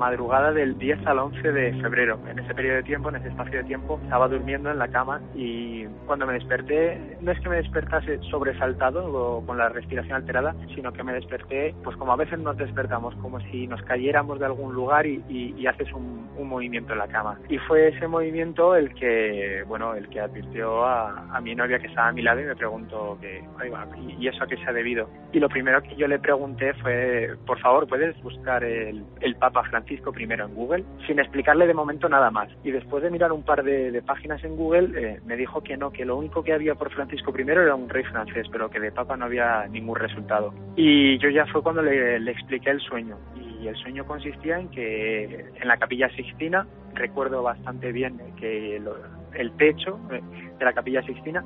Madrugada del 10 al 11 de febrero. En ese periodo de tiempo, en ese espacio de tiempo, estaba durmiendo en la cama y cuando me desperté, no es que me despertase sobresaltado o con la respiración alterada, sino que me desperté, pues como a veces nos despertamos, como si nos cayéramos de algún lugar y, haces un, movimiento en la cama. Y fue ese movimiento el que, bueno, el que advirtió a, mi novia que estaba a mi lado y me preguntó que, ¿y eso a qué se ha debido? Y lo primero que yo le pregunté fue, por favor, ¿puedes buscar el, el Papa Francisco? Francisco I en Google, sin explicarle de momento nada más. Y después de mirar un par de, páginas en Google, eh, me dijo que no, que lo único que había por Francisco I era un rey francés, pero que de papa no había ningún resultado. Y yo ya fue cuando le, expliqué el sueño. Y el sueño consistía en que en la capilla Sixtina, recuerdo bastante bien que el techo eh, de la capilla Sixtina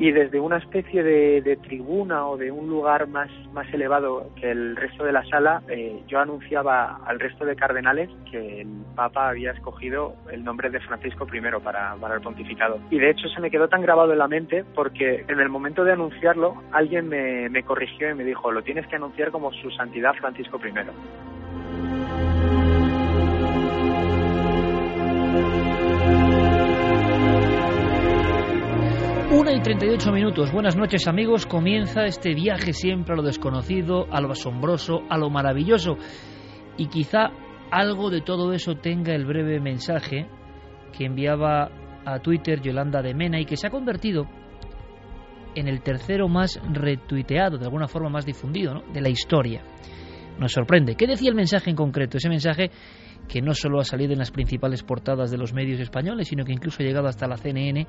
y desde una especie de, tribuna o de un lugar más, más elevado que el resto de la sala, eh, yo anunciaba al resto de cardenales que el Papa había escogido el nombre de Francisco I para, para el pontificado. Y de hecho se me quedó tan grabado en la mente porque en el momento de anunciarlo alguien me, me corrigió y me dijo, lo tienes que anunciar como su santidad Francisco I. 1 y 38 minutos. Buenas noches amigos. Comienza este viaje siempre a lo desconocido, a lo asombroso, a lo maravilloso. Y quizá algo de todo eso tenga el breve mensaje que enviaba a Twitter Yolanda de Mena y que se ha convertido en el tercero más retuiteado, de alguna forma más difundido, de la historia. Nos sorprende. ¿Qué decía el mensaje en concreto? Ese mensaje que no solo ha salido en las principales portadas de los medios españoles, sino que incluso ha llegado hasta la CNN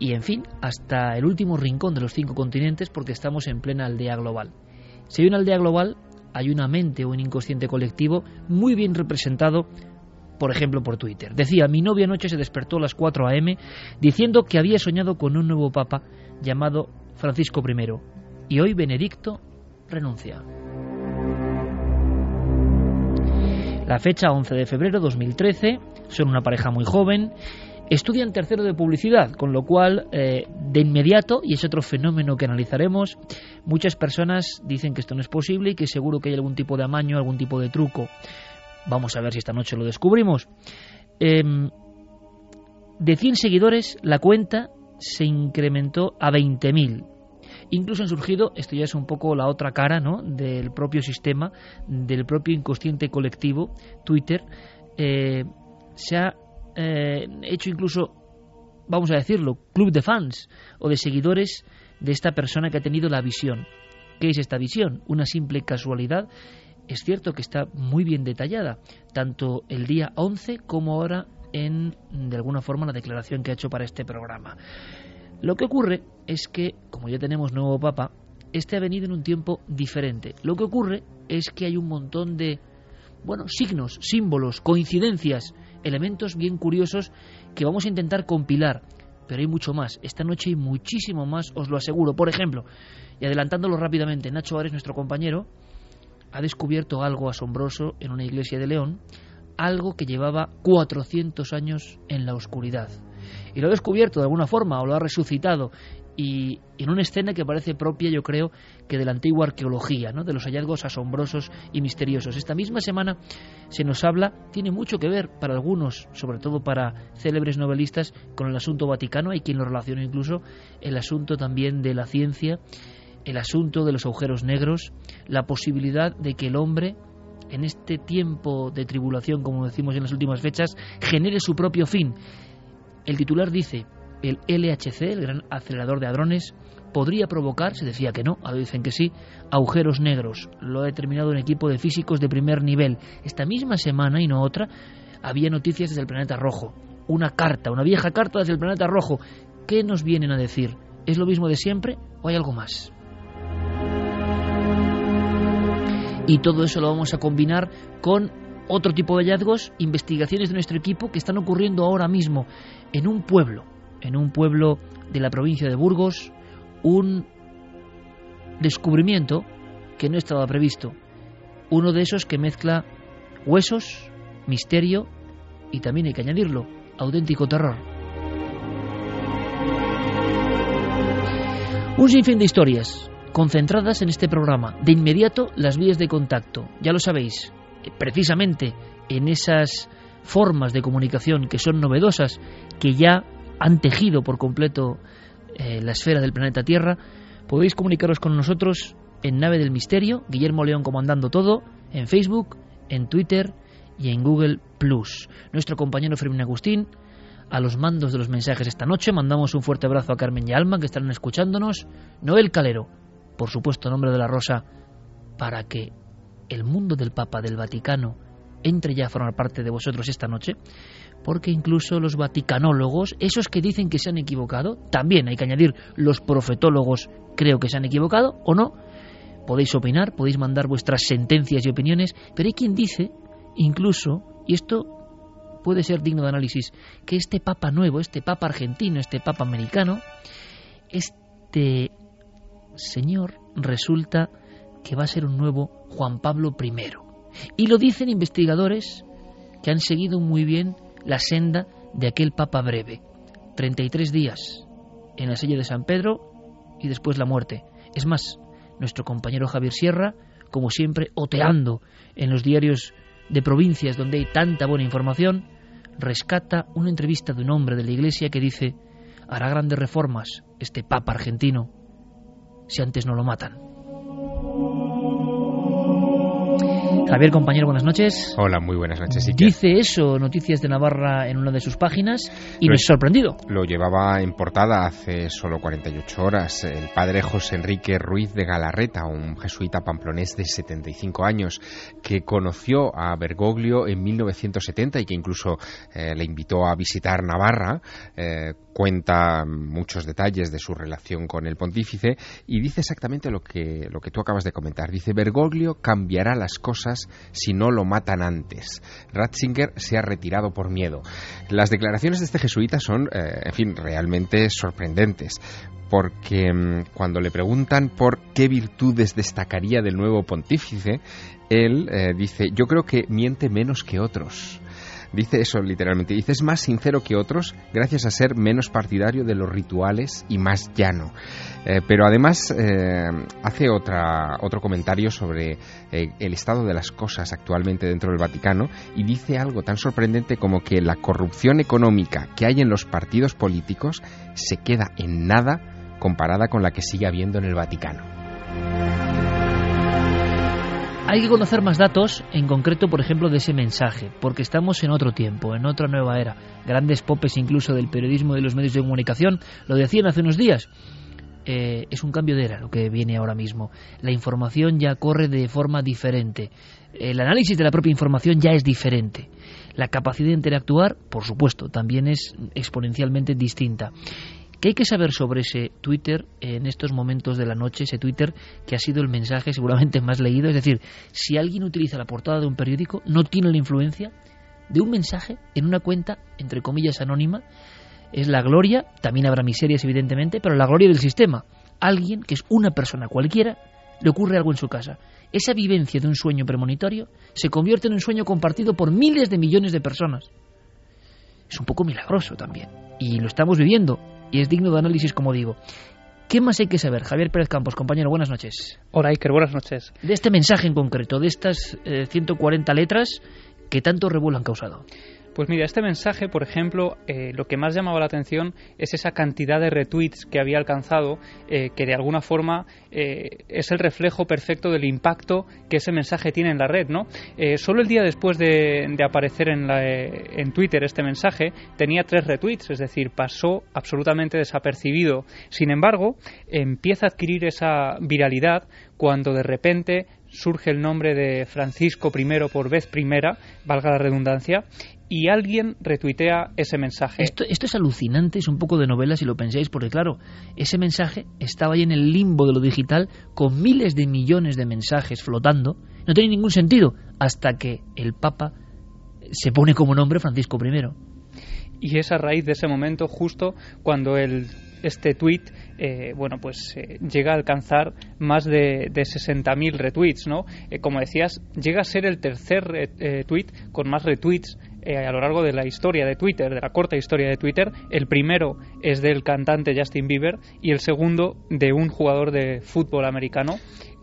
y en fin, hasta el último rincón de los cinco continentes porque estamos en plena aldea global. Si hay una aldea global, hay una mente o un inconsciente colectivo muy bien representado, por ejemplo, por Twitter. Decía, mi novia anoche se despertó a las 4 a.m. diciendo que había soñado con un nuevo papa llamado Francisco I y hoy Benedicto renuncia. La fecha 11 de febrero de 2013, son una pareja muy joven, estudian tercero de publicidad, con lo cual eh, de inmediato, y es otro fenómeno que analizaremos, muchas personas dicen que esto no es posible y que seguro que hay algún tipo de amaño, algún tipo de truco. Vamos a ver si esta noche lo descubrimos. Em, de 100 seguidores, la cuenta se incrementó a 20.000. Incluso han surgido, esto ya es un poco la otra cara ¿no? del propio sistema, del propio inconsciente colectivo, Twitter, eh, se ha eh, hecho incluso, vamos a decirlo, club de fans o de seguidores de esta persona que ha tenido la visión. ¿Qué es esta visión? Una simple casualidad. Es cierto que está muy bien detallada, tanto el día 11 como ahora en, de alguna forma, la declaración que ha hecho para este programa. Lo que ocurre es que, como ya tenemos nuevo Papa, este ha venido en un tiempo diferente. Lo que ocurre es que hay un montón de, bueno, signos, símbolos, coincidencias elementos bien curiosos que vamos a intentar compilar. Pero hay mucho más. Esta noche hay muchísimo más, os lo aseguro. Por ejemplo, y adelantándolo rápidamente, Nacho Ares, nuestro compañero, ha descubierto algo asombroso en una iglesia de León, algo que llevaba 400 años en la oscuridad. Y lo ha descubierto de alguna forma o lo ha resucitado y en una escena que parece propia, yo creo, que de la antigua arqueología, ¿no? de los hallazgos asombrosos y misteriosos. Esta misma semana se nos habla, tiene mucho que ver para algunos, sobre todo para célebres novelistas, con el asunto vaticano, hay quien lo relaciona incluso, el asunto también de la ciencia, el asunto de los agujeros negros, la posibilidad de que el hombre en este tiempo de tribulación, como decimos en las últimas fechas, genere su propio fin. El titular dice, el LHC, el gran acelerador de hadrones, podría provocar, se decía que no, ahora dicen que sí, agujeros negros. Lo ha determinado un equipo de físicos de primer nivel. Esta misma semana y no otra, había noticias desde el planeta rojo. Una carta, una vieja carta desde el planeta rojo. ¿Qué nos vienen a decir? ¿Es lo mismo de siempre o hay algo más? Y todo eso lo vamos a combinar con otro tipo de hallazgos, investigaciones de nuestro equipo que están ocurriendo ahora mismo en un pueblo, en un pueblo de la provincia de Burgos, un descubrimiento que no estaba previsto. Uno de esos que mezcla huesos, misterio y también hay que añadirlo, auténtico terror. Un sinfín de historias concentradas en este programa. De inmediato las vías de contacto. Ya lo sabéis, precisamente en esas formas de comunicación que son novedosas, que ya han tejido por completo eh, la esfera del planeta Tierra, podéis comunicaros con nosotros en Nave del Misterio, Guillermo León comandando todo, en Facebook, en Twitter y en Google Plus. Nuestro compañero Fermín Agustín, a los mandos de los mensajes esta noche, mandamos un fuerte abrazo a Carmen y Alma que estarán escuchándonos, Noel Calero, por supuesto, nombre de la Rosa, para que el mundo del Papa del Vaticano entre ya a formar parte de vosotros esta noche, porque incluso los vaticanólogos, esos que dicen que se han equivocado, también hay que añadir los profetólogos, creo que se han equivocado o no, podéis opinar, podéis mandar vuestras sentencias y opiniones, pero hay quien dice, incluso, y esto puede ser digno de análisis, que este Papa nuevo, este Papa argentino, este Papa americano, este señor resulta que va a ser un nuevo Juan Pablo I. Y lo dicen investigadores que han seguido muy bien la senda de aquel Papa breve. 33 días en la silla de San Pedro y después la muerte. Es más, nuestro compañero Javier Sierra, como siempre, oteando en los diarios de provincias donde hay tanta buena información, rescata una entrevista de un hombre de la Iglesia que dice, hará grandes reformas este Papa argentino si antes no lo matan. Javier, compañero, buenas noches. Hola, muy buenas noches. Dice eso, Noticias de Navarra, en una de sus páginas, y me he sorprendido. Lo llevaba en portada hace solo 48 horas el padre José Enrique Ruiz de Galarreta, un jesuita pamplonés de 75 años, que conoció a Bergoglio en 1970 y que incluso eh, le invitó a visitar Navarra. Eh, cuenta muchos detalles de su relación con el pontífice y dice exactamente lo que, lo que tú acabas de comentar. Dice, Bergoglio cambiará las cosas si no lo matan antes. Ratzinger se ha retirado por miedo. Las declaraciones de este jesuita son, eh, en fin, realmente sorprendentes porque mm, cuando le preguntan por qué virtudes destacaría del nuevo pontífice, él eh, dice, yo creo que miente menos que otros. Dice eso literalmente. Dice, es más sincero que otros gracias a ser menos partidario de los rituales y más llano. Eh, pero además eh, hace otra, otro comentario sobre eh, el estado de las cosas actualmente dentro del Vaticano y dice algo tan sorprendente como que la corrupción económica que hay en los partidos políticos se queda en nada comparada con la que sigue habiendo en el Vaticano. Hay que conocer más datos, en concreto, por ejemplo, de ese mensaje, porque estamos en otro tiempo, en otra nueva era. Grandes popes incluso del periodismo y de los medios de comunicación lo decían hace unos días. Eh, es un cambio de era lo que viene ahora mismo. La información ya corre de forma diferente. El análisis de la propia información ya es diferente. La capacidad de interactuar, por supuesto, también es exponencialmente distinta. ¿Qué hay que saber sobre ese Twitter en estos momentos de la noche? Ese Twitter que ha sido el mensaje seguramente más leído. Es decir, si alguien utiliza la portada de un periódico, no tiene la influencia de un mensaje en una cuenta, entre comillas, anónima. Es la gloria, también habrá miserias evidentemente, pero la gloria del sistema. Alguien, que es una persona cualquiera, le ocurre algo en su casa. Esa vivencia de un sueño premonitorio se convierte en un sueño compartido por miles de millones de personas. Es un poco milagroso también. Y lo estamos viviendo y es digno de análisis, como digo. ¿Qué más hay que saber? Javier Pérez Campos, compañero, buenas noches. Hola Iker, buenas noches. De este mensaje en concreto, de estas 140 eh, letras que tanto revuelo han causado. Pues mira, este mensaje, por ejemplo, eh, lo que más llamaba la atención es esa cantidad de retweets que había alcanzado, eh, que de alguna forma eh, es el reflejo perfecto del impacto que ese mensaje tiene en la red, ¿no? solo el día después de, aparecer en, la, en Twitter este mensaje tenía tres retweets, es decir, pasó absolutamente desapercibido. Sin embargo, empieza a adquirir esa viralidad cuando de repente surge el nombre de Francisco I por vez primera, valga la redundancia, y alguien retuitea ese mensaje. Esto, esto es alucinante, es un poco de novela si lo pensáis, porque claro, ese mensaje estaba ahí en el limbo de lo digital con miles de millones de mensajes flotando. No tiene ningún sentido hasta que el Papa se pone como nombre Francisco I. Y es a raíz de ese momento justo cuando el este tweet eh, bueno pues eh, llega a alcanzar más de, de 60.000 retweets no eh, como decías llega a ser el tercer tweet con más retweets a lo largo de la historia de Twitter, de la corta historia de Twitter. El primero es del cantante Justin Bieber y el segundo de un jugador de fútbol americano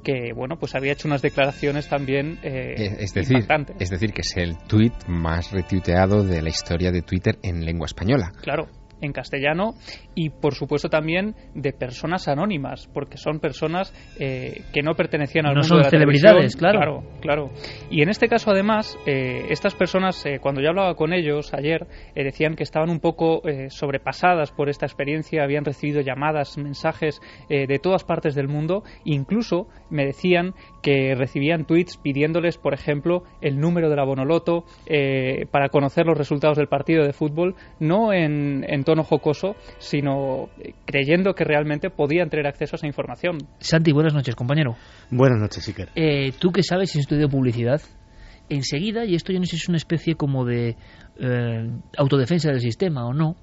que bueno pues había hecho unas declaraciones también es decir es decir que es el tweet más retuiteado de la historia de Twitter en lengua española claro en castellano y por supuesto también de personas anónimas porque son personas eh, que no pertenecían al no mundo son de celebridades claro. claro claro. Y en este caso además eh, estas personas eh, cuando yo hablaba con ellos ayer decían que estaban un poco sobrepasadas por esta experiencia habían recibido llamadas mensajes de todas partes del mundo. Incluso me decían que recibían tweets pidiéndoles por ejemplo el número de la bonoloto para conocer los resultados del partido de fútbol no en, en tono jocoso, sino creyendo que realmente podían tener acceso a esa información. Santi, buenas noches, compañero. Buenas noches, Iker. Eh, Tú que sabes si has estudiado publicidad, enseguida, y esto yo no sé si es una especie como de eh, autodefensa del sistema o no,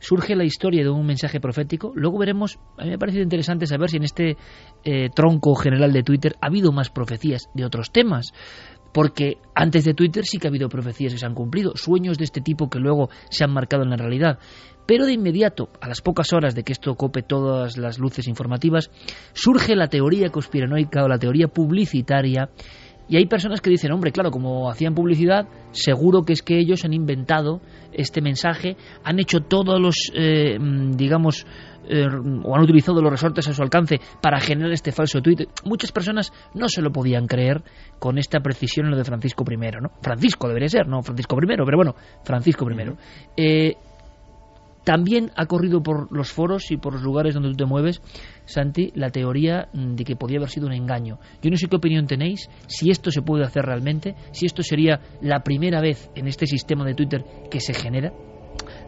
surge la historia de un mensaje profético. Luego veremos, a mí me ha parecido interesante saber si en este eh, tronco general de Twitter ha habido más profecías de otros temas porque antes de Twitter sí que ha habido profecías que se han cumplido, sueños de este tipo que luego se han marcado en la realidad. Pero de inmediato, a las pocas horas de que esto cope todas las luces informativas, surge la teoría conspiranoica o la teoría publicitaria. Y hay personas que dicen, hombre, claro, como hacían publicidad, seguro que es que ellos han inventado este mensaje, han hecho todos los, eh, mm, digamos, eh, o han utilizado los resortes a su alcance para generar este falso tuit. Muchas personas no se lo podían creer con esta precisión en lo de Francisco I, ¿no? Francisco debería ser, no Francisco I, pero bueno, Francisco I. Eh, también ha corrido por los foros y por los lugares donde tú te mueves, Santi, la teoría mm, de que podía haber sido un engaño. Yo no sé qué opinión tenéis, si esto se puede hacer realmente, si esto sería la primera vez en este sistema de Twitter que se genera.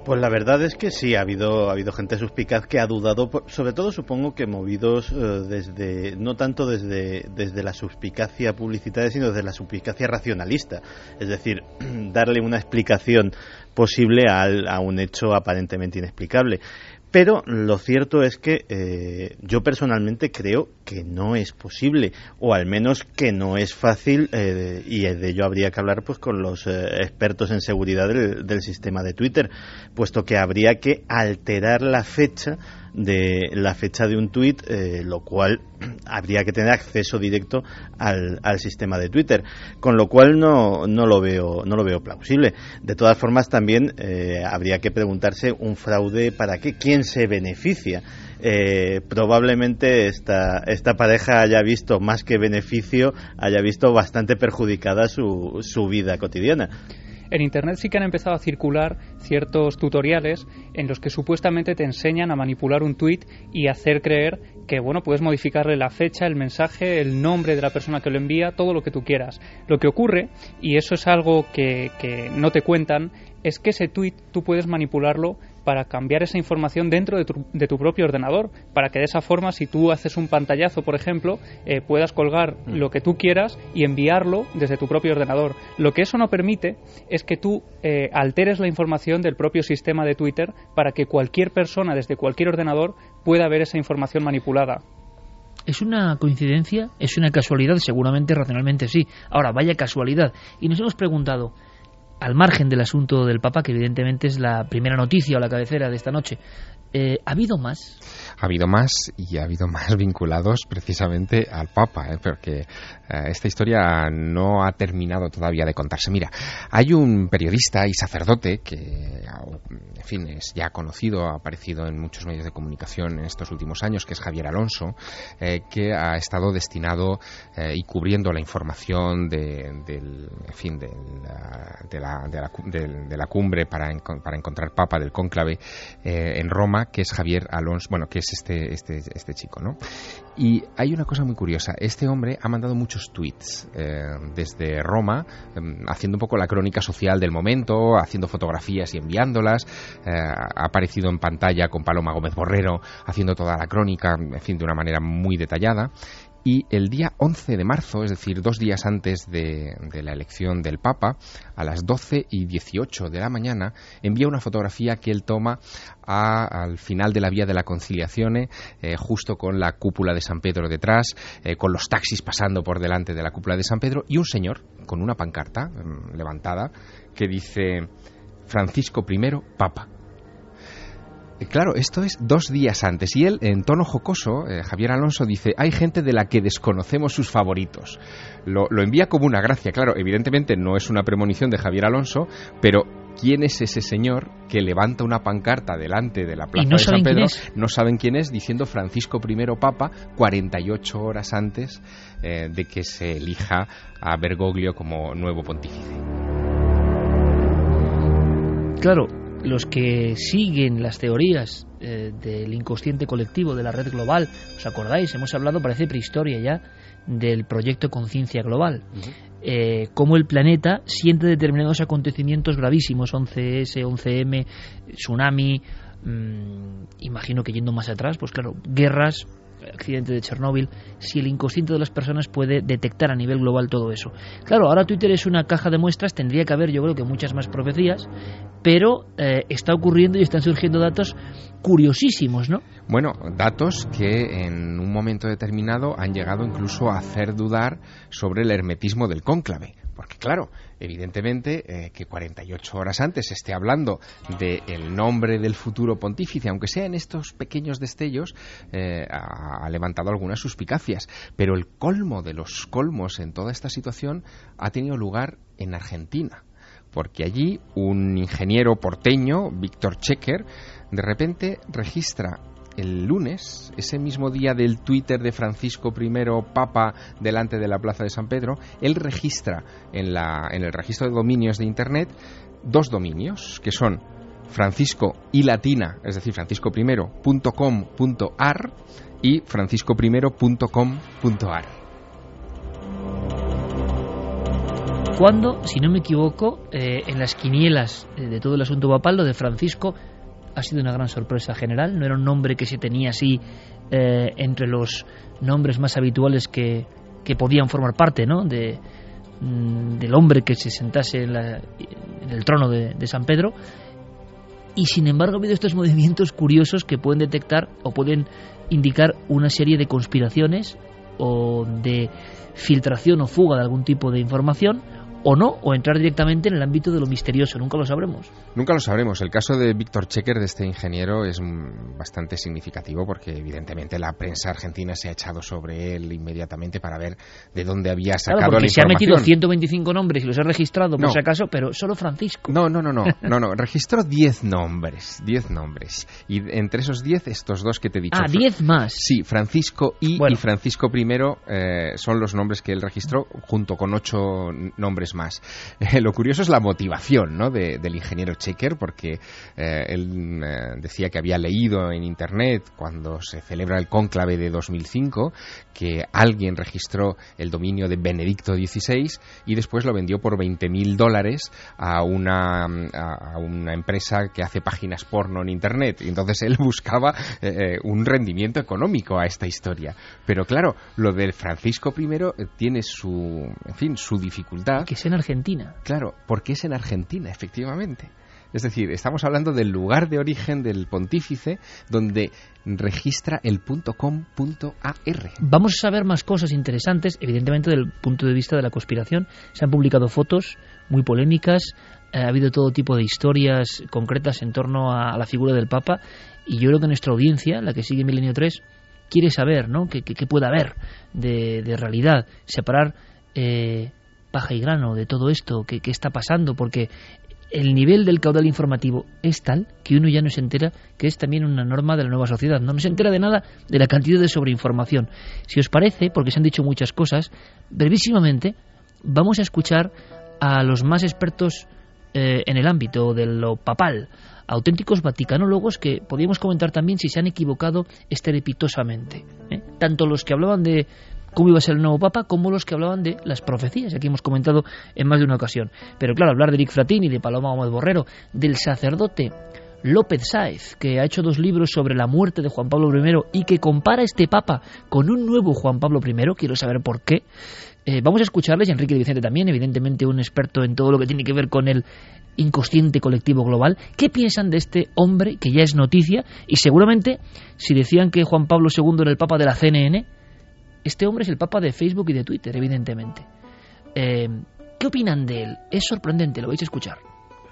Pues la verdad es que sí, ha habido, ha habido gente suspicaz que ha dudado, sobre todo supongo que movidos eh, desde, no tanto desde, desde la suspicacia publicitaria, sino desde la suspicacia racionalista. Es decir, darle una explicación posible a un hecho aparentemente inexplicable. Pero lo cierto es que eh, yo personalmente creo que no es posible, o al menos que no es fácil, eh, y de ello habría que hablar pues con los eh, expertos en seguridad del, sistema de Twitter, puesto que habría que alterar la fecha de la fecha de un tuit, eh, lo cual habría que tener acceso directo al, al, sistema de Twitter, con lo cual no, no, lo veo no lo veo plausible. De todas formas, también eh, habría que preguntarse un fraude para qué, quién se beneficia. Eh, probablemente esta, esta pareja haya visto más que beneficio, haya visto bastante perjudicada su, su vida cotidiana. En Internet sí que han empezado a circular ciertos tutoriales en los que supuestamente te enseñan a manipular un tweet y hacer creer que bueno puedes modificarle la fecha, el mensaje, el nombre de la persona que lo envía, todo lo que tú quieras. Lo que ocurre, y eso es algo que, que no te cuentan, es que ese tweet tú puedes manipularlo para cambiar esa información dentro de tu, de tu, propio ordenador, para que de esa forma, si tú haces un pantallazo, por ejemplo, eh, puedas colgar mm. lo que tú quieras y enviarlo desde tu propio ordenador. Lo que eso no permite es que tú eh, alteres la información del propio sistema de Twitter para que cualquier persona desde cualquier ordenador pueda ver esa información manipulada. ¿Es una coincidencia? ¿Es una casualidad? Seguramente, racionalmente sí. Ahora, vaya casualidad. Y nos hemos preguntado, al margen del asunto del Papa, que evidentemente es la primera noticia o la cabecera de esta noche, Eh, ¿Ha habido más? Ha habido más y ha habido más vinculados precisamente al Papa, ¿eh? porque eh, esta historia no ha terminado todavía de contarse. Mira, hay un periodista y sacerdote que, en fin, es ya conocido, ha aparecido en muchos medios de comunicación en estos últimos años, que es Javier Alonso, eh, que ha estado destinado y cubriendo la información de, del, en fin, de la, de la, de la, cumbre para, para encontrar Papa del cónclave en Roma, que es Javier Alonso, bueno, que es este, este, este chico, ¿no? Y hay una cosa muy curiosa. Este hombre ha mandado muchos tweets eh, desde Roma, em, haciendo un poco la crónica social del momento, haciendo fotografías y enviándolas. Eh, ha aparecido en pantalla con Paloma Gómez Borrero, haciendo toda la crónica, en fin, de una manera muy detallada y el día 11 de marzo, es decir, dos días antes de, la elección del Papa, a las 12 y 18 de la mañana, envía una fotografía que él toma al final de la vía de la conciliación, eh, justo con la cúpula de San Pedro detrás, eh, con los taxis pasando por delante de la cúpula de San Pedro y un señor con una pancarta mm, levantada que dice Francisco I, Papa. Eh, claro, esto es dos días antes. Y él, en tono jocoso, eh, Javier Alonso dice, hay gente de la que desconocemos sus favoritos. Lo, envía como una gracia. Claro, evidentemente no es una premonición de Javier Alonso, pero ¿quién es ese señor que levanta una pancarta delante de la plaza no de San Pedro? No saben quién es, diciendo Francisco I Papa 48 horas antes eh, de que se elija a Bergoglio como nuevo pontífice. Claro, los que siguen las teorías eh, del inconsciente colectivo, de la red global, ¿os acordáis? Hemos hablado, parece prehistoria ya, del proyecto Conciencia Global. Eh, cómo el planeta siente determinados acontecimientos gravísimos, 11S, 11M, tsunami, mm, imagino que yendo más atrás, pues claro, guerras, accidente de Chernóbil, si el inconsciente de las personas puede detectar a nivel global todo eso. Claro, ahora Twitter es una caja de muestras, tendría que haber yo creo que muchas más profecías, pero eh, está ocurriendo y están surgiendo datos curiosísimos, ¿no? Bueno, datos que en un momento determinado han llegado incluso a hacer dudar sobre el hermetismo del cónclave. Porque claro, evidentemente eh, que 48 horas antes esté hablando del nombre del futuro pontífice, aunque sea en estos pequeños destellos, eh, ha, levantado algunas suspicacias. Pero el colmo de los colmos en toda esta situación ha tenido lugar en Argentina. Porque allí un ingeniero porteño, Víctor Checker, de repente registra el lunes, ese mismo día del Twitter de Francisco I, Papa, delante de la Plaza de San Pedro, él registra en, la, en el registro de dominios de Internet dos dominios, que son francisco y latina, es decir, franciscoprimero.com.ar y franciscoprimero.com.ar. Cuando, si no me equivoco, eh, en las quinielas de todo el asunto papal, lo de Francisco ha sido una gran sorpresa general. No era un nombre que se tenía así eh, entre los nombres más habituales que, que podían formar parte ¿no? de, mm, del hombre que se sentase en, el trono de, de, San Pedro. Y sin embargo ha habido estos movimientos curiosos que pueden detectar o pueden indicar una serie de conspiraciones o de filtración o fuga de algún tipo de información o no, o entrar directamente en el ámbito de lo misterioso, nunca lo sabremos. Nunca lo sabremos. El caso de Víctor Checker, de este ingeniero, es bastante significativo porque evidentemente la prensa argentina se ha echado sobre él inmediatamente para ver de dónde había sacado claro, porque se ha metido 125 nombres y los ha registrado por si acaso, pero solo Francisco. No, no, no, no, no, no. registró 10 nombres, 10 nombres. Y entre esos 10, estos dos que te he dicho. Ah, 10 más. Sí, Francisco y, y Francisco I eh, son los nombres que él registró junto con ocho nombres más. Eh, lo curioso es la motivación ¿no? del ingeniero Checker, porque eh, él eh, decía que había leído en Internet, cuando se celebra el cónclave de 2005, que alguien registró el dominio de Benedicto XVI y después lo vendió por 20.000 dólares a una, a una empresa que hace páginas porno en Internet. Y entonces él buscaba un rendimiento económico a esta historia. Pero claro, lo del Francisco I tiene su, en fin, su dificultad en Argentina. Claro, porque es en Argentina, efectivamente. Es decir, estamos hablando del lugar de origen del pontífice donde registra el .com.ar. Vamos a saber más cosas interesantes, evidentemente desde el punto de vista de la conspiración. Se han publicado fotos muy polémicas, eh, ha habido todo tipo de historias concretas en torno a, la figura del Papa y yo creo que nuestra audiencia, la que sigue Milenio 3, quiere saber ¿no? qué, puede haber de, realidad, separar eh, paja y grano de todo esto, qué está pasando, porque el nivel del caudal informativo es tal que uno ya no se entera que es también una norma de la nueva sociedad. No se entera de nada de la cantidad de sobreinformación. Si os parece, porque se han dicho muchas cosas, brevísimamente vamos a escuchar a los más expertos eh, en el ámbito de lo papal, auténticos vaticanólogos que podríamos comentar también si se han equivocado estrepitosamente. ¿eh? Tanto los que hablaban de cómo iba a ser el nuevo Papa, como los que hablaban de las profecías, aquí hemos comentado en más de una ocasión. Pero claro, hablar de Eric Fratini, de Paloma Gómez Borrero, del sacerdote López Sáez, que ha hecho dos libros sobre la muerte de Juan Pablo I y que compara este Papa con un nuevo Juan Pablo I, quiero saber por qué. Eh, vamos a escucharles, y Enrique de Vicente también, evidentemente un experto en todo lo que tiene que ver con el inconsciente colectivo global. ¿Qué piensan de este hombre que ya es noticia? Y seguramente, si decían que Juan Pablo II era el Papa de la CNN, este hombre es el papa de Facebook y de Twitter, evidentemente. Eh, ¿Qué opinan de él? Es sorprendente, lo vais a escuchar.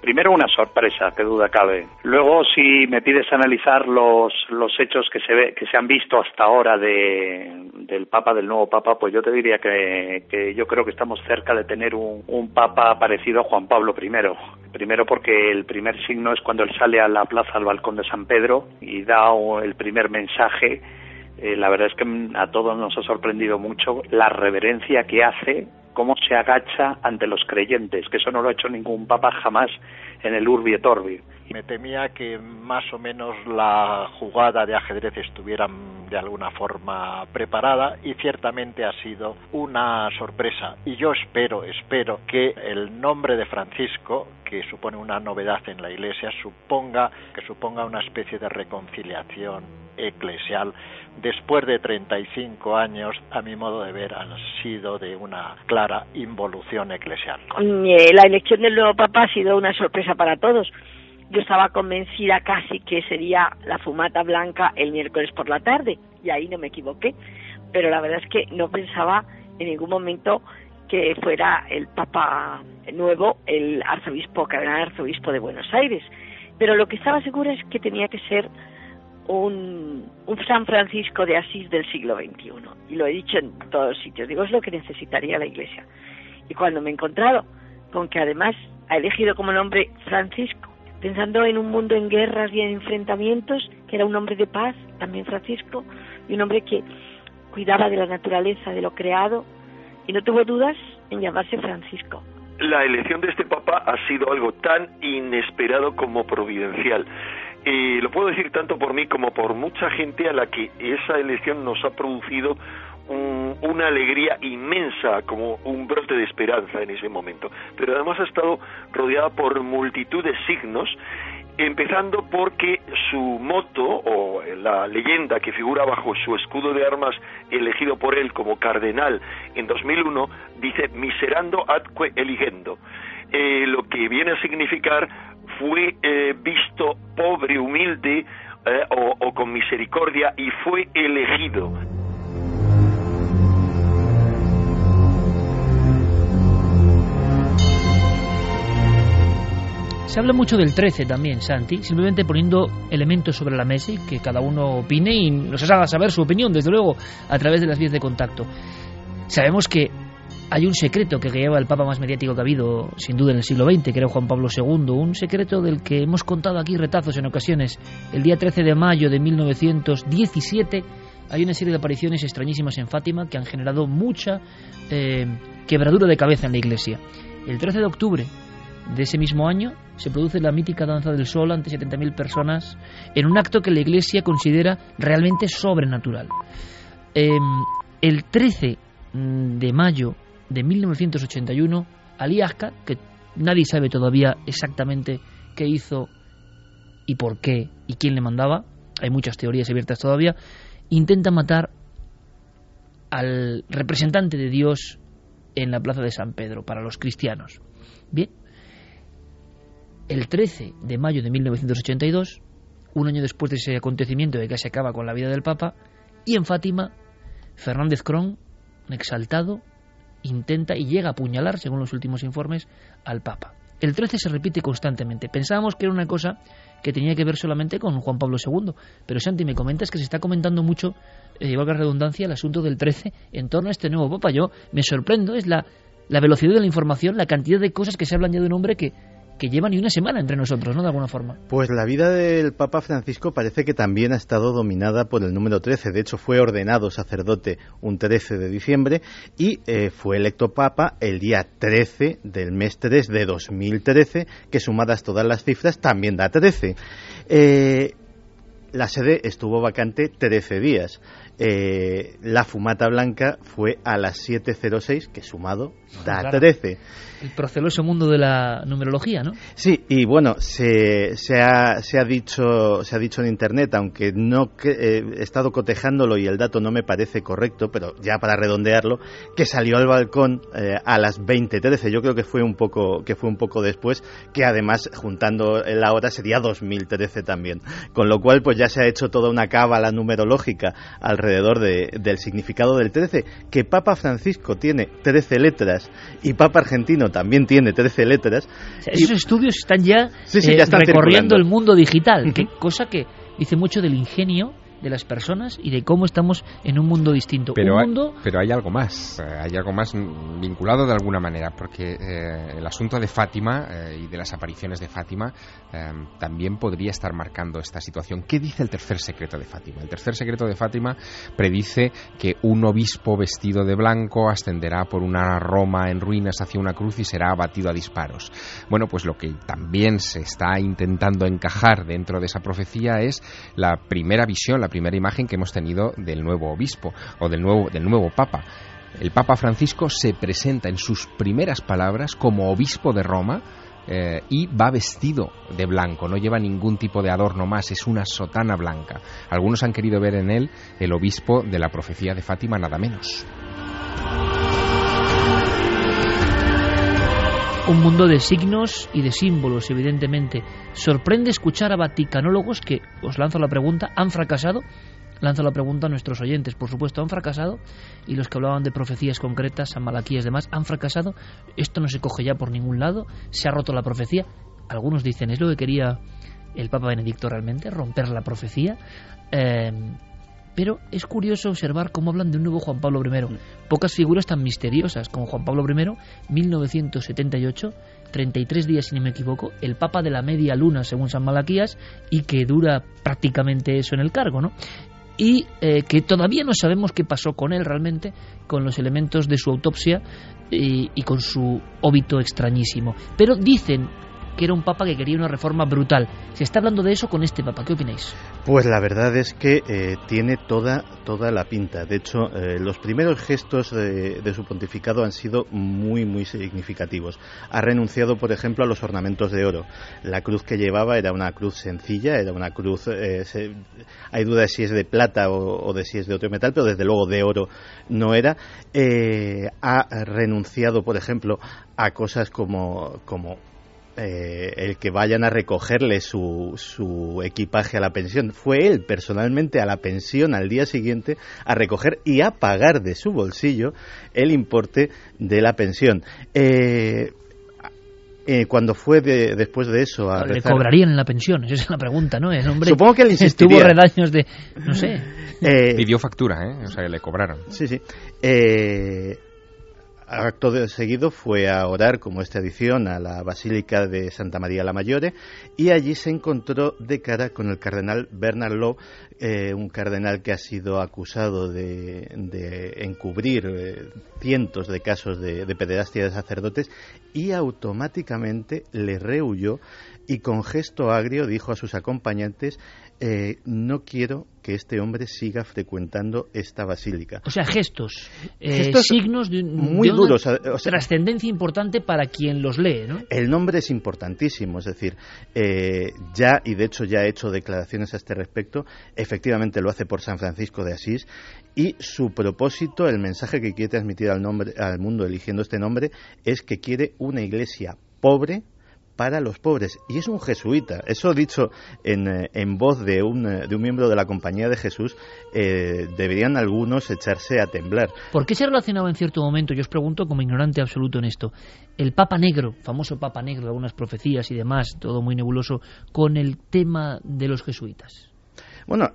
Primero una sorpresa, que duda cabe. Luego, si me pides analizar los, los hechos que se, ve, que se han visto hasta ahora de, del Papa, del nuevo Papa, pues yo te diría que, que yo creo que estamos cerca de tener un, un, Papa parecido a Juan Pablo I. Primero porque el primer signo es cuando él sale a la plaza, al balcón de San Pedro, y da el primer mensaje eh, la verdad es que a todos nos ha sorprendido mucho la reverencia que hace, cómo se agacha ante los creyentes, que eso no lo ha hecho ningún papa jamás en el Urbi et Orbi. Me temía que más o menos la jugada de ajedrez estuviera de alguna forma preparada y ciertamente ha sido una sorpresa. Y yo espero, espero que el nombre de Francisco, que supone una novedad en la Iglesia, suponga que suponga una especie de reconciliación eclesial después de 35 años, a mi modo de ver, han sido de una clara involución eclesial. Eh, la elección del nuevo Papa ha sido una sorpresa para todos. Yo estaba convencida casi que sería la fumata blanca el miércoles por la tarde, y ahí no me equivoqué. Pero la verdad es que no pensaba en ningún momento que fuera el Papa nuevo, el arzobispo, cardenal arzobispo de Buenos Aires. Pero lo que estaba segura es que tenía que ser un, San Francisco de Asís del siglo XXI. Y lo he dicho en todos sitios. Digo, es lo que necesitaría la Iglesia. Y cuando me he encontrado con que además ha elegido como nombre Francisco, pensando en un mundo en guerras y en enfrentamientos, que era un hombre de paz, también Francisco, y un hombre que cuidaba de la naturaleza, de lo creado, y no tuvo dudas en llamarse Francisco. La elección de este Papa ha sido algo tan inesperado como providencial. Y lo puedo decir tanto por mí como por mucha gente a la que esa elección nos ha producido una alegría inmensa, como un brote de esperanza en ese momento. Pero además ha estado rodeada por multitud de signos, empezando porque su moto o la leyenda que figura bajo su escudo de armas elegido por él como cardenal en 2001 dice miserando atque eligendo, eh, lo que viene a significar fue eh, visto pobre, humilde eh, o, con misericordia y fue elegido. Se habla mucho del 13 también, Santi, simplemente poniendo elementos sobre la mesa y que cada uno opine y nos haga saber su opinión, desde luego, a través de las vías de contacto. Sabemos que hay un secreto que lleva el Papa más mediático que ha habido, sin duda, en el siglo XX, que era Juan Pablo II, un secreto del que hemos contado aquí retazos en ocasiones. El día 13 de mayo de 1917 hay una serie de apariciones extrañísimas en Fátima que han generado mucha eh, quebradura de cabeza en la iglesia. El 13 de octubre de ese mismo año se produce la mítica danza del sol ante 70.000 personas en un acto que la iglesia considera realmente sobrenatural. Em, el 13 de mayo de 1981, Ali Aska, que nadie sabe todavía exactamente qué hizo y por qué y quién le mandaba, hay muchas teorías abiertas todavía, intenta matar al representante de Dios en la plaza de San Pedro para los cristianos. Bien, el 13 de mayo de 1982, un año después de ese acontecimiento de que se acaba con la vida del Papa, y en Fátima, Fernández Cron, exaltado, intenta y llega a apuñalar, según los últimos informes, al Papa. El 13 se repite constantemente. Pensábamos que era una cosa que tenía que ver solamente con Juan Pablo II, pero Santi, me comentas que se está comentando mucho, eh, valga redundancia, el asunto del 13 en torno a este nuevo Papa. Yo me sorprendo, es la, la velocidad de la información, la cantidad de cosas que se hablan ya de un hombre que que lleva ni una semana entre nosotros, ¿no? De alguna forma. Pues la vida del Papa Francisco parece que también ha estado dominada por el número 13. De hecho, fue ordenado sacerdote un 13 de diciembre y eh, fue electo Papa el día 13 del mes 3 de 2013, que sumadas todas las cifras también da 13. Eh, la sede estuvo vacante 13 días. Eh, la fumata blanca fue a las 7.06, que sumado da 13 el proceloso mundo de la numerología, ¿no? Sí, y bueno, se, se, ha, se, ha, dicho, se ha dicho en Internet, aunque no eh, he estado cotejándolo y el dato no me parece correcto, pero ya para redondearlo, que salió al balcón eh, a las 20.13. Yo creo que fue un poco que fue un poco después, que además juntando la hora sería 2013 también. Con lo cual, pues ya se ha hecho toda una cábala numerológica alrededor de, del significado del 13, que Papa Francisco tiene 13 letras y Papa Argentino también tiene 13 letras. esos estudios están ya, eh, recorriendo el mundo digital, cosa que dice mucho del ingenio de las personas y de cómo estamos en un mundo distinto. Pero, un hay, mundo... pero hay algo más, eh, hay algo más vinculado de alguna manera, porque eh, el asunto de Fátima eh, y de las apariciones de Fátima también podría estar marcando esta situación. ¿Qué dice el tercer secreto de Fátima? El tercer secreto de Fátima predice que un obispo vestido de blanco ascenderá por una Roma en ruinas hacia una cruz y será abatido a disparos. Bueno, pues lo que también se está intentando encajar dentro de esa profecía es la primera visión, la primera imagen que hemos tenido del nuevo obispo o del nuevo, del nuevo papa. El Papa Francisco se presenta en sus primeras palabras como obispo de Roma, eh, y va vestido de blanco, no lleva ningún tipo de adorno más, es una sotana blanca. Algunos han querido ver en él el obispo de la profecía de Fátima, nada menos. Un mundo de signos y de símbolos, evidentemente. Sorprende escuchar a vaticanólogos que, os lanzo la pregunta, han fracasado. Lanzo la pregunta a nuestros oyentes, por supuesto, han fracasado. Y los que hablaban de profecías concretas, San Malaquías y demás, han fracasado. Esto no se coge ya por ningún lado. Se ha roto la profecía. Algunos dicen, ¿es lo que quería el Papa Benedicto realmente? ¿Romper la profecía? Eh, pero es curioso observar cómo hablan de un nuevo Juan Pablo I. Pocas figuras tan misteriosas como Juan Pablo I, 1978, 33 días si no me equivoco, el Papa de la media luna según San Malaquías y que dura prácticamente eso en el cargo, ¿no? y eh, que todavía no sabemos qué pasó con él realmente, con los elementos de su autopsia y, y, con su óbito extrañísimo. Pero dicen que era un papa que quería una reforma brutal. Se está hablando de eso con este papa. ¿Qué opináis? Pues la verdad es que eh, tiene toda, toda la pinta. De hecho, eh, los primeros gestos de, su pontificado han sido muy, muy significativos. Ha renunciado, por ejemplo, a los ornamentos de oro. La cruz que llevaba era una cruz sencilla, era una cruz... Eh, hay duda de si es de plata o, o, de si es de otro metal, pero desde luego de oro no era. Ha renunciado, por ejemplo, a cosas como, como eh, el que vayan a recogerle su, su, equipaje a la pensión. Fue él personalmente a la pensión al día siguiente a recoger y a pagar de su bolsillo el importe de la pensión. Eh, eh, cuando fue de, después de eso a ¿Le rezar... cobrarían la pensión? Esa es la pregunta, ¿no? El hombre Supongo que él insistiría. Tuvo redaños de... no sé. Eh, Pidió factura, ¿eh? O sea, que le cobraron. Sí, sí. Eh, acto de seguido fue a orar, como esta edición, a la Basílica de Santa María la Mayore y allí se encontró de cara con el cardenal Bernard Law, eh, un cardenal que ha sido acusado de, de encubrir eh, cientos de casos de, de pederastia de sacerdotes y automáticamente le rehuyó y con gesto agrio dijo a sus acompañantes eh, no quiero que este hombre siga frecuentando esta basílica. O sea, gestos, eh, gestos signos de, muy de duros, o sea, trascendencia importante para quien los lee, ¿no? El nombre es importantísimo, es decir, eh, ya y de hecho ya ha hecho declaraciones a este respecto. Efectivamente lo hace por San Francisco de Asís y su propósito, el mensaje que quiere transmitir al, nombre, al mundo eligiendo este nombre, es que quiere una iglesia pobre para los pobres. Y es un jesuita. Eso dicho en, eh, en voz de un, eh, de un miembro de la Compañía de Jesús, eh, deberían algunos echarse a temblar. ¿Por qué se relacionaba en cierto momento, yo os pregunto como ignorante absoluto en esto, el Papa Negro, famoso Papa Negro algunas profecías y demás, todo muy nebuloso, con el tema de los jesuitas? Bueno,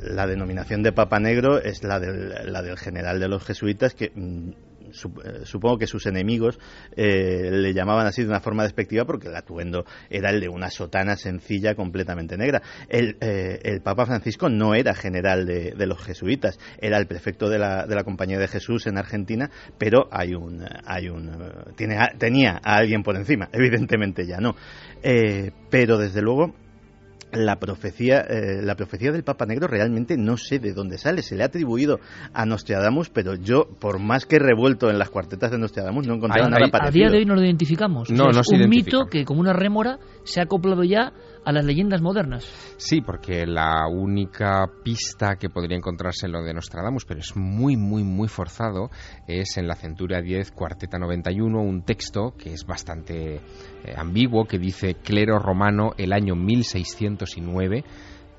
la denominación de Papa Negro es la del, la del general de los jesuitas que mm, supongo que sus enemigos eh, le llamaban así de una forma despectiva porque el atuendo era el de una sotana sencilla completamente negra. El, eh, Papa Francisco no era general de, los jesuitas, era el prefecto de la, de la Compañía de Jesús en Argentina, pero hay un, hay un tiene, tenía a alguien por encima, evidentemente ya no. pero desde luego la profecía, eh, la profecía del Papa Negro realmente no sé de dónde sale. Se le ha atribuido a Nostradamus, pero yo, por más que he revuelto en las cuartetas de Nostradamus, no he encontrado nada parecido. A día de hoy no lo identificamos. No, es un mito que, como una rémora, se ha acoplado ya a las leyendas modernas. Sí, porque la única pista que podría encontrarse en lo de Nostradamus, pero es muy, muy, muy forzado, es en la Centuria 10, Cuarteta 91, un texto que es bastante eh, ambiguo, que dice clero romano el año 1609,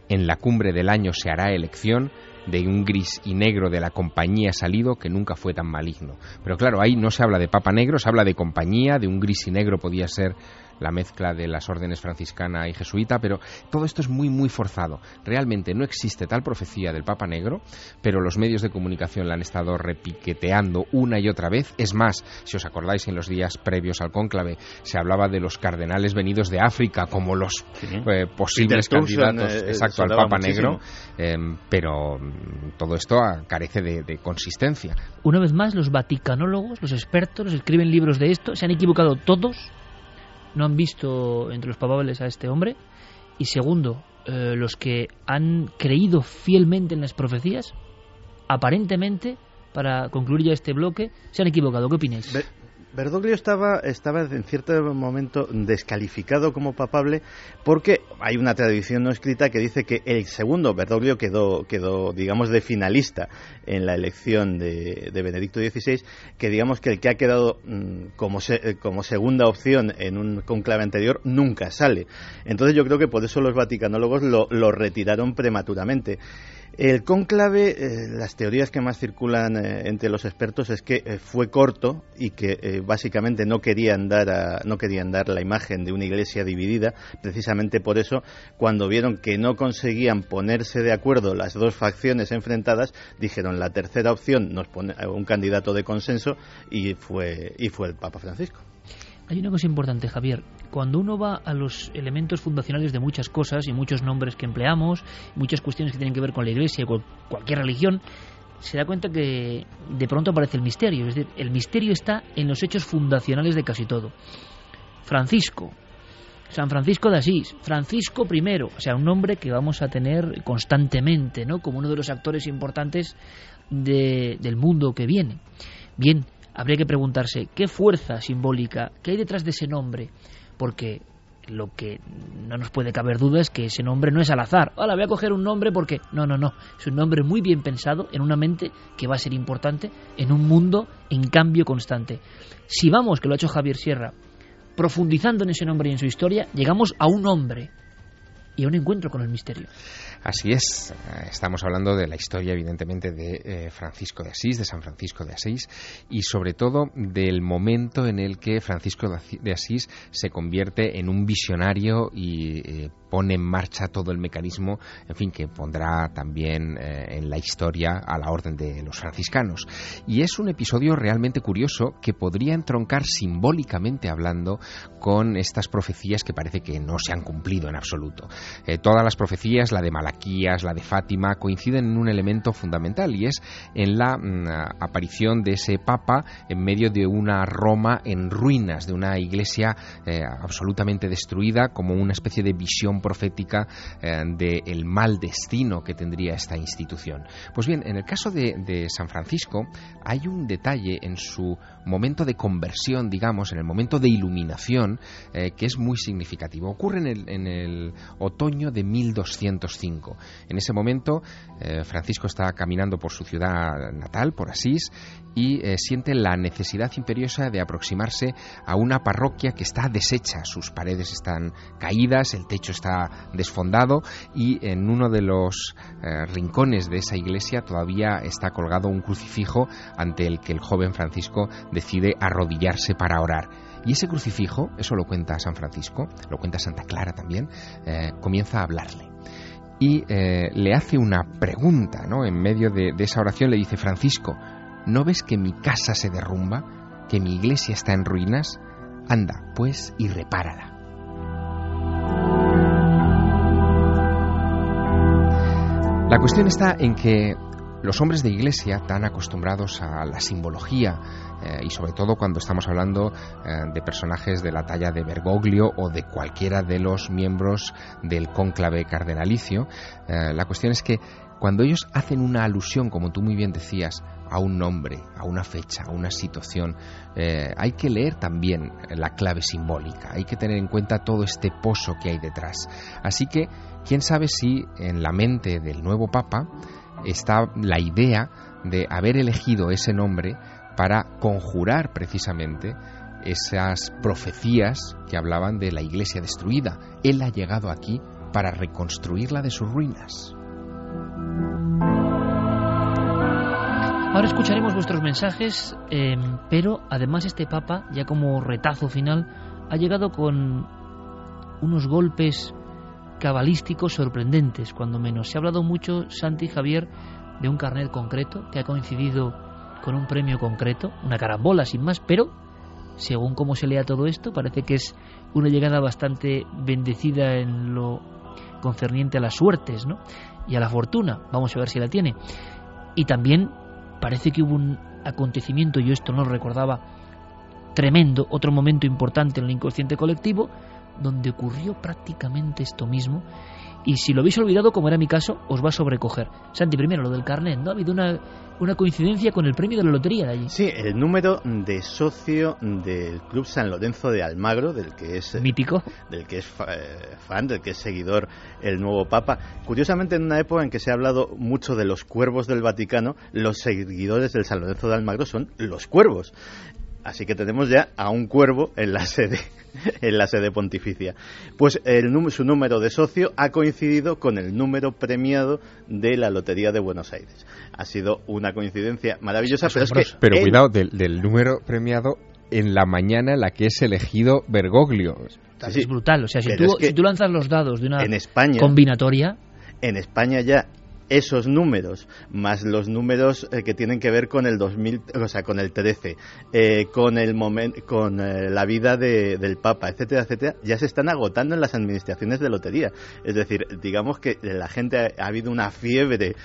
en la cumbre del año se hará elección, de un gris y negro de la compañía salido que nunca fue tan maligno. Pero claro, ahí no se habla de papa negro, se habla de compañía, de un gris y negro podía ser la mezcla de las órdenes franciscana y jesuita, pero todo esto es muy, muy forzado. Realmente no existe tal profecía del Papa Negro, pero los medios de comunicación la han estado repiqueteando una y otra vez. Es más, si os acordáis, en los días previos al cónclave se hablaba de los cardenales venidos de África como los eh, posibles candidatos eh, exacto al Papa Negro, em, pero mm, todo esto carece de, de consistencia. Una vez más, los vaticanólogos, los expertos, los escriben libros de esto, se han equivocado todos no han visto entre los papables a este hombre. Y segundo, eh, los que han creído fielmente en las profecías, aparentemente, para concluir ya este bloque, se han equivocado. ¿Qué opináis? Bergoglio estaba, estaba en cierto momento descalificado como papable porque hay una tradición no escrita que dice que el segundo Bergoglio quedó, quedó digamos, de finalista en la elección de, Benedicto XVI, que digamos que el que ha quedado mm, como, como segunda opción en un conclave anterior nunca sale. Entonces yo creo que por eso los vaticanólogos lo, lo retiraron prematuramente. El cónclave, eh, las teorías que más circulan eh, entre los expertos es que eh, fue corto y que básicamente no querían, dar no querían dar la imagen de una iglesia dividida. Precisamente por eso, cuando vieron que no conseguían ponerse de acuerdo las dos facciones enfrentadas, dijeron la tercera opción nos pone un candidato de consenso y fue, y fue el Papa Francisco. Hay una cosa importante, Javier. Cuando uno va a los elementos fundacionales de muchas cosas y muchos nombres que empleamos, muchas cuestiones que tienen que ver con la Iglesia o cualquier religión, se da cuenta que de pronto aparece el misterio. Es decir, el misterio está en los hechos fundacionales de casi todo. Francisco, San Francisco de Asís, Francisco I, o sea, un nombre que vamos a tener constantemente, ¿no? Como uno de los actores importantes del mundo que viene. Bien, habría que preguntarse qué fuerza simbólica, qué hay detrás de ese nombre, porque lo que no nos puede caber duda es que ese nombre no es al azar. Ahora voy a coger un nombre porque no, no, no, es un nombre muy bien pensado en una mente que va a ser importante en un mundo en cambio constante. Si vamos, que lo ha hecho Javier Sierra, profundizando en ese nombre y en su historia, llegamos a un hombre y a un encuentro con el misterio. Así es, estamos hablando de la historia evidentemente de eh, Francisco de Asís, de San Francisco de Asís y sobre todo del momento en el que Francisco de Asís se convierte en un visionario y eh, pone en marcha todo el mecanismo, en fin, que pondrá también eh, en la historia a la orden de los franciscanos. Y es un episodio realmente curioso que podría entroncar simbólicamente hablando con estas profecías que parece que no se han cumplido en absoluto. todas las profecías, la de Malaquías, la de Fátima, coinciden en un elemento fundamental y es en la mm, aparición de ese Papa en medio de una Roma en ruinas, de una iglesia eh, absolutamente destruida, como una especie de visión profética eh, del mal destino que tendría esta institución. Pues bien, en el caso de, San Francisco hay un detalle en su momento de conversión, digamos, en el momento de iluminación, eh, que es muy significativo. Ocurre en el, en el otoño de 1205 1975. En ese momento, eh, Francisco está caminando por su ciudad natal, por Asís, y eh, siente la necesidad imperiosa de aproximarse a una parroquia que está deshecha. Sus paredes están caídas, el techo está desfondado y en uno de los eh, rincones de esa iglesia todavía está colgado un crucifijo ante el que el joven Francisco decide arrodillarse para orar. Y ese crucifijo, eso lo cuenta San Francisco, lo cuenta Santa Clara también, comienza a hablarle. Y le hace una pregunta, ¿no? En medio de esa oración le dice, Francisco, ¿No ves que mi casa se derrumba? ¿Que mi iglesia está en ruinas? Anda, pues, y repárala. La cuestión está en que los hombres de iglesia, tan acostumbrados a la simbología, eh, y sobre todo cuando estamos hablando eh, de personajes de la talla de Bergoglio o de cualquiera de los miembros del cónclave cardenalicio, eh, la cuestión es que cuando ellos hacen una alusión, como tú muy bien decías, a un nombre, a una fecha, a una situación, hay que leer también la clave simbólica, hay que tener en cuenta todo este pozo que hay detrás. Así que, quién sabe si en la mente del nuevo Papa está la idea de haber elegido ese nombre para conjurar precisamente esas profecías que hablaban de la iglesia destruida. Él ha llegado aquí para reconstruirla de sus ruinas. Ahora escucharemos vuestros mensajes, eh, pero además este Papa, ya como retazo final, ha llegado con unos golpes cabalísticos sorprendentes, cuando menos. Se ha hablado mucho, Santi Javier, de un carnet concreto que ha coincidido con un premio concreto, una carambola sin más, pero según cómo se lea todo esto, parece que es una llegada bastante bendecida en lo concerniente a las suertes ¿no? y a la fortuna. Vamos a ver si la tiene. Y también parece que hubo un acontecimiento, yo esto no lo recordaba, tremendo, otro momento importante en el inconsciente colectivo, donde ocurrió prácticamente esto mismo. Y si lo habéis olvidado, como era mi caso, os va a sobrecoger. Santi, primero lo del carnet, ¿no? Ha habido una, una coincidencia con el premio de la lotería de allí. Sí, el número de socio del Club San Lorenzo de Almagro, del que es... Mítico. Del que es eh, fan, del que es seguidor el nuevo Papa. Curiosamente, en una época en que se ha hablado mucho de los cuervos del Vaticano, los seguidores del San Lorenzo de Almagro son los cuervos. Así que tenemos ya a un cuervo en la sede, en la sede pontificia. Pues el, su número de socio ha coincidido con el número premiado de la Lotería de Buenos Aires. Ha sido una coincidencia maravillosa, pero es que... Pero cuidado, del, número premiado en la mañana en la que es elegido Bergoglio. es brutal. O sea, si tú, lanzas los dados de una en España, combinatoria... En España ya esos números, más los números eh, que tienen que ver con el 2000, o sea, con el 13, eh, con el momento, con eh, la vida del Papa, etcétera, etcétera, ya se están agotando en las administraciones de lotería. Es decir, digamos que la gente ha, habido una fiebre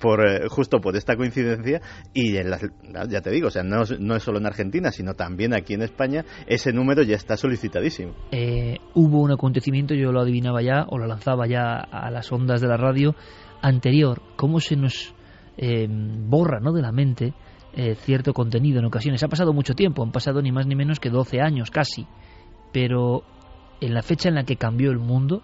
por justo por esta coincidencia y en las, ya te digo, o sea, no, no, es solo en Argentina, sino también aquí en España, ese número ya está solicitadísimo. hubo un acontecimiento, yo lo adivinaba ya o lo lanzaba ya a las ondas de la radio anterior, cómo se nos eh, borra ¿no? de la mente eh, cierto contenido en ocasiones. Ha pasado mucho tiempo, han pasado ni más ni menos que 12 años casi, pero en la fecha en la que cambió el mundo,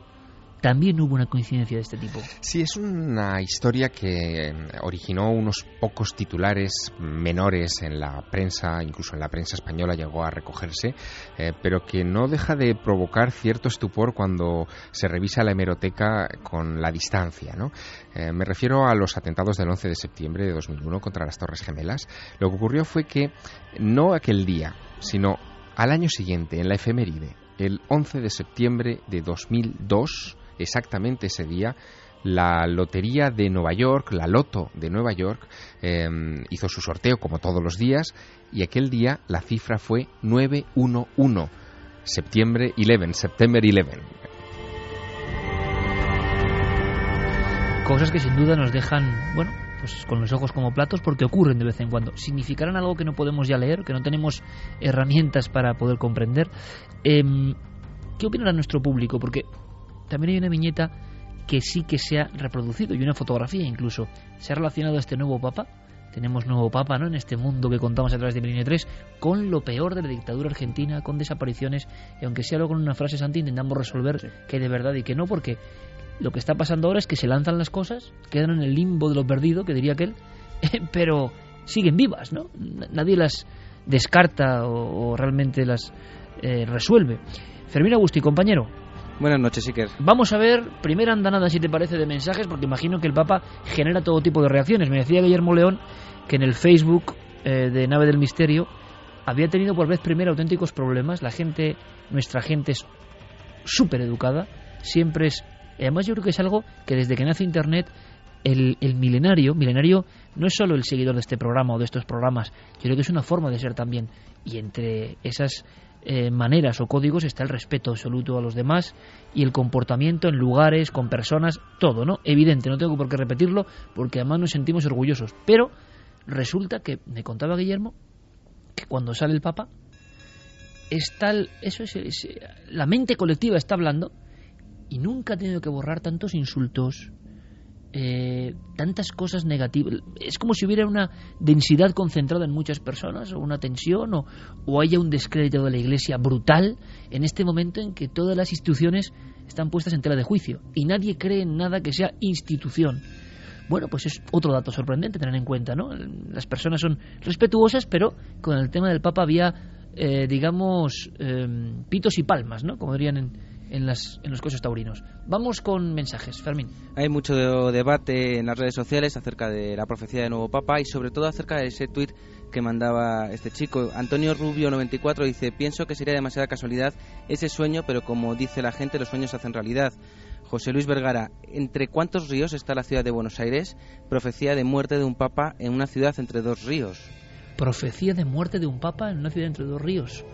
también hubo una coincidencia de este tipo. Sí, es una historia que originó unos pocos titulares menores en la prensa, incluso en la prensa española llegó a recogerse, eh, pero que no deja de provocar cierto estupor cuando se revisa la hemeroteca con la distancia. ¿no? Eh, me refiero a los atentados del 11 de septiembre de 2001 contra las Torres Gemelas. Lo que ocurrió fue que no aquel día, sino al año siguiente, en la efeméride, el 11 de septiembre de 2002, exactamente ese día, la Lotería de Nueva York, la Loto de Nueva York, em, hizo su sorteo como todos los días y aquel día la cifra fue 911, septiembre 11, September 11. Cosas que sin duda nos dejan, bueno, pues con los ojos como platos porque ocurren de vez en cuando. ¿Significarán algo que no podemos ya leer, que no tenemos herramientas para poder comprender? Em, ¿Qué opinará nuestro público? Porque también hay una viñeta que sí que se ha reproducido y una fotografía incluso. Se ha relacionado a este nuevo papa. Tenemos nuevo papa, ¿no? En este mundo que contamos a través de Milenio 3, con lo peor de la dictadura argentina, con desapariciones, y aunque sea luego con una frase santa, intentamos resolver qué de verdad y qué no, porque lo que está pasando ahora es que se lanzan las cosas, quedan en el limbo de lo perdido, que diría aquel, pero siguen vivas, ¿no? Nadie las descarta o, realmente las eh, resuelve. Fermín Agustí, compañero. Buenas noches, Iker. Vamos a ver, primera andanada, si te parece, de mensajes, porque imagino que el Papa genera todo tipo de reacciones. Me decía Guillermo León que en el Facebook eh, de Nave del Misterio había tenido por vez primera auténticos problemas. La gente, nuestra gente es súper educada, siempre es... Además yo creo que es algo que desde que nace Internet el, el, milenario, milenario no es solo el seguidor de este programa o de estos programas, yo creo que es una forma de ser también. Y entre esas eh, maneras o códigos está el respeto absoluto a los demás y el comportamiento en lugares, con personas, todo, ¿no? Evidente, no tengo por qué repetirlo porque además nos sentimos orgullosos. Pero resulta que, me contaba Guillermo, que cuando sale el Papa, es tal, eso es, la mente colectiva está hablando y nunca ha tenido que borrar tantos insultos, eh, tantas cosas negativas. Es como si hubiera una densidad concentrada en muchas personas, o una tensión, o, o, haya un descrédito de la Iglesia brutal en este momento en que todas las instituciones están puestas en tela de juicio y nadie cree en nada que sea institución. Bueno, pues es otro dato sorprendente tener en cuenta, ¿no? Las personas son respetuosas, pero con el tema del Papa había, eh, digamos, eh, pitos y palmas, ¿no? Como dirían en, en, las, en los coches taurinos. Vamos con mensajes, Fermín. Hay mucho debate en las redes sociales acerca de la profecía del nuevo Papa y sobre todo acerca de ese tuit que mandaba este chico. Antonio Rubio 94 dice, pienso que sería demasiada casualidad ese sueño, pero como dice la gente, los sueños hacen realidad. José Luis Vergara, ¿entre cuántos ríos está la ciudad de Buenos Aires? Profecía de muerte de un papa en una ciudad entre dos ríos. Profecía de muerte de un papa en una ciudad entre dos ríos.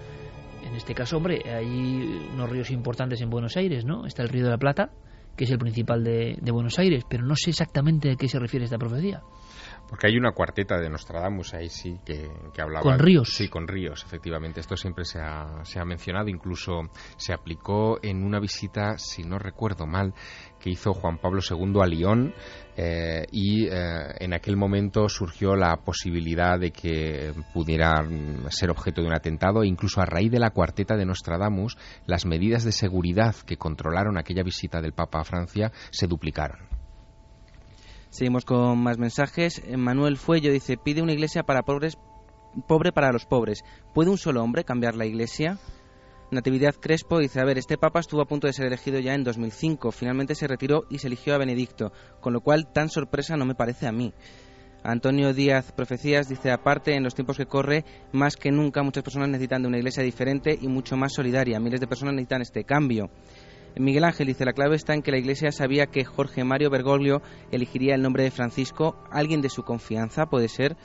En este caso, hombre, hay unos ríos importantes en Buenos Aires, ¿no? Está el río de la Plata, que es el principal de, Buenos Aires, pero no sé exactamente a qué se refiere esta profecía. Porque hay una cuarteta de Nostradamus ahí sí que, que hablaba. ¿Con ríos? Sí, con ríos, efectivamente. Esto siempre se ha, se ha mencionado, incluso se aplicó en una visita, si no recuerdo mal, que hizo Juan Pablo II a Lyon eh, y eh, en aquel momento surgió la posibilidad de que pudiera ser objeto de un atentado e incluso a raíz de la cuarteta de Nostradamus las medidas de seguridad que controlaron aquella visita del Papa a Francia se duplicaron. Seguimos con más mensajes. Manuel Fuello dice, pide una iglesia para pobres, pobre para los pobres. ¿Puede un solo hombre cambiar la iglesia? Natividad Crespo dice, a ver, este papa estuvo a punto de ser elegido ya en 2005, finalmente se retiró y se eligió a Benedicto, con lo cual tan sorpresa no me parece a mí. Antonio Díaz Profecías dice, aparte, en los tiempos que corre, más que nunca muchas personas necesitan de una iglesia diferente y mucho más solidaria. Miles de personas necesitan este cambio. Miguel Ángel dice, la clave está en que la iglesia sabía que Jorge Mario Bergoglio elegiría el nombre de Francisco, alguien de su confianza, puede ser.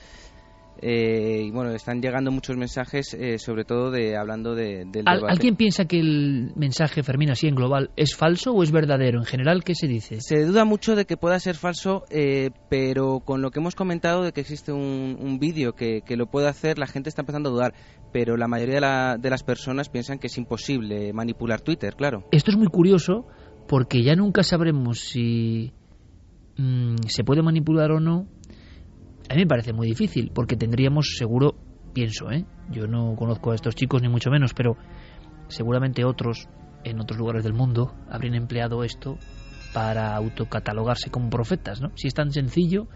Eh, y bueno, están llegando muchos mensajes, eh, sobre todo de hablando de, del debate. ¿Alguien piensa que el mensaje, Fermín, así en global, es falso o es verdadero? En general, ¿qué se dice? Se duda mucho de que pueda ser falso, eh, pero con lo que hemos comentado de que existe un, vídeo que, lo puede hacer, la gente está empezando a dudar. Pero la mayoría de, las personas piensan que es imposible manipular Twitter, claro. Esto es muy curioso porque ya nunca sabremos si mm, se puede manipular o no a mí me parece muy difícil, porque tendríamos seguro, pienso, ¿eh? yo no conozco a estos chicos ni mucho menos, pero seguramente otros en otros lugares del mundo habrían empleado esto para autocatalogarse como profetas, ¿no? Si es tan sencillo,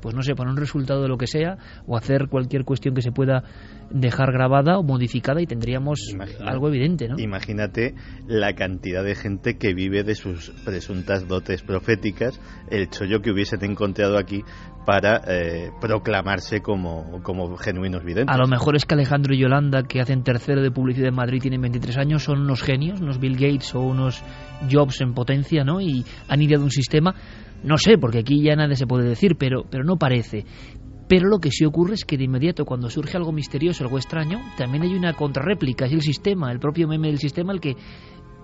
pues no sé, poner un resultado de lo que sea o hacer cualquier cuestión que se pueda dejar grabada o modificada y tendríamos algo evidente, ¿no? Imagínate la cantidad de gente que vive de sus presuntas dotes proféticas, el chollo que hubiesen encontrado aquí para eh, proclamarse como, como genuinos videntes. A lo mejor es que Alejandro y Yolanda, que hacen tercero de publicidad en Madrid, tienen 23 años, son unos genios, unos Bill Gates o unos Jobs en potencia, ¿no? Y han ideado un sistema no sé, porque aquí ya nada se puede decir, pero, pero no parece. Pero lo que sí ocurre es que de inmediato cuando surge algo misterioso, algo extraño, también hay una contrarréplica, es el sistema, el propio meme del sistema el que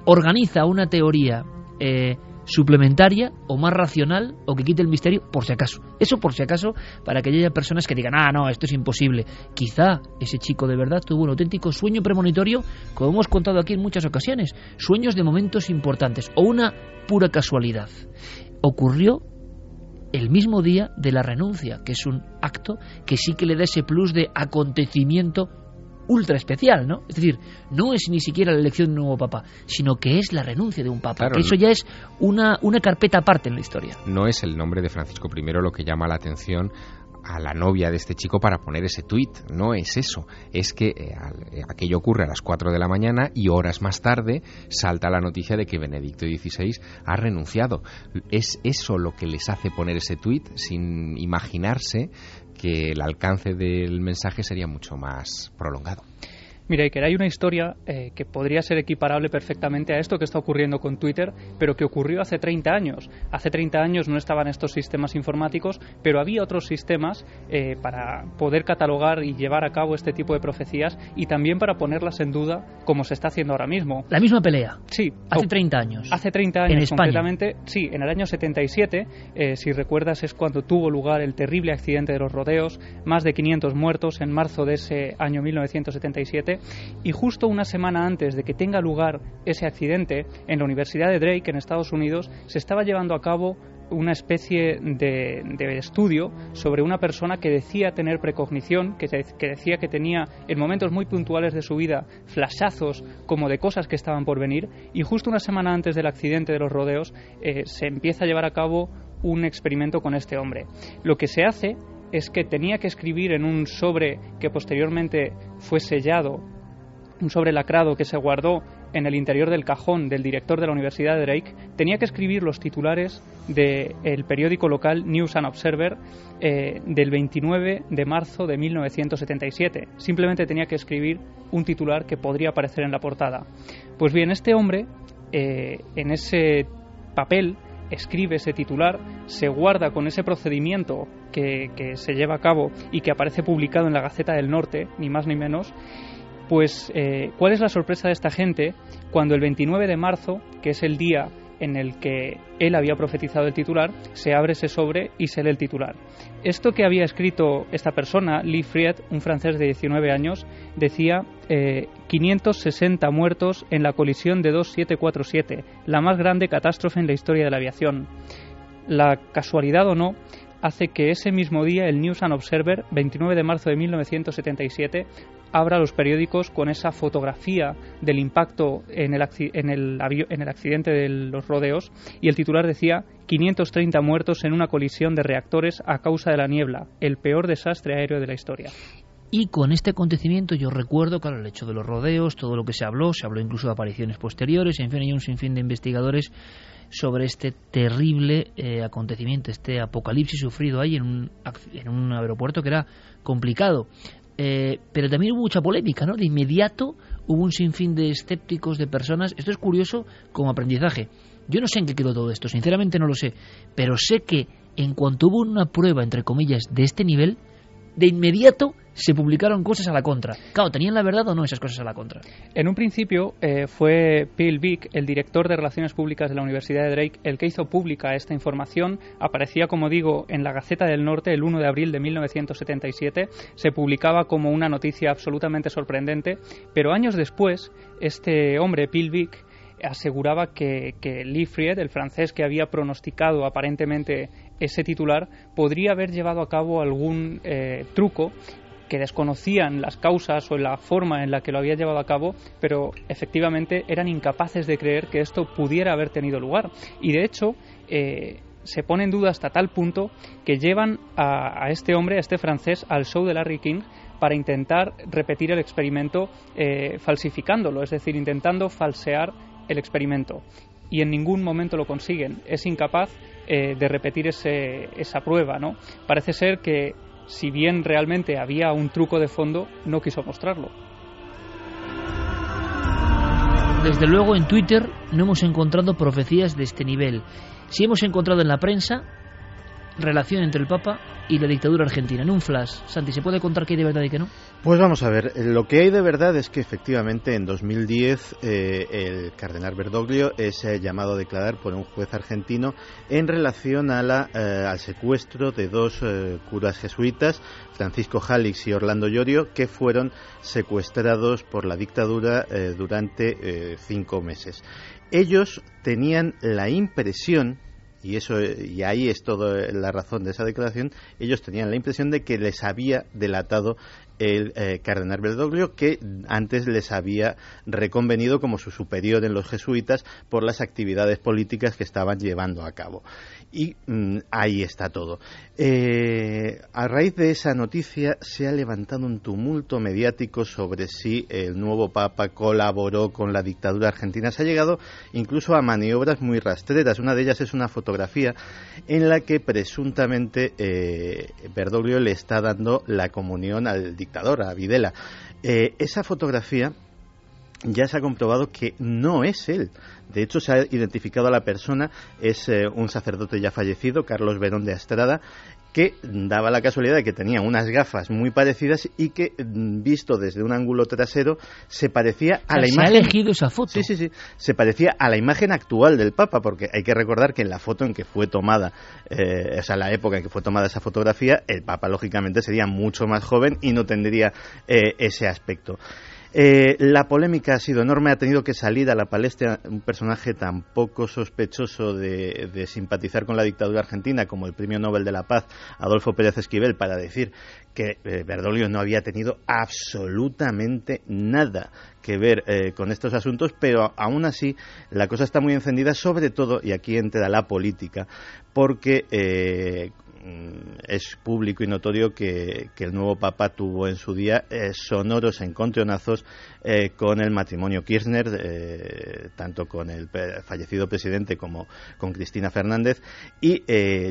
organiza una teoría eh, suplementaria o más racional o que quite el misterio por si acaso. Eso por si acaso para que haya personas que digan, ah, no, esto es imposible. Quizá ese chico de verdad tuvo un auténtico sueño premonitorio, como hemos contado aquí en muchas ocasiones, sueños de momentos importantes o una pura casualidad ocurrió el mismo día de la renuncia, que es un acto que sí que le da ese plus de acontecimiento ultra especial, ¿no? Es decir, no es ni siquiera la elección de un nuevo papa, sino que es la renuncia de un papa. que eso ya es una, una carpeta aparte en la historia. No es el nombre de Francisco I lo que llama la atención a la novia de este chico para poner ese tuit. No es eso. Es que eh, eh, aquello ocurre a las 4 de la mañana y horas más tarde salta la noticia de que Benedicto XVI ha renunciado. Es eso lo que les hace poner ese tuit sin imaginarse que el alcance del mensaje sería mucho más prolongado. Mira, Iker, hay una historia eh, que podría ser equiparable perfectamente a esto que está ocurriendo con Twitter, pero que ocurrió hace 30 años. Hace 30 años no estaban estos sistemas informáticos, pero había otros sistemas eh, para poder catalogar y llevar a cabo este tipo de profecías y también para ponerlas en duda, como se está haciendo ahora mismo. La misma pelea. Sí. Hace 30 años. Hace 30 años, en España. Sí, en el año 77, eh, si recuerdas, es cuando tuvo lugar el terrible accidente de los rodeos, más de 500 muertos en marzo de ese año 1977 y justo una semana antes de que tenga lugar ese accidente, en la Universidad de Drake, en Estados Unidos, se estaba llevando a cabo una especie de, estudio sobre una persona que decía tener precognición, que, decía que tenía en momentos muy puntuales de su vida flashazos como de cosas que estaban por venir y justo una semana antes del accidente de los rodeos eh, se empieza a llevar a cabo un experimento con este hombre. Lo que se hace es que tenía que escribir en un sobre que posteriormente fue sellado, un sobre lacrado que se guardó en el interior del cajón del director de la Universidad de Drake, tenía que escribir los titulares del periódico local News and Observer eh, del 29 de marzo de 1977. Simplemente tenía que escribir un titular que podría aparecer en la portada. Pues bien, este hombre, eh, en ese papel, escribe ese titular, se guarda con ese procedimiento que, se lleva a cabo y que aparece publicado en la Gaceta del Norte, ni más ni menos, pues eh, ¿cuál es la sorpresa de esta gente cuando el 29 de marzo, que es el día en el que él había profetizado el titular, se abre ese sobre y se lee el titular. Esto que había escrito esta persona, Lee Fried, un francés de 19 años, decía 560 eh, muertos en la colisión de 2747, la más grande catástrofe en la historia de la aviación. La casualidad o no, hace que ese mismo día el News and Observer, 29 de marzo de 1977, abra los periódicos con esa fotografía del impacto en el, en el, en el accidente de los rodeos y el titular decía 530 muertos en una colisión de reactores a causa de la niebla, el peor desastre aéreo de la historia. Y con este acontecimiento yo recuerdo, claro, el hecho de los rodeos, todo lo que se habló, se habló incluso de apariciones posteriores, en fin, hay un sinfín de investigadores sobre este terrible eh, acontecimiento, este apocalipsis sufrido ahí en un, en un aeropuerto que era complicado. Eh, pero también hubo mucha polémica, ¿no? De inmediato hubo un sinfín de escépticos, de personas. Esto es curioso como aprendizaje. Yo no sé en qué quedó todo esto, sinceramente no lo sé, pero sé que en cuanto hubo una prueba, entre comillas, de este nivel, de inmediato se publicaron cosas a la contra. Claro, ¿tenían la verdad o no esas cosas a la contra? En un principio eh, fue Bill Vick, el director de Relaciones Públicas de la Universidad de Drake, el que hizo pública esta información. Aparecía, como digo, en la Gaceta del Norte el 1 de abril de 1977. Se publicaba como una noticia absolutamente sorprendente, pero años después, este hombre, Bill Vick, aseguraba que, que Lee Fried, el francés que había pronosticado aparentemente ese titular, podría haber llevado a cabo algún eh, truco que desconocían las causas o la forma en la que lo había llevado a cabo, pero efectivamente eran incapaces de creer que esto pudiera haber tenido lugar. Y de hecho, eh, se pone en duda hasta tal punto que llevan a, este hombre, a este francés, al show de Larry King para intentar repetir el experimento eh, falsificándolo, es decir, intentando falsear el experimento. Y en ningún momento lo consiguen. Es incapaz eh, de repetir ese, esa prueba. ¿no? Parece ser que si bien realmente había un truco de fondo, no quiso mostrarlo. Desde luego en Twitter no hemos encontrado profecías de este nivel. Si hemos encontrado en la prensa relación entre el Papa y la dictadura argentina. En un flash, Santi, ¿se puede contar qué hay de verdad y qué no? Pues vamos a ver, lo que hay de verdad es que efectivamente en 2010 eh, el cardenal Berdoglio es eh, llamado a declarar por un juez argentino en relación a la, eh, al secuestro de dos curas jesuitas, Francisco Jalix y Orlando Llorio, que fueron secuestrados por la dictadura durante cinco meses. Ellos tenían la impresión y eso y ahí es toda la razón de esa declaración ellos tenían la impresión de que les había delatado el eh, cardenal Bergoglio, que antes les había reconvenido como su superior en los jesuitas por las actividades políticas que estaban llevando a cabo. Y mm, ahí está todo. Eh, a raíz de esa noticia se ha levantado un tumulto mediático sobre si el nuevo Papa colaboró con la dictadura argentina. Se ha llegado incluso a maniobras muy rastreras. Una de ellas es una fotografía en la que presuntamente eh, le está dando la comunión al dictador, a Videla. Eh, esa fotografía ya se ha comprobado que no es él. De hecho, se ha identificado a la persona, es eh, un sacerdote ya fallecido, Carlos Verón de Astrada, que daba la casualidad de que tenía unas gafas muy parecidas y que, mm, visto desde un ángulo trasero, se parecía a la imagen. ha elegido esa foto. Sí, sí, sí. Se parecía a la imagen actual del Papa, porque hay que recordar que en la foto en que fue tomada, eh, o sea, la época en que fue tomada esa fotografía, el Papa, lógicamente, sería mucho más joven y no tendría eh, ese aspecto. Eh, la polémica ha sido enorme, ha tenido que salir a la palestra un personaje tan poco sospechoso de, simpatizar con la dictadura argentina como el Premio Nobel de la Paz, Adolfo Pérez Esquivel, para decir que eh, no había tenido absolutamente nada que ver eh, con estos asuntos, pero aún así la cosa está muy encendida, sobre todo, y aquí entra la política, porque Mm, es público y notorio que, el nuevo Papa tuvo en su día eh, sonoros encontronazos eh, con el matrimonio Kirchner, eh, tanto con el fallecido presidente como con Cristina Fernández, y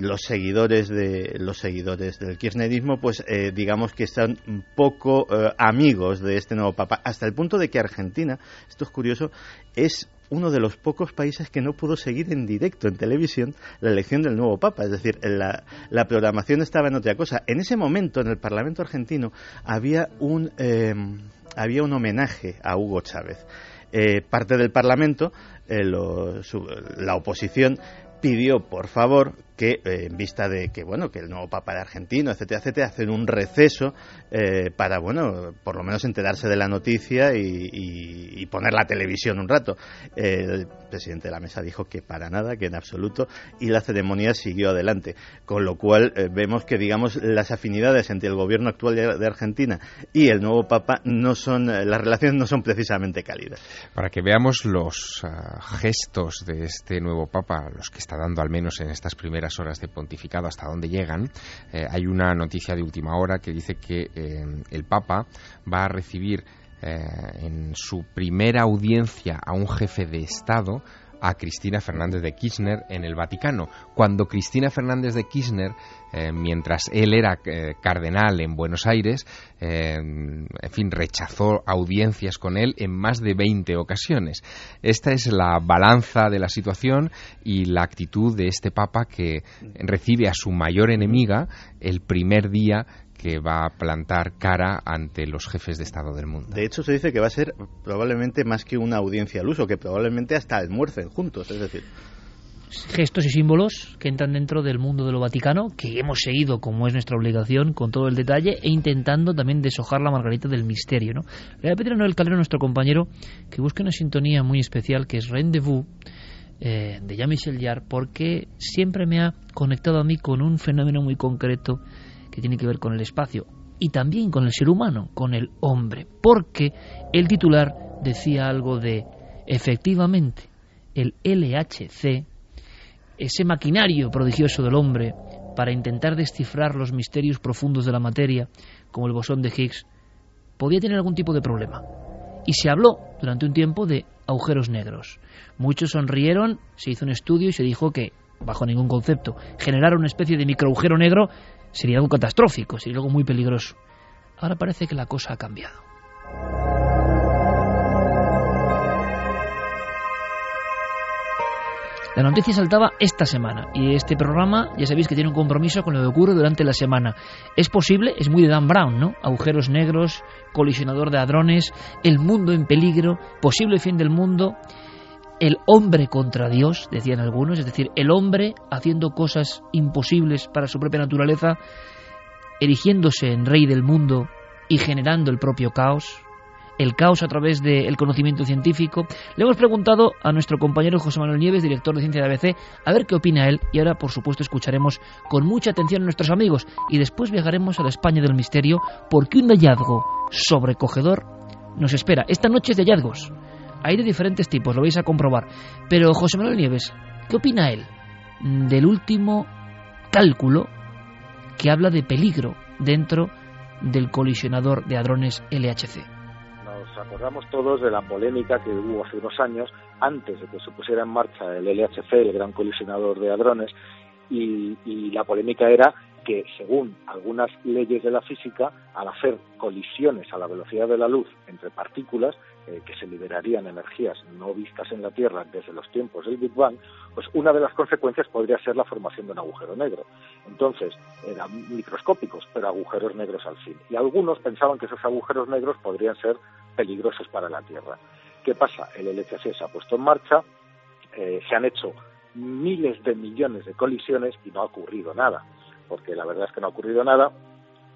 los seguidores de los seguidores del kirchnerismo, pues digamos que están poco amigos de este nuevo Papa, hasta el punto de que Argentina, esto es curioso, es uno de los pocos países que no pudo seguir en directo en televisión la elección del nuevo Papa. Es decir, la, la programación estaba en otra cosa. En ese momento, en el Parlamento argentino, había un, em, había un homenaje a Hugo Chávez. Eh, parte del Parlamento, eh, la oposición, pidió, por favor, que eh, en vista de que bueno que el nuevo papa de argentino etcétera etcétera hacen un receso eh, para bueno por lo menos enterarse de la noticia y, poner la televisión un rato. El presidente de la mesa dijo que para nada que en absoluto y la ceremonia siguió adelante. Con lo cual eh, vemos que digamos las afinidades entre el gobierno actual de, Argentina y el nuevo papa no son las relaciones no son precisamente cálidas. Para que veamos los ah, gestos de este nuevo papa los que está dando al menos en estas primeras horas de pontificado hasta dónde llegan, eh, hay una noticia de última hora que dice que eh, el Papa va a recibir eh, en su primera audiencia a un jefe de Estado a Cristina Fernández de Kirchner en el Vaticano, cuando Cristina Fernández de Kirchner, eh, mientras él era eh, cardenal en Buenos Aires, eh, en fin, rechazó audiencias con él en más de 20 ocasiones. Esta es la balanza de la situación y la actitud de este Papa que recibe a su mayor enemiga el primer día que va a plantar cara ante los jefes de Estado del mundo. De hecho, se dice que va a ser probablemente más que una audiencia al uso, que probablemente hasta almuercen juntos, es decir gestos y símbolos que entran dentro del mundo de lo Vaticano, que hemos seguido como es nuestra obligación con todo el detalle e intentando también deshojar la margarita del misterio. ¿no? Le voy a pedir a Noel Calero, nuestro compañero, que busque una sintonía muy especial que es Rendezvous eh, de Jean-Michel Jarre, porque siempre me ha conectado a mí con un fenómeno muy concreto que tiene que ver con el espacio y también con el ser humano, con el hombre, porque el titular decía algo de, efectivamente, el LHC, ese maquinario prodigioso del hombre para intentar descifrar los misterios profundos de la materia, como el bosón de Higgs, podía tener algún tipo de problema. Y se habló durante un tiempo de agujeros negros. Muchos sonrieron, se hizo un estudio y se dijo que, bajo ningún concepto, generar una especie de microagujero negro sería algo catastrófico, sería algo muy peligroso. Ahora parece que la cosa ha cambiado. La noticia saltaba esta semana y este programa ya sabéis que tiene un compromiso con lo que ocurre durante la semana. Es posible, es muy de Dan Brown, ¿no? Agujeros negros, colisionador de hadrones, el mundo en peligro, posible fin del mundo, el hombre contra Dios, decían algunos, es decir, el hombre haciendo cosas imposibles para su propia naturaleza, erigiéndose en rey del mundo y generando el propio caos, el caos a través del conocimiento científico. Le hemos preguntado a nuestro compañero José Manuel Nieves, director de ciencia de ABC, a ver qué opina él y ahora, por supuesto, escucharemos con mucha atención a nuestros amigos y después viajaremos a la España del misterio porque un hallazgo sobrecogedor nos espera. Esta noche es de hallazgos. Hay de diferentes tipos, lo vais a comprobar. Pero José Manuel Nieves, ¿qué opina él del último cálculo que habla de peligro dentro del colisionador de hadrones LHC? Nos acordamos todos de la polémica que hubo hace unos años antes de que se pusiera en marcha el LHC, el gran colisionador de hadrones, y, y la polémica era que según algunas leyes de la física, al hacer colisiones a la velocidad de la luz entre partículas, eh, que se liberarían energías no vistas en la Tierra desde los tiempos del Big Bang, pues una de las consecuencias podría ser la formación de un agujero negro. Entonces, eran microscópicos, pero agujeros negros al fin. Y algunos pensaban que esos agujeros negros podrían ser peligrosos para la Tierra. ¿Qué pasa? El LHC se ha puesto en marcha, eh, se han hecho miles de millones de colisiones y no ha ocurrido nada porque la verdad es que no ha ocurrido nada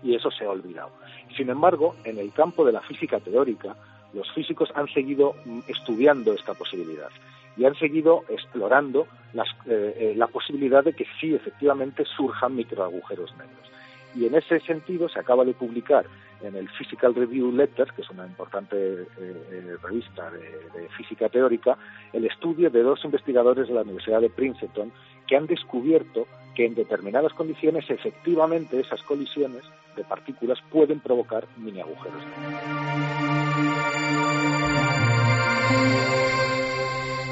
y eso se ha olvidado. Sin embargo, en el campo de la física teórica, los físicos han seguido mm, estudiando esta posibilidad y han seguido explorando eh, eh, la posibilidad de que sí efectivamente surjan microagujeros negros. Y en ese sentido se acaba de publicar en el Physical Review Letters, que es una importante eh, revista de, de, física teórica, el estudio de dos investigadores de la Universidad de Princeton que han descubierto que en determinadas condiciones efectivamente esas colisiones de partículas pueden provocar mini agujeros.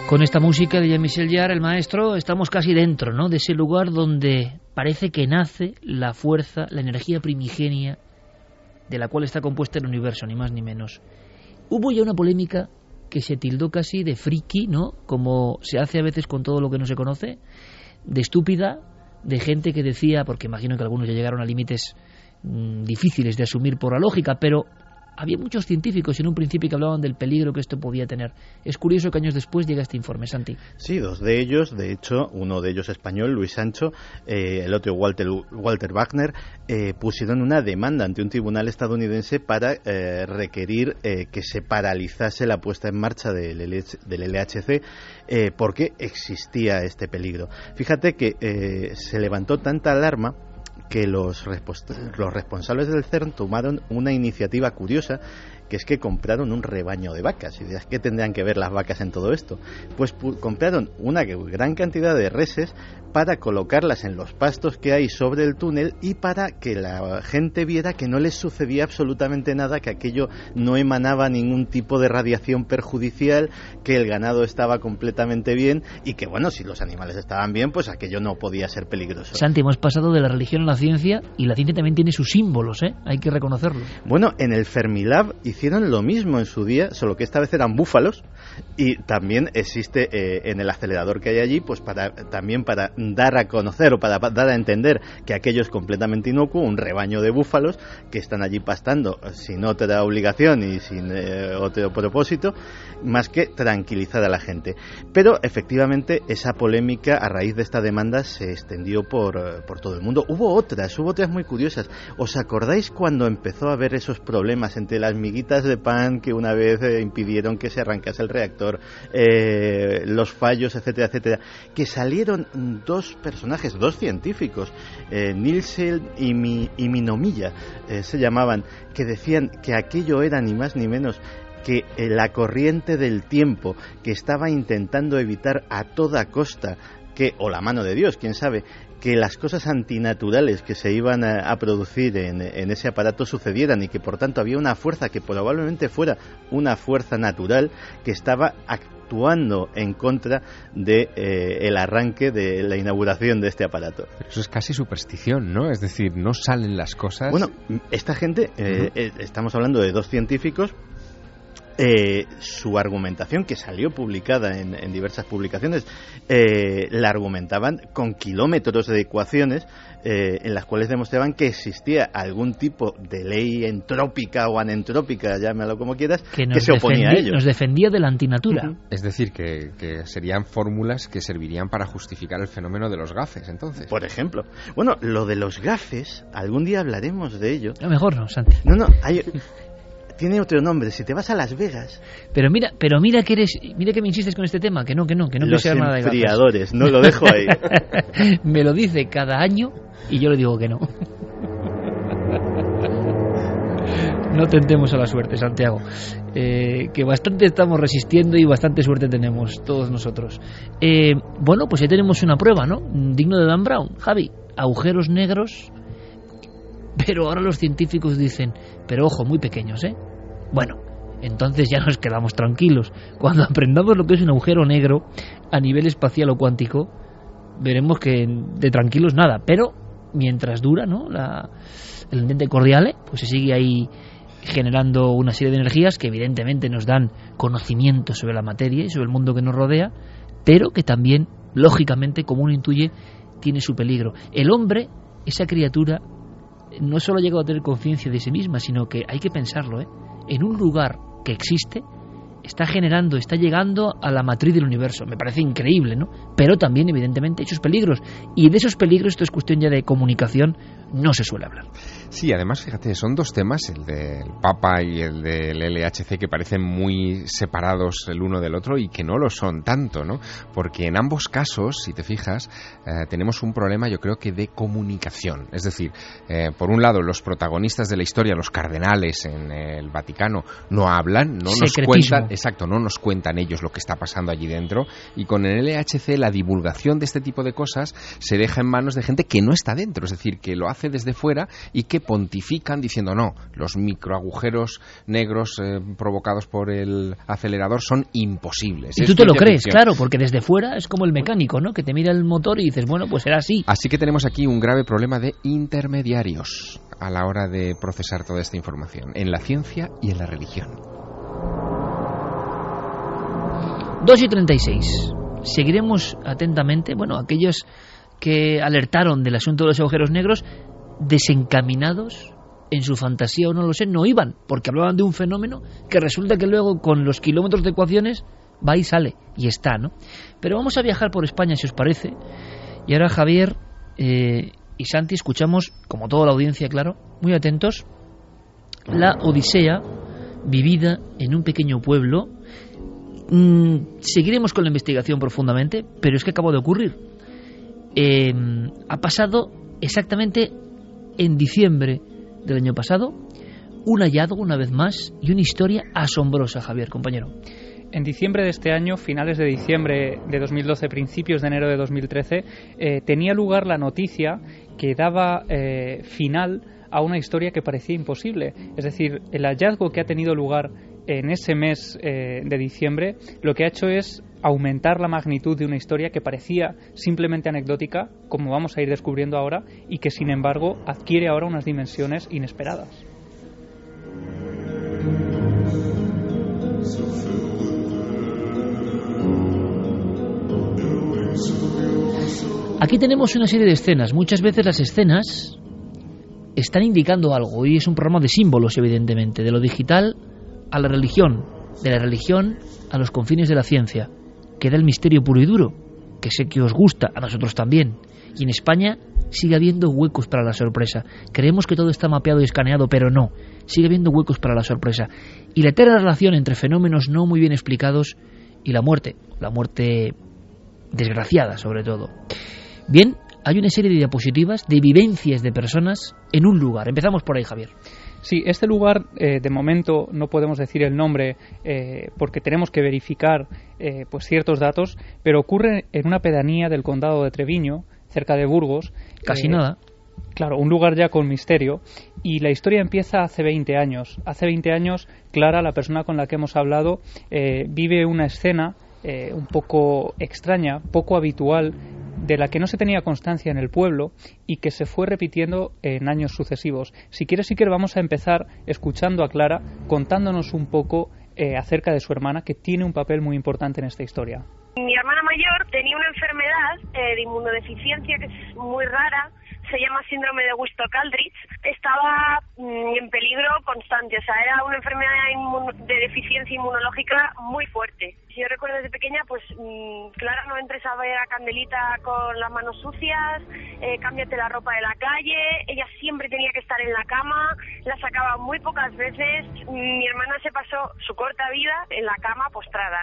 Con esta música de Jean-Michel Jarre, el maestro, estamos casi dentro ¿no? de ese lugar donde parece que nace la fuerza, la energía primigenia de la cual está compuesta el universo, ni más ni menos. Hubo ya una polémica que se tildó casi de friki, ¿no? Como se hace a veces con todo lo que no se conoce, de estúpida, de gente que decía, porque imagino que algunos ya llegaron a límites mm, difíciles de asumir por la lógica, pero había muchos científicos en un principio que hablaban del peligro que esto podía tener. Es curioso que años después llega este informe, Santi. Sí, dos de ellos, de hecho, uno de ellos español, Luis Sancho, eh, el otro Walter, Walter Wagner, eh, pusieron una demanda ante un tribunal estadounidense para eh, requerir que se paralizase la puesta en marcha del, del LHC porque existía este peligro. Fíjate que se levantó tanta alarma que los, los responsables del CERN tomaron una iniciativa curiosa que es que compraron un rebaño de vacas. Y dirás, ¿qué tendrían que ver las vacas en todo esto? Pues compraron una gran cantidad de reses para colocarlas en los pastos que hay sobre el túnel y para que la gente viera que no les sucedía absolutamente nada, que aquello no emanaba ningún tipo de radiación perjudicial, que el ganado estaba completamente bien y que, bueno, si los animales estaban bien, pues aquello no podía ser peligroso. Santi, hemos pasado de la religión a la ciencia y la ciencia también tiene sus símbolos, ¿eh? Hay que reconocerlo. Bueno, en el Fermilab hicieron lo mismo en su día, solo que esta vez eran búfalos y también existe eh, en el acelerador que hay allí, pues para también para dar a conocer o para dar a entender que aquello es completamente inocuo, un rebaño de búfalos que están allí pastando sin otra obligación y sin eh, otro propósito, más que tranquilizar a la gente. Pero efectivamente esa polémica a raíz de esta demanda se extendió por, por todo el mundo. Hubo otras, hubo otras muy curiosas. ¿Os acordáis cuando empezó a haber esos problemas entre las miguitas de pan que una vez eh, impidieron que se arrancase el reactor, eh, los fallos, etcétera, etcétera? Que salieron dos personajes, dos científicos, eh, Nielsen y, Mi, y Minomilla, eh, se llamaban, que decían que aquello era ni más ni menos que eh, la corriente del tiempo que estaba intentando evitar a toda costa que, o la mano de Dios, quién sabe, que las cosas antinaturales que se iban a, producir en, ese aparato sucedieran y que por tanto había una fuerza que probablemente fuera una fuerza natural que estaba actuando en contra de eh, el arranque de la inauguración de este aparato. eso es casi superstición, ¿no? Es decir, no salen las cosas. Bueno, esta gente, eh, eh, estamos hablando de dos científicos eh, su argumentación, que salió publicada en, diversas publicaciones, eh, la argumentaban con kilómetros de ecuaciones eh, en las cuales demostraban que existía algún tipo de ley entrópica o anentrópica, llámalo como quieras, que, se oponía a ello. Nos defendía de la antinatura. Es decir, que, serían fórmulas que servirían para justificar el fenómeno de los gafes, entonces. Por ejemplo. Bueno, lo de los gafes, algún día hablaremos de ello. lo mejor no, Santi. No, no, hay tiene otro nombre. Si te vas a Las Vegas. Pero mira, pero mira que eres, mira que me insistes con este tema, que no, que no, que no Los nada de enfriadores, no lo dejo ahí. me lo dice cada año y yo le digo que no. No tentemos a la suerte, Santiago. Eh, que bastante estamos resistiendo y bastante suerte tenemos todos nosotros. Eh, bueno, pues ya tenemos una prueba, ¿no? Digno de Dan Brown. Javi, agujeros negros. Pero ahora los científicos dicen, pero ojo, muy pequeños, ¿eh? Bueno, entonces ya nos quedamos tranquilos. Cuando aprendamos lo que es un agujero negro a nivel espacial o cuántico, veremos que de tranquilos nada. Pero mientras dura, ¿no? La, el ambiente cordiale, pues se sigue ahí generando una serie de energías que evidentemente nos dan conocimiento sobre la materia y sobre el mundo que nos rodea, pero que también, lógicamente, como uno intuye, tiene su peligro. El hombre, esa criatura, no solo ha llegado a tener conciencia de sí misma, sino que hay que pensarlo, ¿eh? en un lugar que existe, está generando, está llegando a la matriz del universo. Me parece increíble, ¿no? Pero también, evidentemente, hay sus peligros. Y de esos peligros, esto es cuestión ya de comunicación, no se suele hablar. Sí, además, fíjate, son dos temas, el del Papa y el del LHC, que parecen muy separados el uno del otro y que no lo son tanto, ¿no? Porque en ambos casos, si te fijas, eh, tenemos un problema, yo creo que de comunicación. Es decir, eh, por un lado, los protagonistas de la historia, los cardenales en el Vaticano, no hablan, no nos cuentan, exacto, no nos cuentan ellos lo que está pasando allí dentro. Y con el LHC, la divulgación de este tipo de cosas se deja en manos de gente que no está dentro, es decir, que lo hace desde fuera y que pontifican diciendo no, los microagujeros negros eh, provocados por el acelerador son imposibles. Y tú te lo crees, claro, porque desde fuera es como el mecánico, ¿no? Que te mira el motor y dices, bueno, pues será así. Así que tenemos aquí un grave problema de intermediarios a la hora de procesar toda esta información, en la ciencia y en la religión. 2 y 36. Seguiremos atentamente, bueno, aquellos que alertaron del asunto de los agujeros negros, desencaminados en su fantasía o no lo sé, no iban, porque hablaban de un fenómeno que resulta que luego con los kilómetros de ecuaciones va y sale, y está, ¿no? Pero vamos a viajar por España, si os parece, y ahora Javier eh, y Santi escuchamos, como toda la audiencia, claro, muy atentos, la Odisea vivida en un pequeño pueblo. Mm, seguiremos con la investigación profundamente, pero es que acabó de ocurrir. Eh, ha pasado exactamente en diciembre del año pasado un hallazgo una vez más y una historia asombrosa, Javier, compañero. En diciembre de este año, finales de diciembre de 2012, principios de enero de 2013, eh, tenía lugar la noticia que daba eh, final a una historia que parecía imposible. Es decir, el hallazgo que ha tenido lugar en ese mes eh, de diciembre lo que ha hecho es aumentar la magnitud de una historia que parecía simplemente anecdótica, como vamos a ir descubriendo ahora, y que sin embargo adquiere ahora unas dimensiones inesperadas. Aquí tenemos una serie de escenas. Muchas veces las escenas están indicando algo y es un programa de símbolos, evidentemente, de lo digital a la religión, de la religión a los confines de la ciencia. Queda el misterio puro y duro, que sé que os gusta, a nosotros también. Y en España sigue habiendo huecos para la sorpresa. Creemos que todo está mapeado y escaneado, pero no. Sigue habiendo huecos para la sorpresa. Y la eterna relación entre fenómenos no muy bien explicados y la muerte, la muerte desgraciada sobre todo. Bien, hay una serie de diapositivas de vivencias de personas en un lugar. Empezamos por ahí, Javier. Sí, este lugar, eh, de momento no podemos decir el nombre eh, porque tenemos que verificar eh, pues ciertos datos, pero ocurre en una pedanía del condado de Treviño, cerca de Burgos. Casi Eh, nada. Claro, un lugar ya con misterio. Y la historia empieza hace 20 años. Hace 20 años, Clara, la persona con la que hemos hablado, eh, vive una escena eh, un poco extraña, poco habitual, de la que no se tenía constancia en el pueblo y que se fue repitiendo en años sucesivos. Si quieres, si quieres, vamos a empezar escuchando a Clara contándonos un poco eh, acerca de su hermana, que tiene un papel muy importante en esta historia. Mi hermana mayor tenía una enfermedad eh, de inmunodeficiencia que es muy rara, se llama síndrome de Wisto-Caldrich, estaba mm, en peligro constante, o sea, era una enfermedad de deficiencia inmunológica muy fuerte. Si yo recuerdo desde pequeña, pues mm, Clara, no entres a ver a Candelita con las manos sucias, eh, cámbiate la ropa de la calle, ella siempre tenía que estar en la cama, la sacaba muy pocas veces, mi hermana se pasó su corta vida en la cama postrada.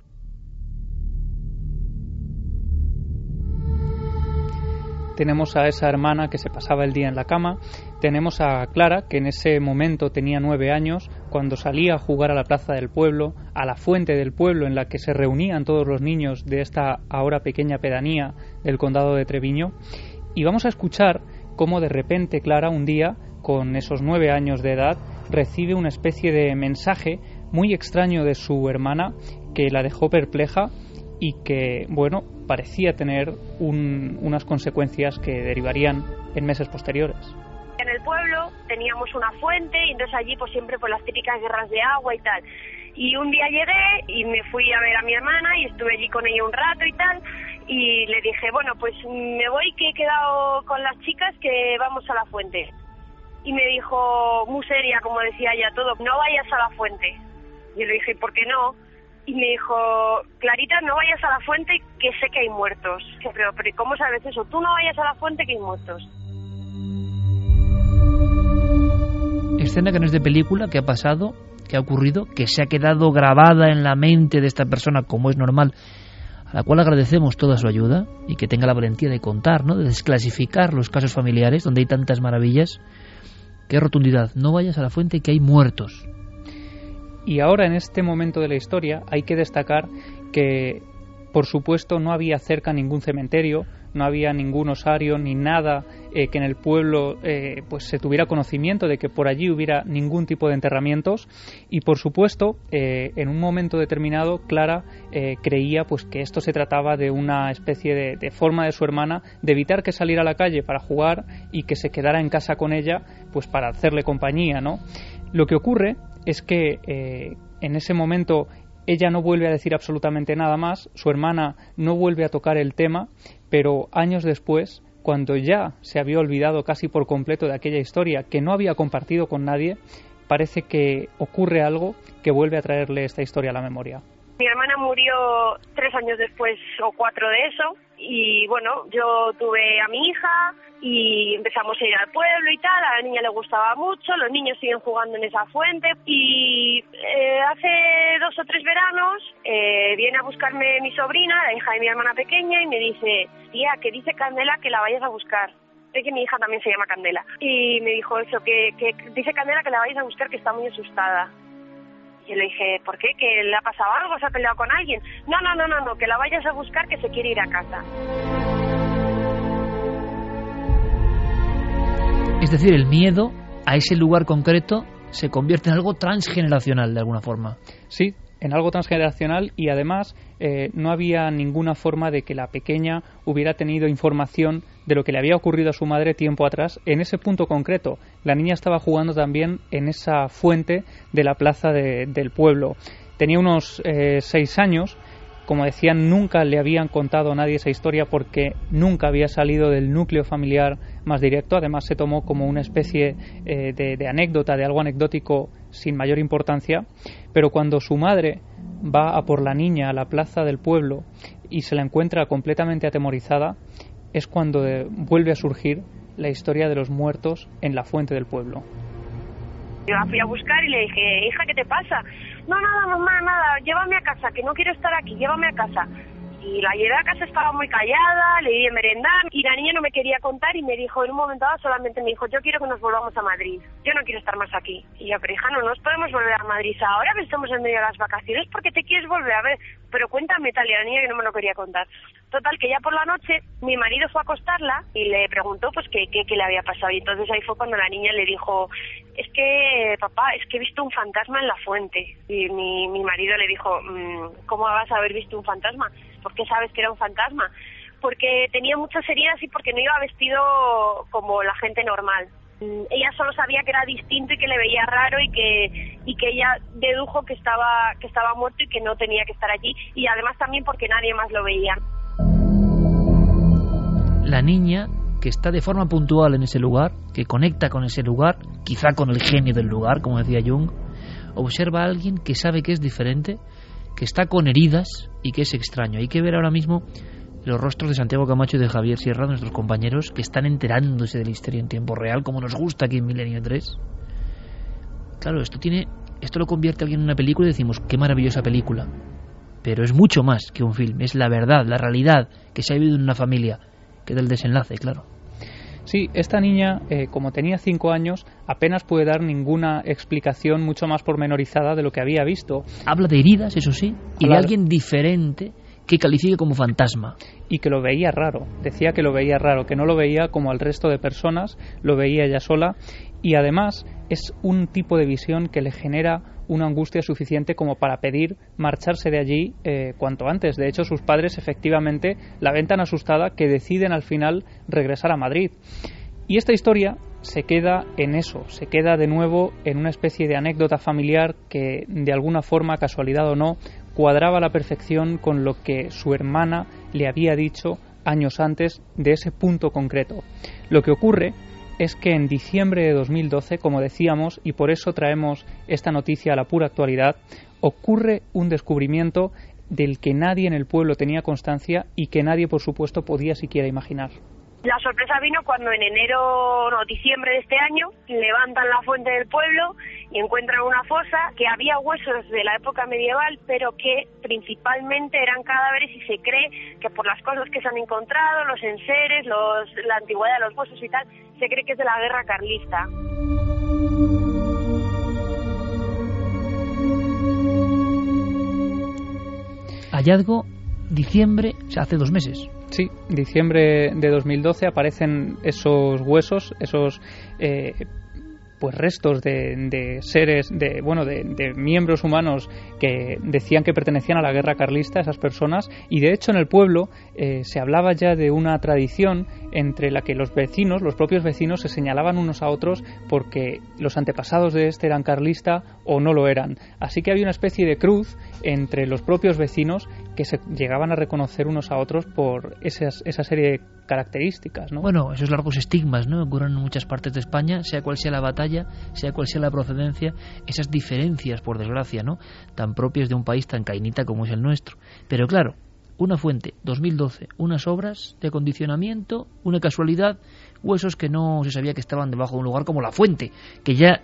Tenemos a esa hermana que se pasaba el día en la cama, tenemos a Clara, que en ese momento tenía nueve años, cuando salía a jugar a la plaza del pueblo, a la fuente del pueblo en la que se reunían todos los niños de esta ahora pequeña pedanía del condado de Treviño, y vamos a escuchar cómo de repente Clara un día, con esos nueve años de edad, recibe una especie de mensaje muy extraño de su hermana que la dejó perpleja y que, bueno, parecía tener unas consecuencias que derivarían en meses posteriores. En el pueblo teníamos una fuente y entonces allí pues siempre las típicas guerras de agua y tal. Y un día llegué y me fui a ver a mi hermana y estuve allí con ella un rato y tal y le dije, bueno, pues me voy que he quedado con las chicas que vamos a la fuente. Y me dijo, muy seria, como decía ella todo, no vayas a la fuente. Y le dije, ¿por qué no? Y me dijo, Clarita, no vayas a la fuente que sé que hay muertos. Pero, pero ¿cómo sabes eso? Tú no vayas a la fuente que hay muertos. Escena que no es de película, que ha pasado, que ha ocurrido, que se ha quedado grabada en la mente de esta persona como es normal, a la cual agradecemos toda su ayuda y que tenga la valentía de contar, ¿no? de desclasificar los casos familiares donde hay tantas maravillas. Qué rotundidad, no vayas a la fuente que hay muertos. Y ahora en este momento de la historia hay que destacar que por supuesto no había cerca ningún cementerio, no había ningún osario ni nada eh, que en el pueblo eh, pues se tuviera conocimiento de que por allí hubiera ningún tipo de enterramientos. Y por supuesto eh, en un momento determinado Clara creía pues que esto se trataba de una especie de, de, forma de su hermana de evitar que saliera a la calle para jugar y que se quedara en casa con ella pues para hacerle compañía no lo que ocurre es que eh, en ese momento ella no vuelve a decir absolutamente nada más, su hermana no vuelve a tocar el tema, pero años después, cuando ya se había olvidado casi por completo de aquella historia que no había compartido con nadie, parece que ocurre algo que vuelve a traerle esta historia a la memoria. Mi hermana murió tres años después o cuatro de eso y bueno, yo tuve a mi hija, y empezamos a ir al pueblo y tal, a la niña le gustaba mucho, los niños siguen jugando en esa fuente y eh, hace dos o tres veranos eh, viene a buscarme mi sobrina, la hija de mi hermana pequeña, y me dice, tía, que dice Candela que la vayas a buscar. Sé que mi hija también se llama Candela. Y me dijo eso, que, que dice Candela que la vayas a buscar, que está muy asustada. Y le dije, ¿por qué? ¿Que le ha pasado algo? ¿Se ha peleado con alguien? No, no, no, no, no, que la vayas a buscar, que se quiere ir a casa. Es decir, el miedo a ese lugar concreto se convierte en algo transgeneracional de alguna forma. Sí, en algo transgeneracional y además eh, no había ninguna forma de que la pequeña hubiera tenido información de lo que le había ocurrido a su madre tiempo atrás en ese punto concreto. La niña estaba jugando también en esa fuente de la plaza del pueblo. Tenía unos eh, seis años como decían, nunca le habían contado a nadie esa historia porque nunca había salido del núcleo familiar más directo. Además, se tomó como una especie eh, de, anécdota, de algo anecdótico sin mayor importancia. Pero cuando su madre va a por la niña a la plaza del pueblo y se la encuentra completamente atemorizada, es cuando eh, vuelve a surgir la historia de los muertos en la fuente del pueblo. Yo la fui a buscar y le dije, hija, ¿qué te pasa? No, nada, mamá, nada, llévame a casa, que no quiero estar aquí, llévame a casa. Y la llevé a casa, estaba muy callada, le di de merendar y la niña no me quería contar y me dijo, en un momento dado solamente me dijo, yo quiero que nos volvamos a Madrid, yo no quiero estar más aquí. Y yo, pero hija, no nos podemos volver a Madrid ahora que estamos en medio de las vacaciones porque te quieres volver a ver, pero cuéntame tal y la niña que no me lo quería contar. Total, que ya por la noche mi marido fue a acostarla y le preguntó pues qué, qué, qué le había pasado y entonces ahí fue cuando la niña le dijo, es que papá, es que he visto un fantasma en la fuente. Y mi, mi marido le dijo, mm, ¿cómo vas a haber visto un fantasma? ¿Por qué sabes que era un fantasma? Porque tenía muchas heridas y porque no iba vestido como la gente normal. Mm, ella solo sabía que era distinto y que le veía raro y que y que ella dedujo que estaba que estaba muerto y que no tenía que estar allí y además también porque nadie más lo veía. La niña que está de forma puntual en ese lugar, que conecta con ese lugar, quizá con el genio del lugar, como decía Jung, observa a alguien que sabe que es diferente, que está con heridas y que es extraño. Hay que ver ahora mismo los rostros de Santiago Camacho y de Javier Sierra, nuestros compañeros, que están enterándose de la historia en tiempo real, como nos gusta aquí en Milenio 3. Claro, esto tiene esto lo convierte alguien en una película y decimos, qué maravillosa película. Pero es mucho más que un film, es la verdad, la realidad que se ha vivido en una familia, que del desenlace, claro. Sí, esta niña, eh, como tenía cinco años, apenas puede dar ninguna explicación mucho más pormenorizada de lo que había visto. Habla de heridas, eso sí, y de alguien diferente que califique como fantasma. Y que lo veía raro, decía que lo veía raro, que no lo veía como al resto de personas, lo veía ella sola y además es un tipo de visión que le genera una angustia suficiente como para pedir marcharse de allí eh, cuanto antes. De hecho, sus padres efectivamente la ven tan asustada que deciden al final regresar a Madrid. Y esta historia se queda en eso, se queda de nuevo en una especie de anécdota familiar que de alguna forma, casualidad o no, cuadraba a la perfección con lo que su hermana le había dicho años antes de ese punto concreto. Lo que ocurre es que en diciembre de 2012, como decíamos, y por eso traemos esta noticia a la pura actualidad, ocurre un descubrimiento del que nadie en el pueblo tenía constancia y que nadie, por supuesto, podía siquiera imaginar. La sorpresa vino cuando en enero o diciembre de este año levantan la fuente del pueblo y encuentran una fosa que había huesos de la época medieval, pero que principalmente eran cadáveres y se cree que por las cosas que se han encontrado, los enseres, los, la antigüedad de los huesos y tal, se cree que es de la guerra carlista. Hallazgo diciembre, o hace dos meses. Sí, diciembre de 2012 aparecen esos huesos, esos eh, pues restos de, seres, de bueno, de, miembros humanos que decían que pertenecían a la guerra carlista, esas personas, y de hecho en el pueblo eh, se hablaba ya de una tradición entre la que los vecinos, los propios vecinos, se señalaban unos a otros porque los antepasados de este eran carlista o no lo eran. Así que había una especie de cruz entre los propios vecinos que se llegaban a reconocer unos a otros por esas, esa serie de características. ¿no? Bueno, esos largos estigmas ¿no? ocurren en muchas partes de España, sea cual sea la batalla, sea cual sea la procedencia, esas diferencias, por desgracia, ¿no? tan propias de un país tan cainita como es el nuestro. Pero claro, una fuente, 2012, unas obras de acondicionamiento, una casualidad, huesos que no se sabía que estaban debajo de un lugar como la fuente, que ya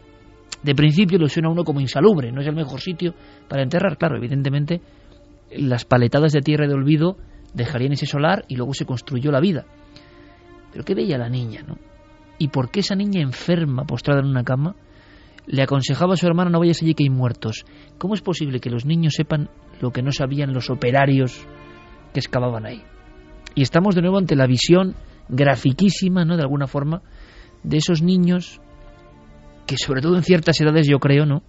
de principio le suena a uno como insalubre, no es el mejor sitio para enterrar. Claro, evidentemente las paletadas de tierra de olvido dejarían ese solar y luego se construyó la vida. Pero qué veía la niña, ¿no? ¿Y por qué esa niña enferma, postrada en una cama, le aconsejaba a su hermana no vayas allí que hay muertos? ¿Cómo es posible que los niños sepan lo que no sabían los operarios que excavaban ahí? Y estamos de nuevo ante la visión grafiquísima, ¿no? De alguna forma, de esos niños que sobre todo en ciertas edades yo creo, ¿no?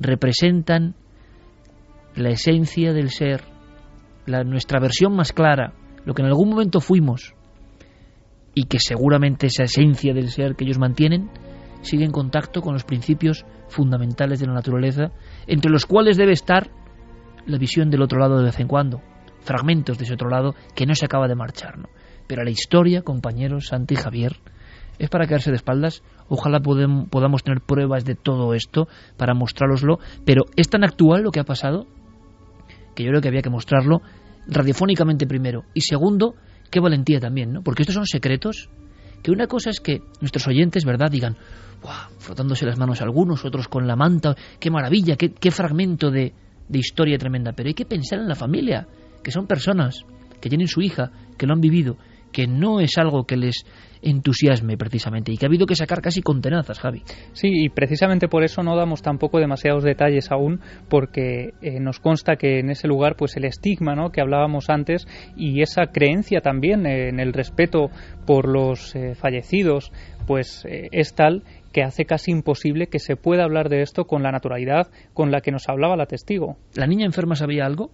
representan la esencia del ser, la, nuestra versión más clara, lo que en algún momento fuimos y que seguramente esa esencia del ser que ellos mantienen sigue en contacto con los principios fundamentales de la naturaleza, entre los cuales debe estar la visión del otro lado de vez en cuando, fragmentos de ese otro lado que no se acaba de marchar. ¿no? Pero la historia, compañeros, Santi y Javier, es para quedarse de espaldas. Ojalá podamos tener pruebas de todo esto para mostrároslo, pero es tan actual lo que ha pasado que yo creo que había que mostrarlo radiofónicamente primero y segundo, qué valentía también, ¿no? Porque estos son secretos que una cosa es que nuestros oyentes, ¿verdad?, digan, frotándose las manos algunos, otros con la manta, qué maravilla, qué, qué fragmento de, de historia tremenda, pero hay que pensar en la familia, que son personas que tienen su hija, que lo han vivido, que no es algo que les entusiasme precisamente y que ha habido que sacar casi con tenazas, Javi. Sí, y precisamente por eso no damos tampoco demasiados detalles aún porque eh, nos consta que en ese lugar pues el estigma ¿no? que hablábamos antes y esa creencia también en el respeto por los eh, fallecidos pues eh, es tal que hace casi imposible que se pueda hablar de esto con la naturalidad con la que nos hablaba la testigo. ¿La niña enferma sabía algo?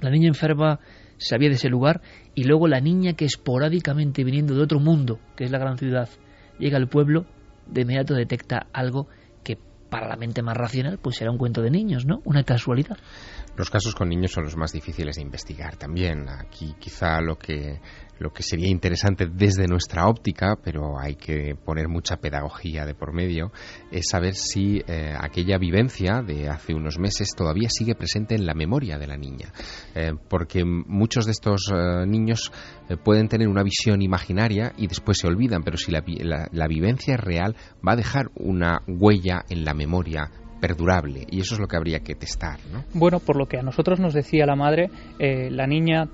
¿La niña enferma sabía de ese lugar y luego la niña que esporádicamente viniendo de otro mundo, que es la gran ciudad, llega al pueblo, de inmediato detecta algo que para la mente más racional, pues será un cuento de niños, ¿no? Una casualidad. Los casos con niños son los más difíciles de investigar también. Aquí quizá lo que lo que sería interesante desde nuestra óptica, pero hay que poner mucha pedagogía de por medio, es saber si eh, aquella vivencia de hace unos meses todavía sigue presente en la memoria de la niña. Eh, porque muchos de estos eh, niños pueden tener una visión imaginaria y después se olvidan, pero si la, la vivencia es real, va a dejar una huella en la memoria perdurable y eso es lo que habría que testar. ¿no? Bueno, por lo que a nosotros nos decía la madre, la niña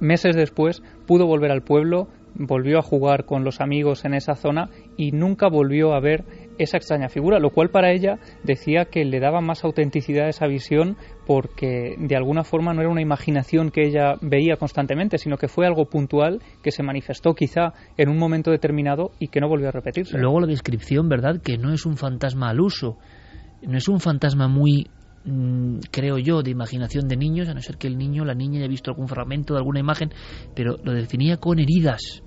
meses después pudo volver al pueblo, volvió a jugar con los amigos en esa zona y nunca volvió a ver esa extraña figura, lo cual para ella decía que le daba más autenticidad a esa visión porque de alguna forma no era una imaginación que ella veía constantemente, sino que fue algo puntual que se manifestó quizá en un momento determinado y que no volvió a repetirse. Luego la descripción, ¿verdad? Que no es un fantasma al uso, no es un fantasma muy creo yo, de imaginación de niños, a no ser que el niño, la niña haya visto algún fragmento de alguna imagen, pero lo definía con heridas,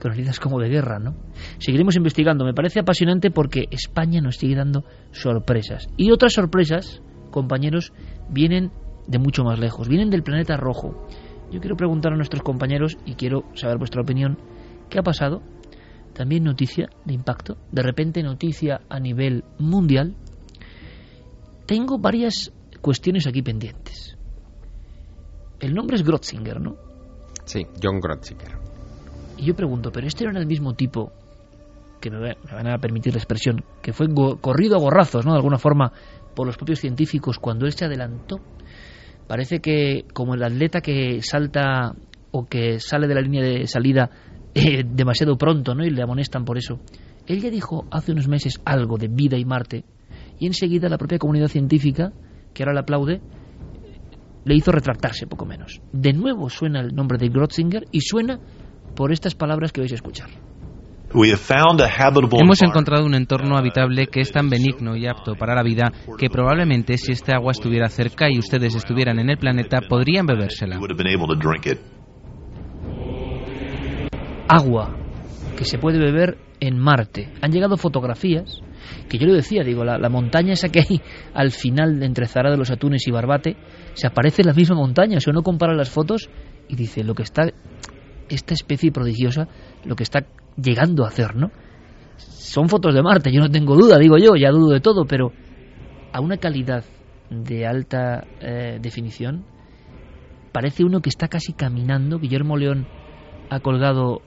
con heridas como de guerra, ¿no? Seguiremos investigando, me parece apasionante porque España nos sigue dando sorpresas. Y otras sorpresas, compañeros, vienen de mucho más lejos, vienen del planeta rojo. Yo quiero preguntar a nuestros compañeros y quiero saber vuestra opinión, ¿qué ha pasado? También noticia de impacto, de repente noticia a nivel mundial, tengo varias cuestiones aquí pendientes. El nombre es Grotzinger, ¿no? Sí, John Grotzinger. Y yo pregunto, ¿pero este era el mismo tipo, que me, van a permitir la expresión, que fue corrido a gorrazos, ¿no? De alguna forma, por los propios científicos cuando él se adelantó? Parece que como el atleta que salta o que sale de la línea de salida eh, demasiado pronto, ¿no? Y le amonestan por eso. Él ya dijo hace unos meses algo de vida y Marte y enseguida la propia comunidad científica, que ahora le aplaude, le hizo retractarse poco menos. De nuevo suena el nombre de Grotzinger y suena por estas palabras que vais a escuchar. Hemos encontrado un entorno habitable que es tan benigno y apto para la vida que probablemente si este agua estuviera cerca y ustedes estuvieran en el planeta podrían bebérsela. Agua que se puede beber en Marte. Han llegado fotografías que yo le decía, digo, la, montaña esa que hay al final entre Zara de los Atunes y Barbate, se aparece la misma montaña, si uno compara las fotos y dice, lo que está, esta especie prodigiosa, lo que está llegando a hacer, ¿no? Son fotos de Marte, yo no tengo duda, digo yo, ya dudo de todo, pero a una calidad de alta eh, definición, parece uno que está casi caminando. Guillermo León ha colgado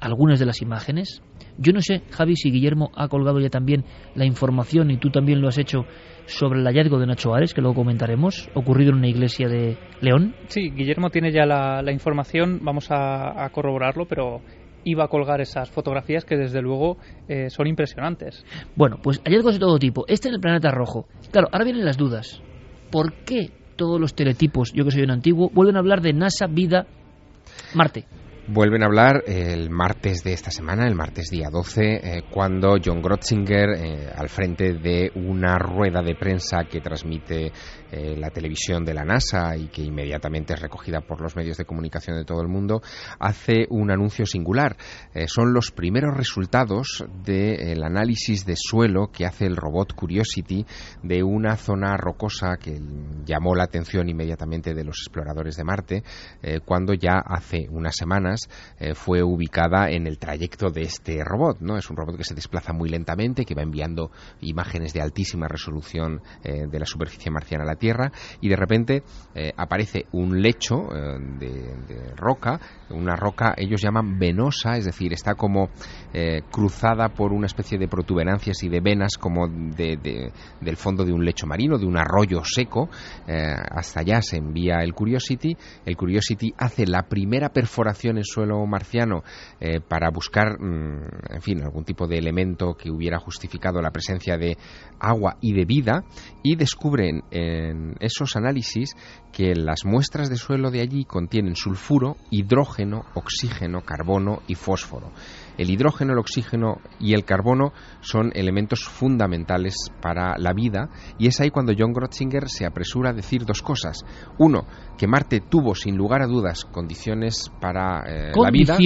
algunas de las imágenes. Yo no sé, Javi, si Guillermo ha colgado ya también la información y tú también lo has hecho sobre el hallazgo de Nacho Ares, que luego comentaremos, ocurrido en una iglesia de León. Sí, Guillermo tiene ya la, información, vamos a, corroborarlo, pero iba a colgar esas fotografías que desde luego eh, son impresionantes. Bueno, pues hallazgos de todo tipo. Este en el planeta rojo. Claro, ahora vienen las dudas. ¿Por qué todos los teletipos, yo que soy un antiguo, vuelven a hablar de NASA, vida, Marte? Vuelven a hablar el martes de esta semana, el martes día 12, eh, cuando John Grotzinger, eh, al frente de una rueda de prensa que transmite eh, la televisión de la NASA y que inmediatamente es recogida por los medios de comunicación de todo el mundo, hace un anuncio singular. son los primeros resultados del análisis de suelo que hace el robot Curiosity de una zona rocosa que llamó la atención inmediatamente de los exploradores de Marte, cuando ya hace unas semanas eh, fue ubicada en el trayecto de este robot. ¿no? Es un robot que se desplaza muy lentamente, que va enviando imágenes de altísima resolución eh, de la superficie marciana a Tierra y de repente eh, aparece un lecho de, roca, una roca ellos llaman venosa, es decir, está como cruzada por una especie de protuberancias y de venas como del fondo de un lecho marino, de un arroyo seco. hasta allá se envía el Curiosity. El Curiosity hace la primera perforación en suelo marciano eh, para buscar, mm, en fin, algún tipo de elemento que hubiera justificado la presencia de agua y de vida y descubren en esos análisis que las muestras de suelo de allí contienen sulfuro, hidrógeno, oxígeno, carbono y fósforo. El hidrógeno, el oxígeno y el carbono son elementos fundamentales para la vida y es ahí cuando John Grotzinger se apresura a decir dos cosas. Uno, que Marte tuvo sin lugar a dudas condiciones para eh, la vida.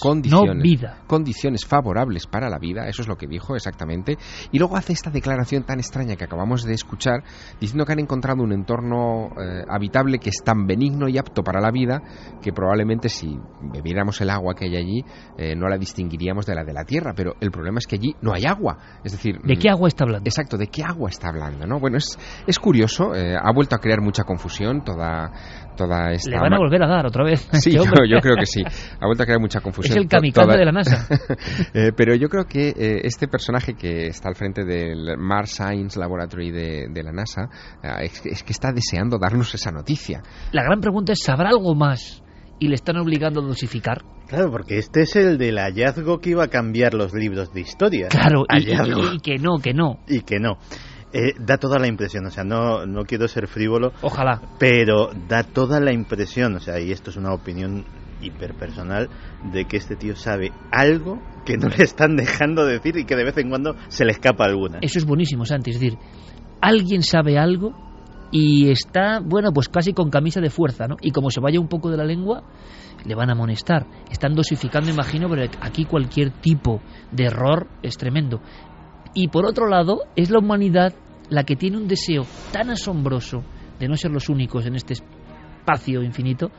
Condiciones, no vida. Condiciones favorables para la vida, eso es lo que dijo exactamente. Y luego hace esta declaración tan extraña que acabamos de escuchar, diciendo que han encontrado un entorno eh, habitable que es tan benigno y apto para la vida que probablemente si bebiéramos el agua que hay allí eh, no la distinguiríamos de la de la Tierra. Pero el problema es que allí no hay agua. Es decir, ¿de qué agua está hablando? Exacto, ¿de qué agua está hablando? ¿no? Bueno, es, es curioso, ha vuelto a crear mucha confusión toda toda esta... Le van a volver a dar otra vez. Sí, yo, creo que sí. Ha vuelto a crear mucha confusión. Es el kamikaze de la NASA. Eh, pero yo creo que eh, este personaje que está al frente del Mars Science Laboratory de, la NASA eh, es, que está deseando darnos esa noticia. La gran pregunta es, ¿sabrá algo más? Y le están obligando a dosificar. Claro, porque este es el del hallazgo que iba a cambiar los libros de historia. Claro, y, que no, que no. Y que no. Eh, da toda la impresión, o sea, no, no quiero ser frívolo. Ojalá. Pero da toda la impresión, o sea, y esto es una opinión hiperpersonal, de que este tío sabe algo que no le están dejando decir y que de vez en cuando se le escapa alguna. Eso es buenísimo, Santi, es decir, alguien sabe algo y está, bueno, pues casi con camisa de fuerza, ¿no? Y como se vaya un poco de la lengua, le van a amonestar. Están dosificando, imagino, pero aquí cualquier tipo de error es tremendo. Y por otro lado, es la humanidad la que tiene un deseo tan asombroso de no ser los únicos en este espacio infinito,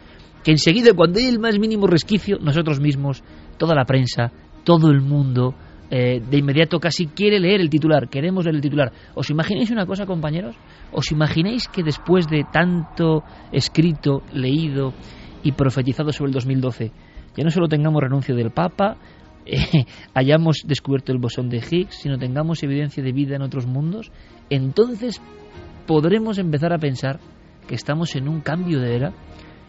que enseguida cuando hay el más mínimo resquicio, nosotros mismos, toda la prensa, todo el mundo, eh, de inmediato casi quiere leer el titular, queremos leer el titular. ¿Os imagináis una cosa, compañeros? ¿Os imagináis que después de tanto escrito, leído y profetizado sobre el 2012, ya no solo tengamos renuncio del Papa, eh, hayamos descubierto el bosón de Higgs, sino tengamos evidencia de vida en otros mundos, entonces podremos empezar a pensar que estamos en un cambio de era,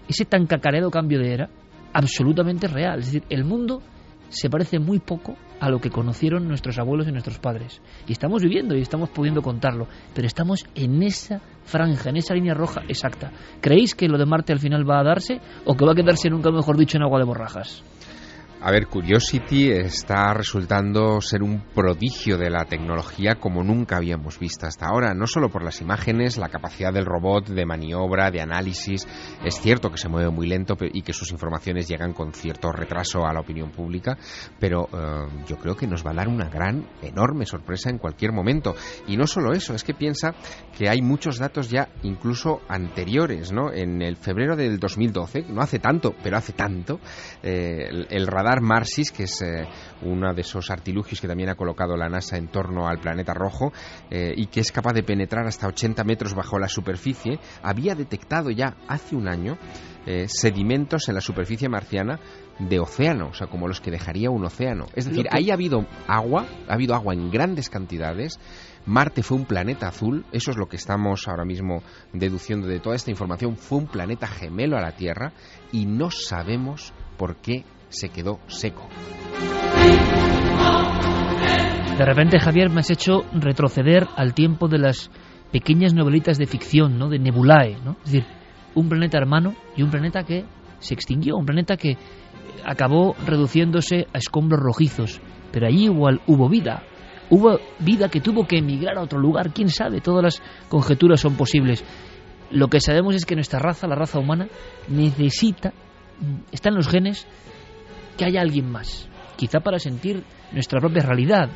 ese tan cacareado cambio de era, absolutamente real. Es decir, el mundo se parece muy poco a lo que conocieron nuestros abuelos y nuestros padres. Y estamos viviendo y estamos pudiendo contarlo, pero estamos en esa franja, en esa línea roja exacta. ¿Creéis que lo de Marte al final va a darse o que va a quedarse nunca mejor dicho en agua de borrajas? A ver, Curiosity está resultando ser un prodigio de la tecnología como nunca habíamos visto hasta ahora, no solo por las imágenes, la capacidad del robot de maniobra, de análisis, es cierto que se mueve muy lento y que sus informaciones llegan con cierto retraso a la opinión pública, pero eh, yo creo que nos va a dar una gran, enorme sorpresa en cualquier momento. Y no solo eso, es que piensa que hay muchos datos ya incluso anteriores, ¿no? En el febrero del 2012, no hace tanto, pero hace tanto, eh, el radar Marsis, que es eh, uno de esos artilugios que también ha colocado la NASA en torno al planeta rojo eh, y que es capaz de penetrar hasta 80 metros bajo la superficie, había detectado ya hace un año eh, sedimentos en la superficie marciana de océano, o sea, como los que dejaría un océano. Es decir, ahí ha habido agua, ha habido agua en grandes cantidades. Marte fue un planeta azul, eso es lo que estamos ahora mismo deduciendo de toda esta información, fue un planeta gemelo a la Tierra y no sabemos por qué se quedó seco. De repente, Javier, me has hecho retroceder al tiempo de las pequeñas novelitas de ficción, ¿no? De Nebulae, ¿no? Es decir, un planeta hermano y un planeta que se extinguió, un planeta que acabó reduciéndose a escombros rojizos, pero allí igual hubo vida. Hubo vida que tuvo que emigrar a otro lugar, quién sabe, todas las conjeturas son posibles. Lo que sabemos es que nuestra raza, la raza humana, necesita, está en los genes, que haya alguien más, quizá para sentir nuestra propia realidad,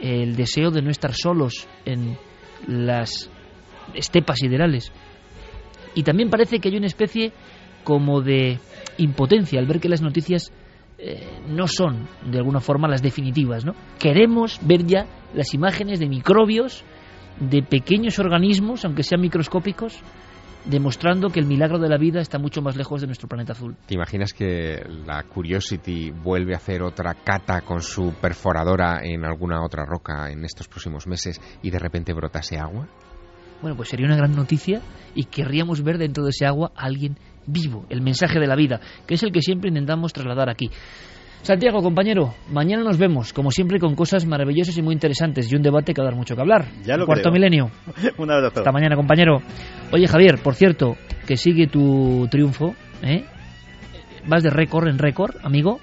el deseo de no estar solos en las estepas siderales. Y también parece que hay una especie como de impotencia al ver que las noticias eh, no son de alguna forma las definitivas, ¿no? Queremos ver ya las imágenes de microbios, de pequeños organismos, aunque sean microscópicos, demostrando que el milagro de la vida está mucho más lejos de nuestro planeta azul. ¿Te imaginas que la Curiosity vuelve a hacer otra cata con su perforadora en alguna otra roca en estos próximos meses y de repente brotase agua? Bueno, pues sería una gran noticia y querríamos ver dentro de ese agua a alguien vivo, el mensaje de la vida, que es el que siempre intentamos trasladar aquí. Santiago, compañero, mañana nos vemos, como siempre, con cosas maravillosas y muy interesantes y un debate que va a dar mucho que hablar. Ya lo Cuarto milenio. un abrazo. Hasta mañana, compañero. Oye, Javier, por cierto, que sigue tu triunfo, ¿eh? Vas de récord en récord, amigo.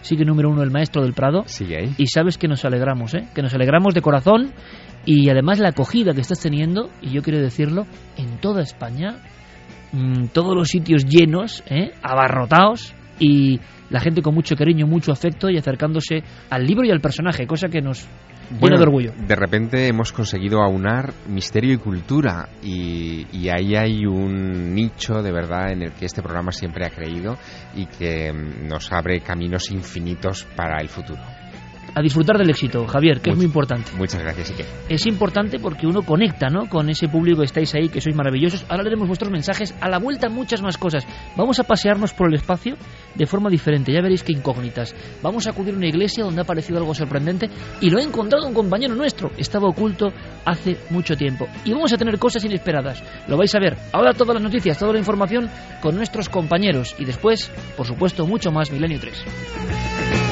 sigue número uno el maestro del Prado. Sigue ahí. Y sabes que nos alegramos, ¿eh? Que nos alegramos de corazón y además la acogida que estás teniendo, y yo quiero decirlo, en toda España, mm, todos los sitios llenos, ¿eh? abarrotados y la gente con mucho cariño, mucho afecto y acercándose al libro y al personaje, cosa que nos llena de orgullo. De repente hemos conseguido aunar misterio y cultura y, y, ahí hay un nicho de verdad en el que este programa siempre ha creído y que mm, nos abre caminos infinitos para el futuro a disfrutar del éxito, Javier, que es muy importante. Muchas gracias, Ike. Es importante porque uno conecta ¿no? con ese público que estáis ahí, que sois maravillosos. Ahora leeremos vuestros mensajes. A la vuelta, muchas más cosas. Vamos a pasearnos por el espacio de forma diferente. Ya veréis qué incógnitas. Vamos a acudir a una iglesia donde ha aparecido algo sorprendente y lo ha encontrado un compañero nuestro. Estaba oculto hace mucho tiempo. Y vamos a tener cosas inesperadas. Lo vais a ver. Ahora todas las noticias, toda la información con nuestros compañeros. Y después, por supuesto, mucho más Milenio 3.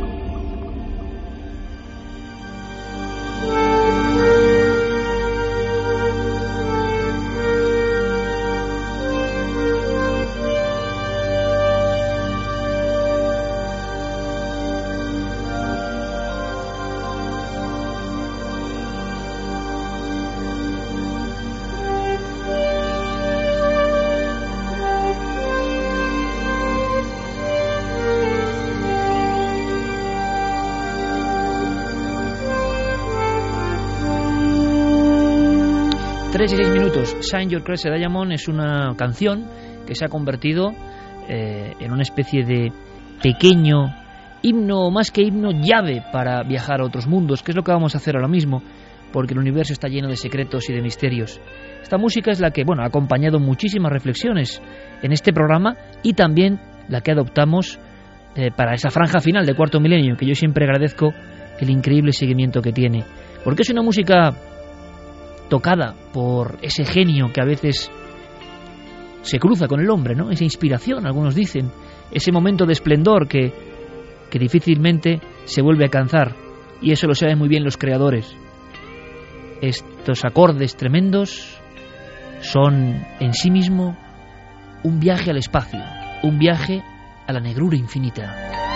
Shine Your Crescent Diamond es una canción que se ha convertido eh, en una especie de pequeño himno, más que himno, llave para viajar a otros mundos, que es lo que vamos a hacer ahora mismo, porque el universo está lleno de secretos y de misterios. Esta música es la que, bueno, ha acompañado muchísimas reflexiones en este programa y también la que adoptamos eh, para esa franja final de cuarto milenio, que yo siempre agradezco el increíble seguimiento que tiene, porque es una música tocada por ese genio que a veces se cruza con el hombre, ¿no? Esa inspiración, algunos dicen, ese momento de esplendor que, que difícilmente se vuelve a alcanzar. Y eso lo saben muy bien los creadores. Estos acordes tremendos son en sí mismo un viaje al espacio, un viaje a la negrura infinita.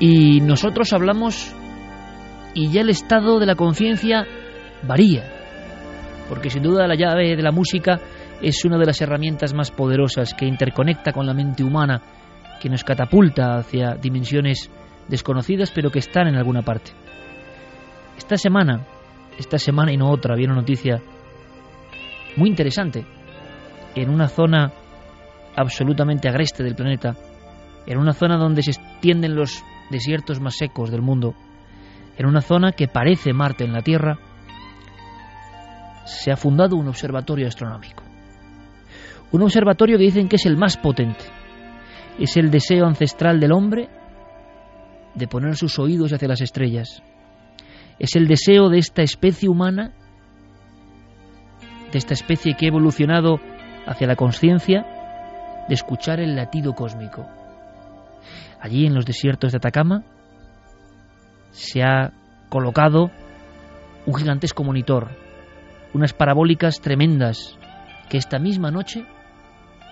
Y nosotros hablamos y ya el estado de la conciencia varía, porque sin duda la llave de la música es una de las herramientas más poderosas que interconecta con la mente humana, que nos catapulta hacia dimensiones desconocidas pero que están en alguna parte. Esta semana, esta semana y no otra, había una noticia muy interesante. En una zona absolutamente agreste del planeta, en una zona donde se extienden los desiertos más secos del mundo, en una zona que parece Marte en la Tierra, se ha fundado un observatorio astronómico. Un observatorio que dicen que es el más potente. Es el deseo ancestral del hombre de poner sus oídos hacia las estrellas. Es el deseo de esta especie humana, de esta especie que ha evolucionado hacia la conciencia, de escuchar el latido cósmico. Allí en los desiertos de Atacama se ha colocado un gigantesco monitor, unas parabólicas tremendas que esta misma noche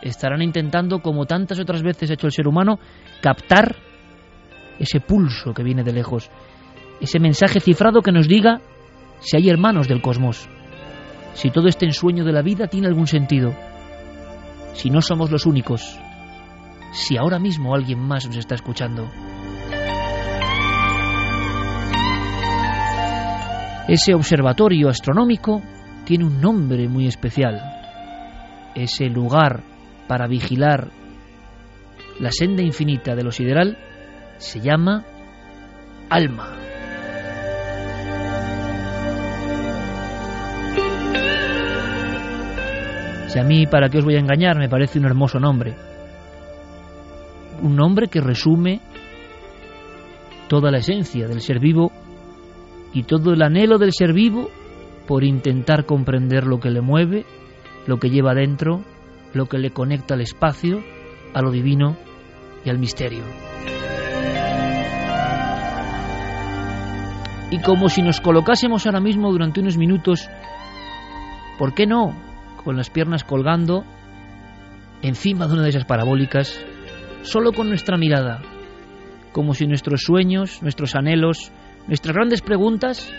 estarán intentando, como tantas otras veces ha hecho el ser humano, captar ese pulso que viene de lejos, ese mensaje cifrado que nos diga si hay hermanos del cosmos, si todo este ensueño de la vida tiene algún sentido, si no somos los únicos, si ahora mismo alguien más nos está escuchando. Ese observatorio astronómico tiene un nombre muy especial. Ese lugar para vigilar la senda infinita de lo sideral se llama Alma. Si a mí, para qué os voy a engañar, me parece un hermoso nombre un nombre que resume toda la esencia del ser vivo y todo el anhelo del ser vivo por intentar comprender lo que le mueve, lo que lleva dentro, lo que le conecta al espacio, a lo divino y al misterio. Y como si nos colocásemos ahora mismo durante unos minutos, ¿por qué no? Con las piernas colgando encima de una de esas parabólicas, solo con nuestra mirada, como si nuestros sueños, nuestros anhelos, nuestras grandes preguntas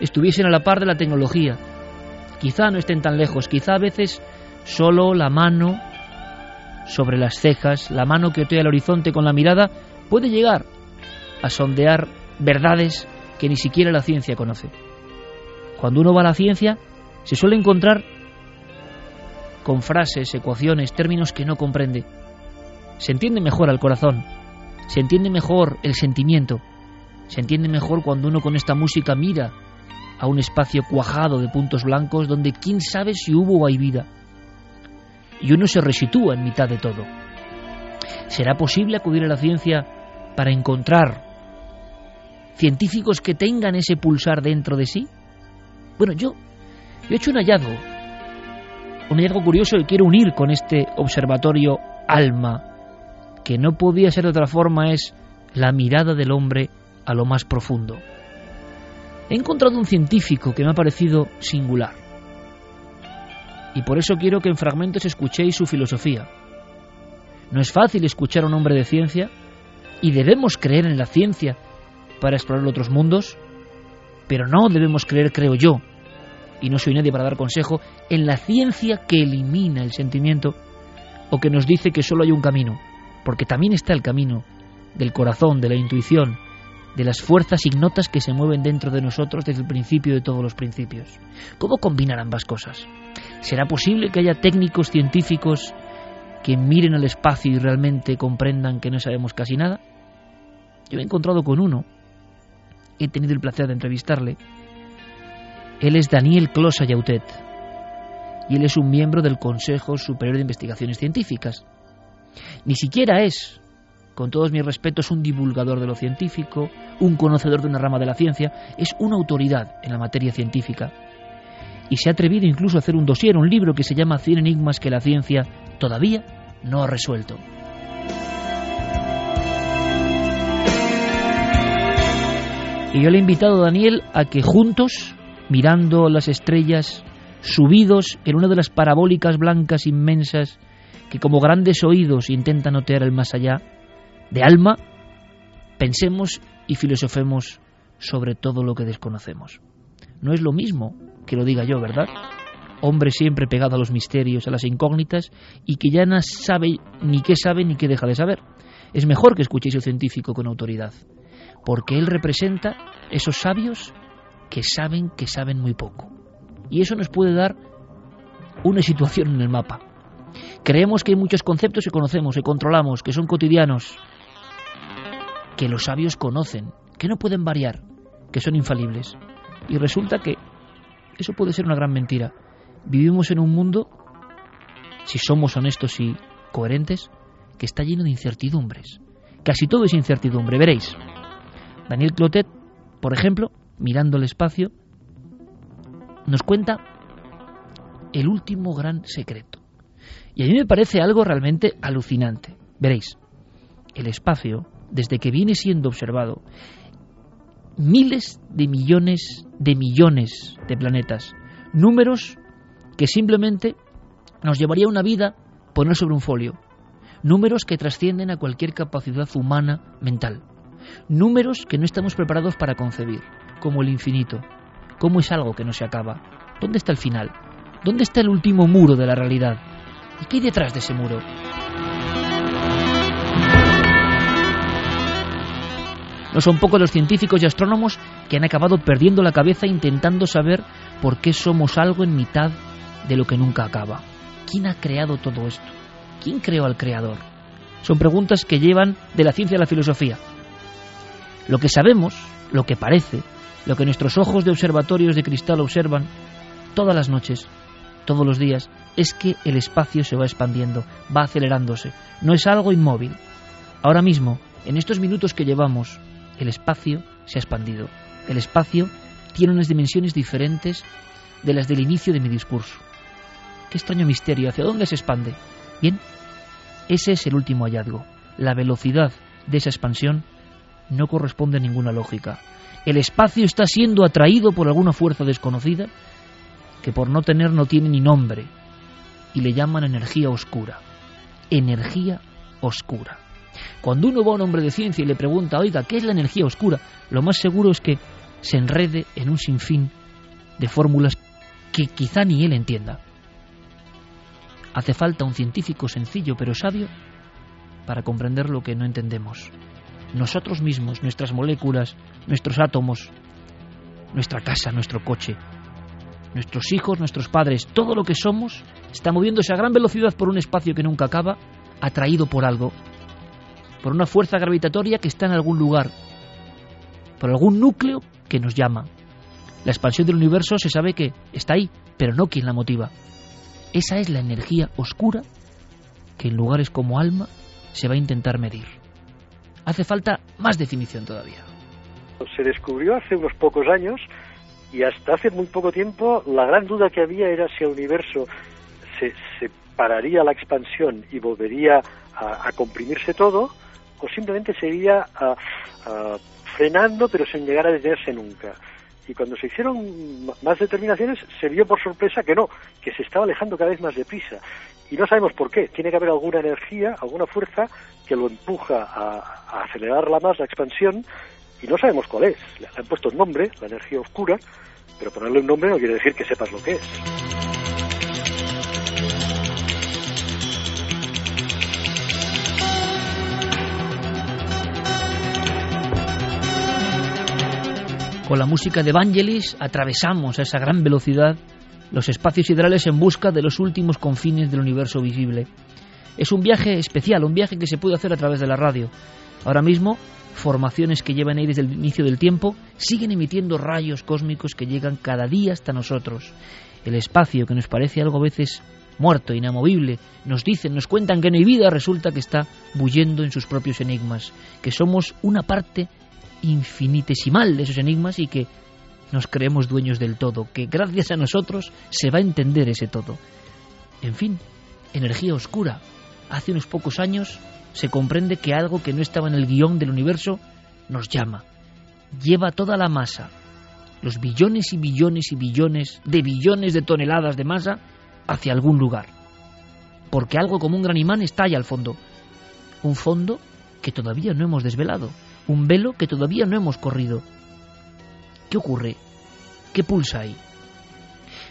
estuviesen a la par de la tecnología. Quizá no estén tan lejos, quizá a veces solo la mano sobre las cejas, la mano que otea el horizonte con la mirada, puede llegar a sondear verdades que ni siquiera la ciencia conoce. Cuando uno va a la ciencia, se suele encontrar con frases, ecuaciones, términos que no comprende. Se entiende mejor al corazón, se entiende mejor el sentimiento, se entiende mejor cuando uno con esta música mira a un espacio cuajado de puntos blancos donde quién sabe si hubo o hay vida. Y uno se resitúa en mitad de todo. ¿Será posible acudir a la ciencia para encontrar científicos que tengan ese pulsar dentro de sí? Bueno, yo, he hecho un hallazgo, un hallazgo curioso que quiero unir con este observatorio alma, que no podía ser de otra forma, es la mirada del hombre a lo más profundo. He encontrado un científico que me ha parecido singular. Y por eso quiero que en fragmentos escuchéis su filosofía. No es fácil escuchar a un hombre de ciencia y debemos creer en la ciencia para explorar otros mundos, pero no debemos creer, creo yo, y no soy nadie para dar consejo, en la ciencia que elimina el sentimiento o que nos dice que solo hay un camino, porque también está el camino del corazón, de la intuición, de las fuerzas ignotas que se mueven dentro de nosotros desde el principio de todos los principios. ¿Cómo combinar ambas cosas? ¿Será posible que haya técnicos científicos que miren al espacio y realmente comprendan que no sabemos casi nada? Yo me he encontrado con uno, he tenido el placer de entrevistarle. Él es Daniel Closa Yautet y él es un miembro del Consejo Superior de Investigaciones Científicas. Ni siquiera es con todos mis respetos, un divulgador de lo científico, un conocedor de una rama de la ciencia, es una autoridad en la materia científica. Y se ha atrevido incluso a hacer un dossier, un libro que se llama Cien enigmas que la ciencia todavía no ha resuelto. Y yo le he invitado a Daniel a que juntos, mirando las estrellas, subidos en una de las parabólicas blancas inmensas que como grandes oídos intentan otear el más allá, de alma, pensemos y filosofemos sobre todo lo que desconocemos. No es lo mismo que lo diga yo, ¿verdad? Hombre siempre pegado a los misterios, a las incógnitas, y que ya no sabe ni qué sabe ni qué deja de saber. Es mejor que escuchéis a un científico con autoridad, porque él representa esos sabios que saben que saben muy poco. Y eso nos puede dar una situación en el mapa. Creemos que hay muchos conceptos que conocemos, que controlamos, que son cotidianos, que los sabios conocen, que no pueden variar, que son infalibles. Y resulta que eso puede ser una gran mentira. Vivimos en un mundo, si somos honestos y coherentes, que está lleno de incertidumbres. Casi todo es incertidumbre, veréis. Daniel Clotet, por ejemplo, mirando el espacio, nos cuenta el último gran secreto. Y a mí me parece algo realmente alucinante. Veréis, el espacio desde que viene siendo observado, miles de millones de millones de planetas, números que simplemente nos llevaría una vida poner sobre un folio, números que trascienden a cualquier capacidad humana mental, números que no estamos preparados para concebir, como el infinito, como es algo que no se acaba. ¿Dónde está el final? ¿Dónde está el último muro de la realidad? ¿Y qué hay detrás de ese muro? No son pocos los científicos y astrónomos que han acabado perdiendo la cabeza intentando saber por qué somos algo en mitad de lo que nunca acaba. ¿Quién ha creado todo esto? ¿Quién creó al creador? Son preguntas que llevan de la ciencia a la filosofía. Lo que sabemos, lo que parece, lo que nuestros ojos de observatorios de cristal observan todas las noches, todos los días, es que el espacio se va expandiendo, va acelerándose. No es algo inmóvil. Ahora mismo, en estos minutos que llevamos, el espacio se ha expandido. El espacio tiene unas dimensiones diferentes de las del inicio de mi discurso. Qué extraño misterio, ¿hacia dónde se expande? Bien, ese es el último hallazgo. La velocidad de esa expansión no corresponde a ninguna lógica. El espacio está siendo atraído por alguna fuerza desconocida que por no tener no tiene ni nombre y le llaman energía oscura. Energía oscura. Cuando uno va a un hombre de ciencia y le pregunta, oiga, ¿qué es la energía oscura? Lo más seguro es que se enrede en un sinfín de fórmulas que quizá ni él entienda. Hace falta un científico sencillo pero sabio para comprender lo que no entendemos. Nosotros mismos, nuestras moléculas, nuestros átomos, nuestra casa, nuestro coche, nuestros hijos, nuestros padres, todo lo que somos está moviéndose a gran velocidad por un espacio que nunca acaba, atraído por algo, por una fuerza gravitatoria que está en algún lugar, por algún núcleo que nos llama. La expansión del universo se sabe que está ahí, pero no quien la motiva. Esa es la energía oscura que en lugares como alma se va a intentar medir. Hace falta más definición todavía. Se descubrió hace unos pocos años y hasta hace muy poco tiempo la gran duda que había era si el universo se, pararía la expansión y volvería a, comprimirse todo o simplemente seguiría frenando pero sin llegar a detenerse nunca. Y cuando se hicieron más determinaciones se vio por sorpresa que no, que se estaba alejando cada vez más deprisa. Y no sabemos por qué. Tiene que haber alguna energía, alguna fuerza que lo empuja a, a acelerarla más la expansión y no sabemos cuál es. Le han puesto un nombre, la energía oscura, pero ponerle un nombre no quiere decir que sepas lo que es. Con la música de Vangelis atravesamos a esa gran velocidad los espacios siderales en busca de los últimos confines del universo visible. Es un viaje especial, un viaje que se puede hacer a través de la radio. Ahora mismo formaciones que llevan ahí desde el inicio del tiempo, siguen emitiendo rayos cósmicos que llegan cada día hasta nosotros. El espacio, que nos parece algo a veces muerto, inamovible, nos dicen, nos cuentan que no hay vida, resulta que está bullendo en sus propios enigmas, que somos una parte infinitesimal de esos enigmas y que nos creemos dueños del todo, que gracias a nosotros se va a entender ese todo. En fin, energía oscura. Hace unos pocos años se comprende que algo que no estaba en el guion del universo nos llama, lleva toda la masa, los billones y billones y billones de billones de toneladas de masa hacia algún lugar. Porque algo como un gran imán ahí al fondo. Un fondo que todavía no hemos desvelado. Un velo que todavía no hemos corrido. ¿Qué ocurre? ¿Qué pulsa ahí?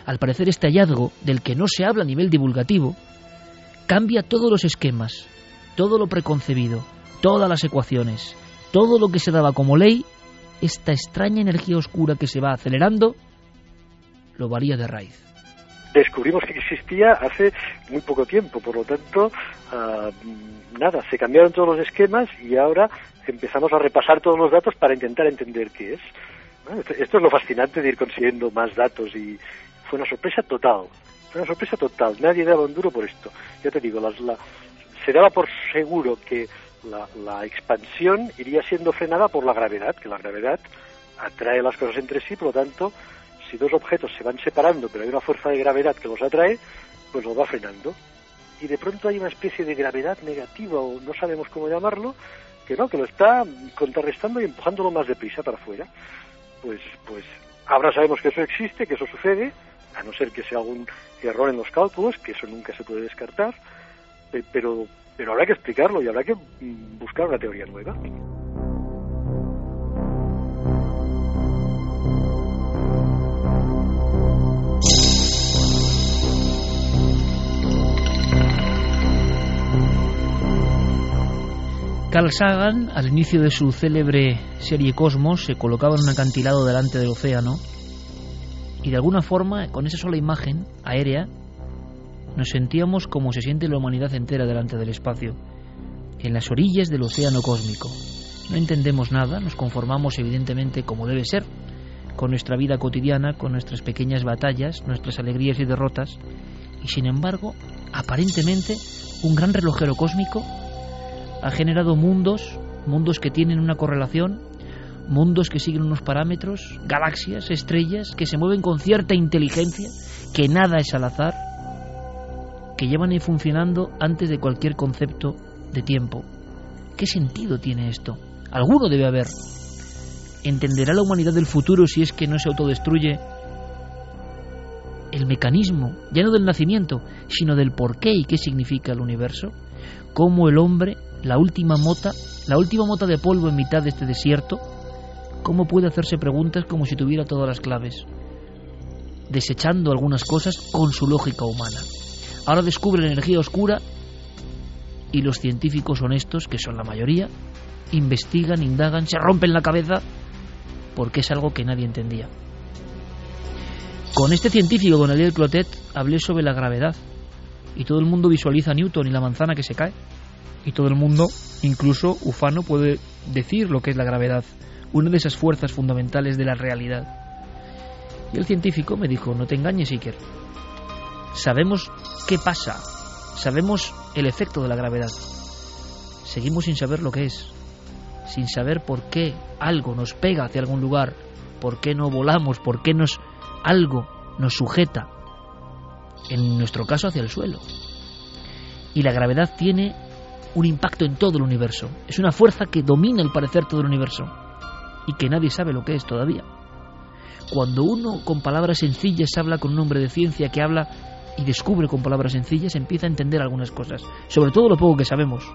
Al parecer este hallazgo, del que no se habla a nivel divulgativo, cambia todos los esquemas, todo lo preconcebido, todas las ecuaciones, todo lo que se daba como ley, esta extraña energía oscura que se va acelerando, lo varía de raíz. Descubrimos que existía hace muy poco tiempo, por lo tanto, ah, nada, se cambiaron todos los esquemas y ahora empezamos a repasar todos los datos para intentar entender qué es. Esto es lo fascinante de ir consiguiendo más datos y fue una sorpresa total. Fue una sorpresa total. Nadie daba un duro por esto. Ya te digo, las, la, se daba por seguro que la, expansión iría siendo frenada por la gravedad, que la gravedad atrae las cosas entre sí, por lo tanto, si dos objetos se van separando, pero hay una fuerza de gravedad que los atrae, pues los va frenando. Y de pronto hay una especie de gravedad negativa, o no sabemos cómo llamarlo, que no, que lo está contrarrestando y empujándolo más deprisa para afuera. Pues, pues ahora sabemos que eso existe, que eso sucede, a no ser que sea algún error en los cálculos, que eso nunca se puede descartar, pero, pero habrá que explicarlo y habrá que mm, buscar una teoría nueva. Carl Sagan, al inicio de su célebre serie Cosmos, se colocaba en un acantilado delante del océano y de alguna forma, con esa sola imagen aérea, nos sentíamos como se siente la humanidad entera delante del espacio, en las orillas del océano cósmico. No entendemos nada, nos conformamos evidentemente como debe ser, con nuestra vida cotidiana, con nuestras pequeñas batallas, nuestras alegrías y derrotas, y sin embargo, aparentemente, un gran relojero cósmico ha generado mundos, mundos que tienen una correlación, mundos que siguen unos parámetros, galaxias, estrellas, que se mueven con cierta inteligencia, que nada es al azar, que llevan ahí funcionando antes de cualquier concepto de tiempo. ¿Qué sentido tiene esto? Alguno debe haber. ¿Entenderá la humanidad del futuro si es que no se autodestruye el mecanismo, ya no del nacimiento, sino del por qué y qué significa el universo? ¿Cómo el hombre, la última mota, la última mota de polvo en mitad de este desierto, cómo puede hacerse preguntas como si tuviera todas las claves, desechando algunas cosas con su lógica humana? Ahora descubre la energía oscura y los científicos honestos, que son la mayoría, investigan, indagan, se rompen la cabeza porque es algo que nadie entendía. Con este científico, con Ariel Clotet, hablé sobre la gravedad y todo el mundo visualiza a Newton y la manzana que se cae y todo el mundo, incluso ufano, puede decir lo que es la gravedad, una de esas fuerzas fundamentales de la realidad. Y el científico me dijo, no te engañes, Iker. Sabemos qué pasa, sabemos el efecto de la gravedad. Seguimos sin saber lo que es, sin saber por qué algo nos pega hacia algún lugar, por qué no volamos, por qué nos algo nos sujeta, en nuestro caso hacia el suelo. Y la gravedad tiene un impacto en todo el universo. Es una fuerza que domina al parecer todo el universo y que nadie sabe lo que es todavía. Cuando uno con palabras sencillas habla con un hombre de ciencia que habla y descubre con palabras sencillas, empieza a entender algunas cosas, sobre todo lo poco que sabemos.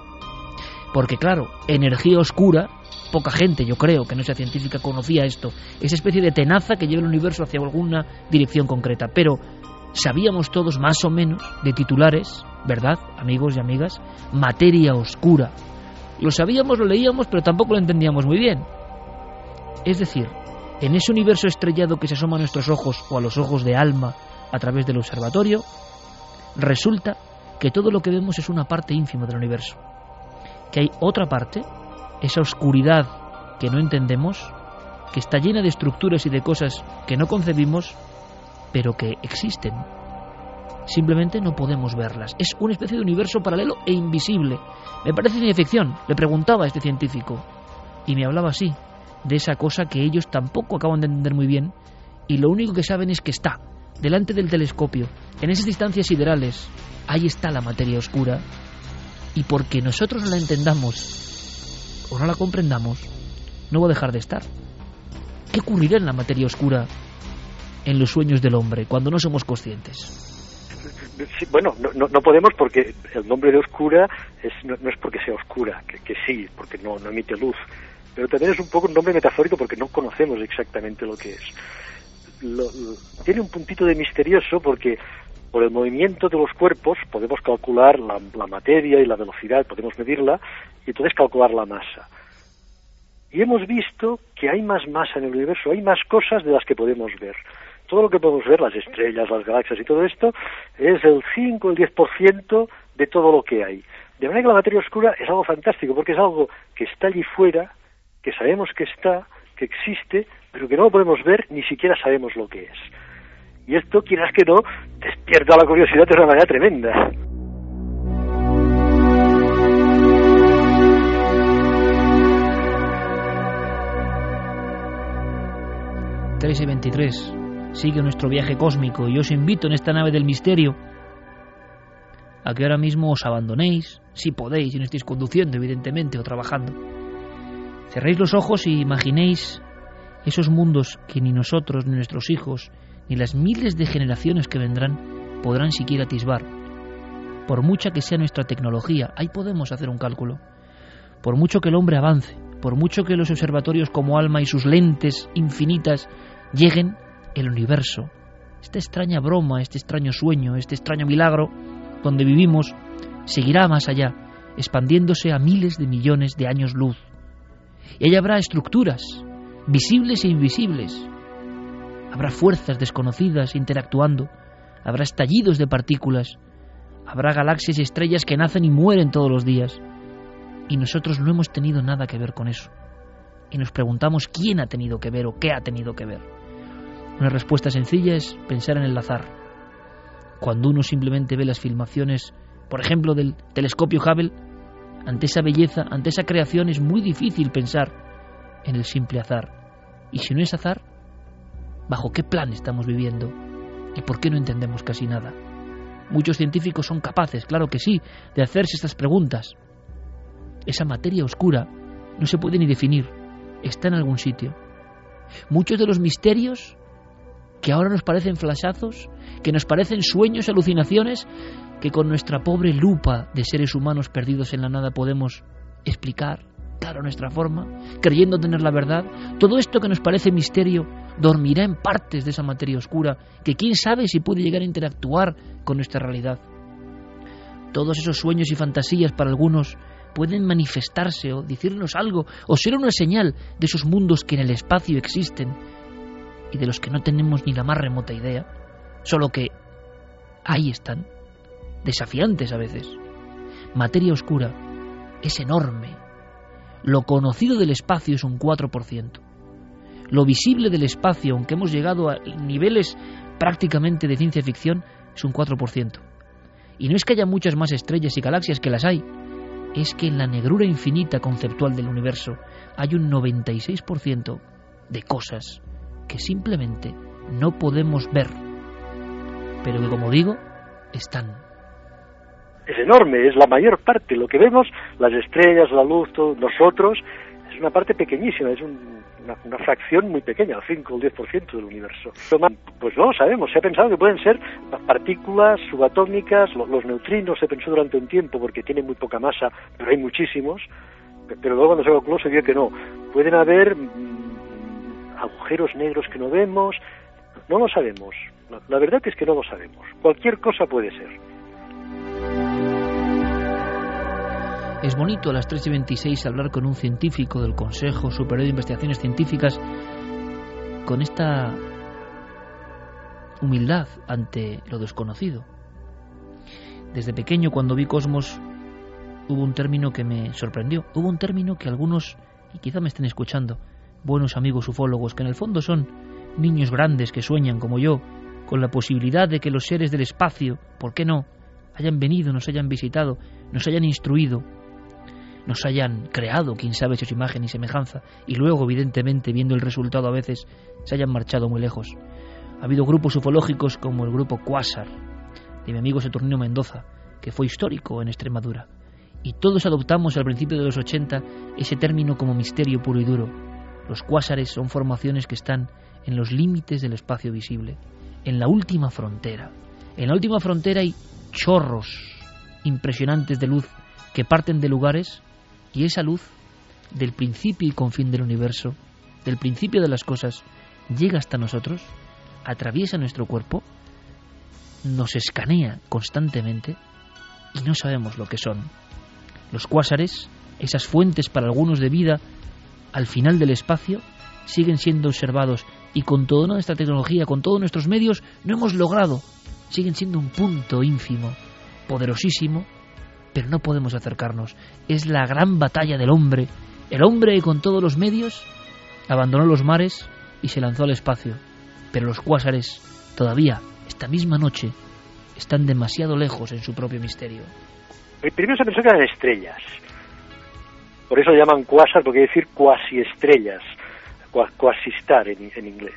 Porque claro, energía oscura, poca gente, yo creo, que no sea científica, conocía esto, esa especie de tenaza que lleva el universo hacia alguna dirección concreta. Pero sabíamos todos más o menos de titulares, ¿verdad, amigos y amigas? Materia oscura. Lo sabíamos, lo leíamos, pero tampoco lo entendíamos muy bien. Es decir, en ese universo estrellado que se asoma a nuestros ojos o a los ojos de alma a través del observatorio, resulta que todo lo que vemos es una parte ínfima del universo. Que hay otra parte, esa oscuridad que no entendemos, que está llena de estructuras y de cosas que no concebimos, pero que existen. Simplemente no podemos verlas. Es una especie de universo paralelo e invisible. Me parece ciencia ficción, le preguntaba a este científico. Y me hablaba así, de esa cosa que ellos tampoco acaban de entender muy bien, y lo único que saben es que está, delante del telescopio, en esas distancias siderales, ahí está la materia oscura, y porque nosotros no la entendamos o no la comprendamos, no va a dejar de estar. ¿Qué ocurrirá en la materia oscura en los sueños del hombre cuando no somos conscientes? bueno, no, podemos porque el nombre de oscura no, es porque sea oscura, que, que sí, porque no, no emite luz, pero también es un poco un nombre metafórico porque no conocemos exactamente lo que es. Tiene un puntito de misterioso porque por el movimiento de los cuerpos podemos calcular la, la, materia y la velocidad, podemos medirla y entonces calcular la masa. Y hemos visto que hay más masa en el universo, hay más cosas de las que podemos ver. Todo lo que podemos ver, las estrellas, las galaxias y todo esto, es el 5, el 10% de todo lo que hay. De manera que la materia oscura es algo fantástico porque es algo que está allí fuera, que sabemos que está, que existe, pero que no lo podemos ver, ni siquiera sabemos lo que es. Y esto, quieras que no, despierta la curiosidad de una manera tremenda. y 23. Sigue nuestro viaje cósmico y os invito en esta nave del misterio a que ahora mismo os abandonéis, si podéis, y no estéis conduciendo, evidentemente, o trabajando Cerréis los ojos y imaginéis esos mundos que ni nosotros, ni nuestros hijos, ni las miles de generaciones que vendrán podrán siquiera atisbar. Por mucha que sea nuestra tecnología, ahí podemos hacer un cálculo. Por mucho que el hombre avance, por mucho que los observatorios como Alma y sus lentes infinitas lleguen, el universo, esta extraña broma, este extraño sueño, este extraño milagro donde vivimos, seguirá más allá, expandiéndose a miles de millones de años luz. Y ahí habrá estructuras, visibles e invisibles. Habrá fuerzas desconocidas interactuando. Habrá estallidos de partículas. Habrá galaxias y estrellas que nacen y mueren todos los días. Y nosotros no hemos tenido nada que ver con eso. Y nos preguntamos quién ha tenido que ver o qué ha tenido que ver. Una respuesta sencilla es pensar en el azar. Cuando uno simplemente ve las filmaciones, por ejemplo, del telescopio Hubble, ante esa belleza, ante esa creación, es muy difícil pensar en el simple azar. Y si no es azar, ¿bajo qué plan estamos viviendo? ¿Y por qué no entendemos casi nada? Muchos científicos son capaces, claro que sí, de hacerse estas preguntas. Esa materia oscura no se puede ni definir, está en algún sitio. Muchos de los misterios que ahora nos parecen flashazos, que nos parecen sueños, alucinaciones, que con nuestra pobre lupa de seres humanos perdidos en la nada podemos explicar, a nuestra forma, creyendo tener la verdad, todo esto que nos parece misterio dormirá en partes de esa materia oscura, que quién sabe si puede llegar a interactuar con nuestra realidad. Todos esos sueños y fantasías para algunos pueden manifestarse o decirnos algo o ser una señal de esos mundos que en el espacio existen y de los que no tenemos ni la más remota idea, solo que ahí están, desafiantes a veces. Materia oscura es enorme. Lo conocido del espacio es un 4%. Lo visible del espacio, aunque hemos llegado a niveles prácticamente de ciencia ficción, es un 4%. Y no es que haya muchas más estrellas y galaxias que las hay, es que en la negrura infinita conceptual del universo hay un 96% de cosas que simplemente no podemos ver, pero que como digo, están. Es enorme, es la mayor parte. Lo que vemos, las estrellas, la luz, nosotros, es una parte pequeñísima, es una, fracción muy pequeña, el 5 o el 10% del universo. Pues no lo sabemos, se ha pensado que pueden ser partículas subatómicas, los neutrinos se pensó durante un tiempo porque tienen muy poca masa, pero hay muchísimos, pero luego cuando se calculó se vio que no. Pueden haber mm, agujeros negros que no vemos, no lo sabemos. La verdad es que no lo sabemos. Cualquier cosa puede ser. Es bonito a las 3 y 26 hablar con un científico del Consejo Superior de Investigaciones Científicas con esta humildad ante lo desconocido. Desde pequeño, cuando vi Cosmos, hubo un término que me sorprendió. Hubo un término que algunos, y quizá me estén escuchando, buenos amigos ufólogos, que en el fondo son niños grandes que sueñan, como yo, con la posibilidad de que los seres del espacio, ¿por qué no?, hayan venido, nos hayan visitado, nos hayan instruido, nos hayan creado, quién sabe si es imagen y semejanza, y luego, evidentemente, viendo el resultado a veces, se hayan marchado muy lejos. Ha habido grupos ufológicos como el grupo Quasar, de mi amigo Saturnino Mendoza, que fue histórico en Extremadura. Y todos adoptamos al principio de los 80 ese término como misterio puro y duro. Los cuásares son formaciones que están en los límites del espacio visible, en la última frontera. En la última frontera hay chorros impresionantes de luz que parten de lugares y esa luz del principio y confín del universo, del principio de las cosas, llega hasta nosotros, atraviesa nuestro cuerpo, nos escanea constantemente y no sabemos lo que son. Los cuásares, esas fuentes para algunos de vida al final del espacio, siguen siendo observados y con toda nuestra tecnología, con todos nuestros medios, no hemos logrado. Siguen siendo un punto ínfimo, poderosísimo, pero no podemos acercarnos. Es la gran batalla del hombre. El hombre con todos los medios abandonó los mares y se lanzó al espacio. Pero los cuásares todavía, esta misma noche, están demasiado lejos en su propio misterio. Primero se pensó que eran estrellas. Por eso llaman cuásar, porque quiere decir cuasi estrellas, cuasistar en, en inglés.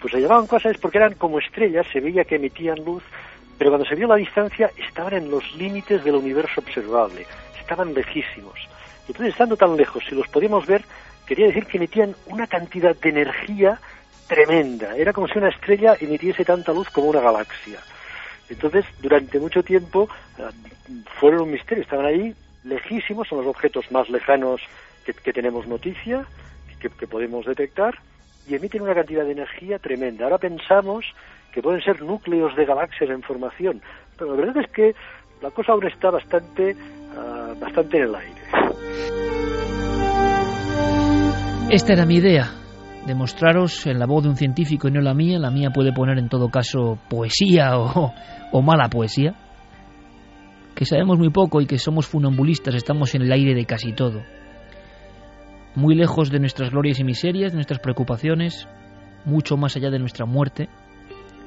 Pues se llamaban cuásares porque eran como estrellas, se veía que emitían luz pero cuando se vio la distancia estaban en los límites del universo observable, estaban lejísimos. Y entonces, estando tan lejos, si los podíamos ver, quería decir que emitían una cantidad de energía tremenda. Era como si una estrella emitiese tanta luz como una galaxia. Entonces, durante mucho tiempo eh, fueron un misterio, estaban ahí lejísimos, son los objetos más lejanos que, tenemos noticia, que, que podemos detectar, y emiten una cantidad de energía tremenda. Ahora pensamos que pueden ser núcleos de galaxias en formación, pero la verdad es que la cosa aún está bastante, ah, bastante en el aire. Esta era mi idea, demostraros en la voz de un científico y no la mía, la mía puede poner en todo caso poesía o, o mala poesía, que sabemos muy poco y que somos funambulistas, estamos en el aire de casi todo, muy lejos de nuestras glorias y miserias, de nuestras preocupaciones, mucho más allá de nuestra muerte,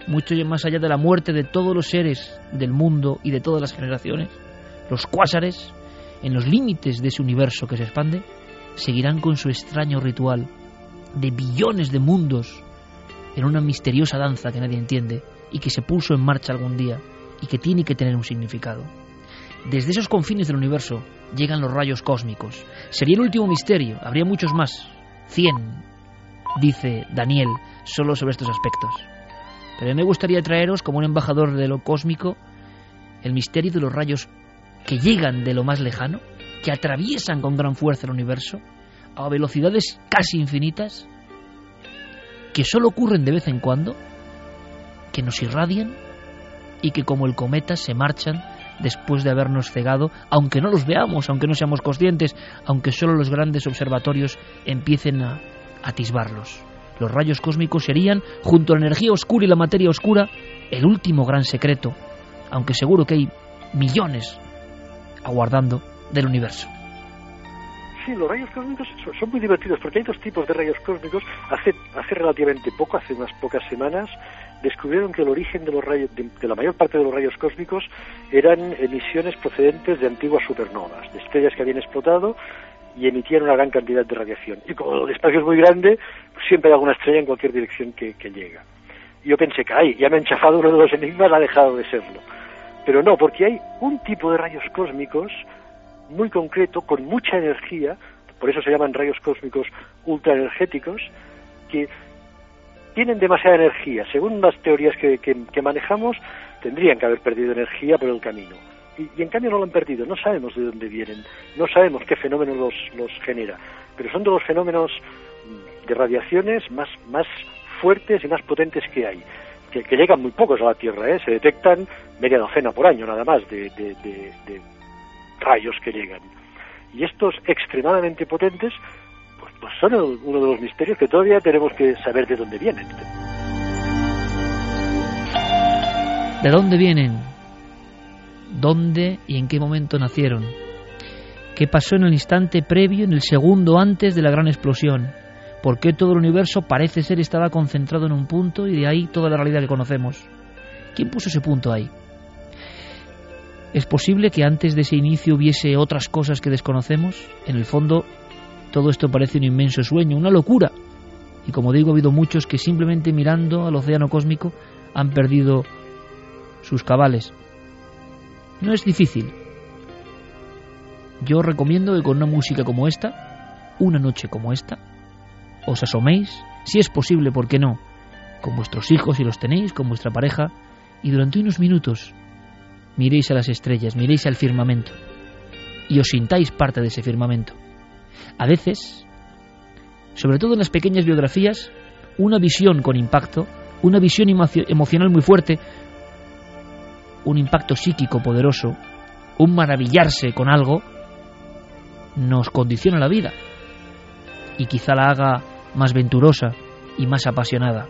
mucho más allá de la muerte de todos los seres del mundo y de todas las generaciones, los cuásares, en los límites de ese universo que se expande, seguirán con su extraño ritual de billones de mundos en una misteriosa danza que nadie entiende y que se puso en marcha algún día y que tiene que tener un significado. Desde esos confines del universo llegan los rayos cósmicos. Sería el último misterio, habría muchos más, cien, dice Daniel, solo sobre estos aspectos. Pero me gustaría traeros, como un embajador de lo cósmico, el misterio de los rayos que llegan de lo más lejano, que atraviesan con gran fuerza el universo, a velocidades casi infinitas, que solo ocurren de vez en cuando, que nos irradian y que como el cometa se marchan después de habernos cegado, aunque no los veamos, aunque no seamos conscientes, aunque solo los grandes observatorios empiecen a atisbarlos. Los rayos cósmicos serían, junto a la energía oscura y la materia oscura, el último gran secreto, aunque seguro que hay millones aguardando del universo. Sí, los rayos cósmicos son muy divertidos porque hay dos tipos de rayos cósmicos. Hace, hace relativamente poco, hace unas pocas semanas, descubrieron que el origen de los rayos, de, la mayor parte de los rayos cósmicos eran emisiones procedentes de antiguas supernovas, de estrellas que habían explotado y emitían una gran cantidad de radiación. Y como el espacio es muy grande, pues siempre hay alguna estrella en cualquier dirección que, llega. Yo pensé que, ay, ya me han chafado uno de los enigmas, ha dejado de serlo. Pero no, porque hay un tipo de rayos cósmicos muy concreto, con mucha energía, por eso se llaman rayos cósmicos ultraenergéticos, que tienen demasiada energía. Según las teorías que, que, manejamos, tendrían que haber perdido energía por el camino. Y, en cambio no lo han perdido. No sabemos de dónde vienen, no sabemos qué fenómeno los, los genera. Pero son de los fenómenos de radiaciones más, más fuertes y más potentes que hay. Que, llegan muy pocos a la Tierra, ¿eh? se detectan media docena por año nada más de rayos que llegan. Y estos extremadamente potentes pues son uno de los misterios que todavía tenemos que saber de dónde vienen. ¿De dónde vienen? ¿Dónde y en qué momento nacieron? ¿Qué pasó en el instante previo, en el segundo antes de la gran explosión? ¿Por qué todo el universo parece ser estaba concentrado en un punto y de ahí toda la realidad que conocemos? ¿Quién puso ese punto ahí? ¿Es posible que antes de ese inicio hubiese otras cosas que desconocemos? En el fondo, todo esto parece un inmenso sueño, una locura. Y como digo, ha habido muchos que simplemente mirando al océano cósmico han perdido sus cabales. No es difícil. Yo recomiendo que con una música como esta, una noche como esta, os asoméis, si es posible, ¿por qué no? Con vuestros hijos, si los tenéis, con vuestra pareja, y durante unos minutos miréis a las estrellas, miréis al firmamento, y os sintáis parte de ese firmamento. A veces, sobre todo en las pequeñas biografías, una visión con impacto, una visión emocional muy fuerte, un impacto psíquico poderoso, un maravillarse con algo, nos condiciona la vida y quizá la haga más venturosa y más apasionada.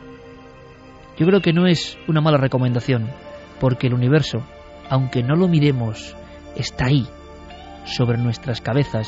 Yo creo que no es una mala recomendación, porque el universo, aunque no lo miremos, está ahí, sobre nuestras cabezas,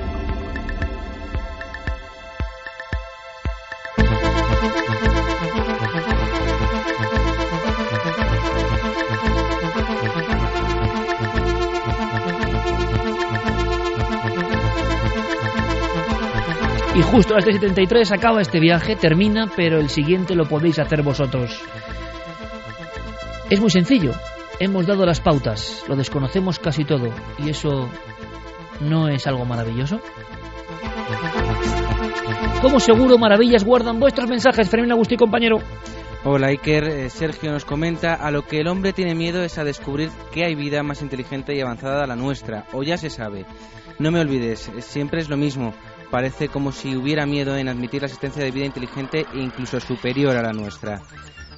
Y justo a las 73 acaba este viaje, termina, pero el siguiente lo podéis hacer vosotros. Es muy sencillo, hemos dado las pautas, lo desconocemos casi todo, y eso no es algo maravilloso. Como seguro, maravillas guardan vuestros mensajes, Fermín Agustí, compañero. Hola Iker, eh, Sergio nos comenta, a lo que el hombre tiene miedo es a descubrir que hay vida más inteligente y avanzada a la nuestra, o ya se sabe. No me olvides, siempre es lo mismo, parece como si hubiera miedo en admitir la existencia de vida inteligente e incluso superior a la nuestra.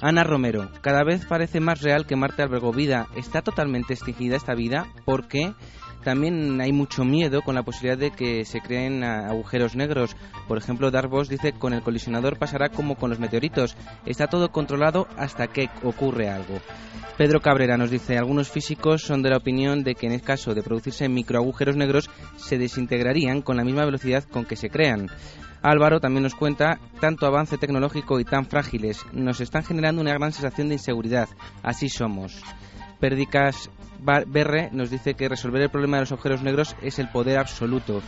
Ana Romero, cada vez parece más real que Marte albergó vida. ¿Está totalmente extinguida esta vida? ¿Por qué? También hay mucho miedo con la posibilidad de que se creen agujeros negros. Por ejemplo, Darvos dice con el colisionador pasará como con los meteoritos. Está todo controlado hasta que ocurre algo. Pedro Cabrera nos dice, algunos físicos son de la opinión de que en el caso de producirse microagujeros negros se desintegrarían con la misma velocidad con que se crean. Álvaro también nos cuenta, tanto avance tecnológico y tan frágiles nos están generando una gran sensación de inseguridad. Así somos. Pérdicas Berre nos dice que resolver el problema de los agujeros negros es el poder absoluto.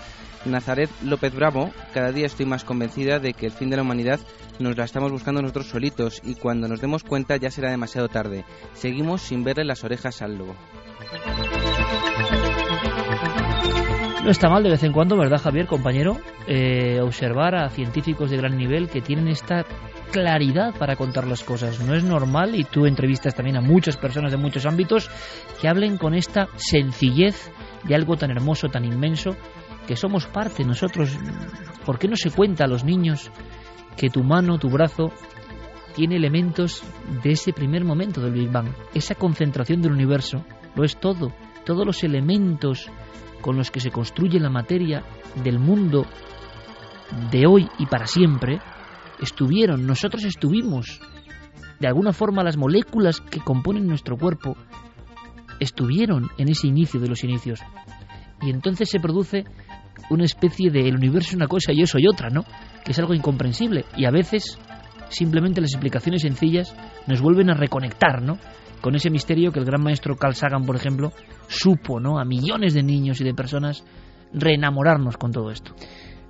Nazaret López Bravo, cada día estoy más convencida de que el fin de la humanidad nos la estamos buscando nosotros solitos y cuando nos demos cuenta ya será demasiado tarde. Seguimos sin verle las orejas al lobo. No está mal de vez en cuando, ¿verdad, Javier, compañero? Eh, observar a científicos de gran nivel que tienen esta claridad para contar las cosas. No es normal, y tú entrevistas también a muchas personas de muchos ámbitos, que hablen con esta sencillez de algo tan hermoso, tan inmenso, que somos parte nosotros. ¿Por qué no se cuenta a los niños que tu mano, tu brazo, tiene elementos de ese primer momento del Big Bang? Esa concentración del universo lo es todo. Todos los elementos con los que se construye la materia del mundo de hoy y para siempre, estuvieron, nosotros estuvimos. De alguna forma las moléculas que componen nuestro cuerpo estuvieron en ese inicio de los inicios. Y entonces se produce una especie de el universo es una cosa y yo soy otra, ¿no? Que es algo incomprensible. Y a veces simplemente las explicaciones sencillas nos vuelven a reconectar, ¿no? con ese misterio que el gran maestro Carl Sagan, por ejemplo, supo ¿no? a millones de niños y de personas reenamorarnos con todo esto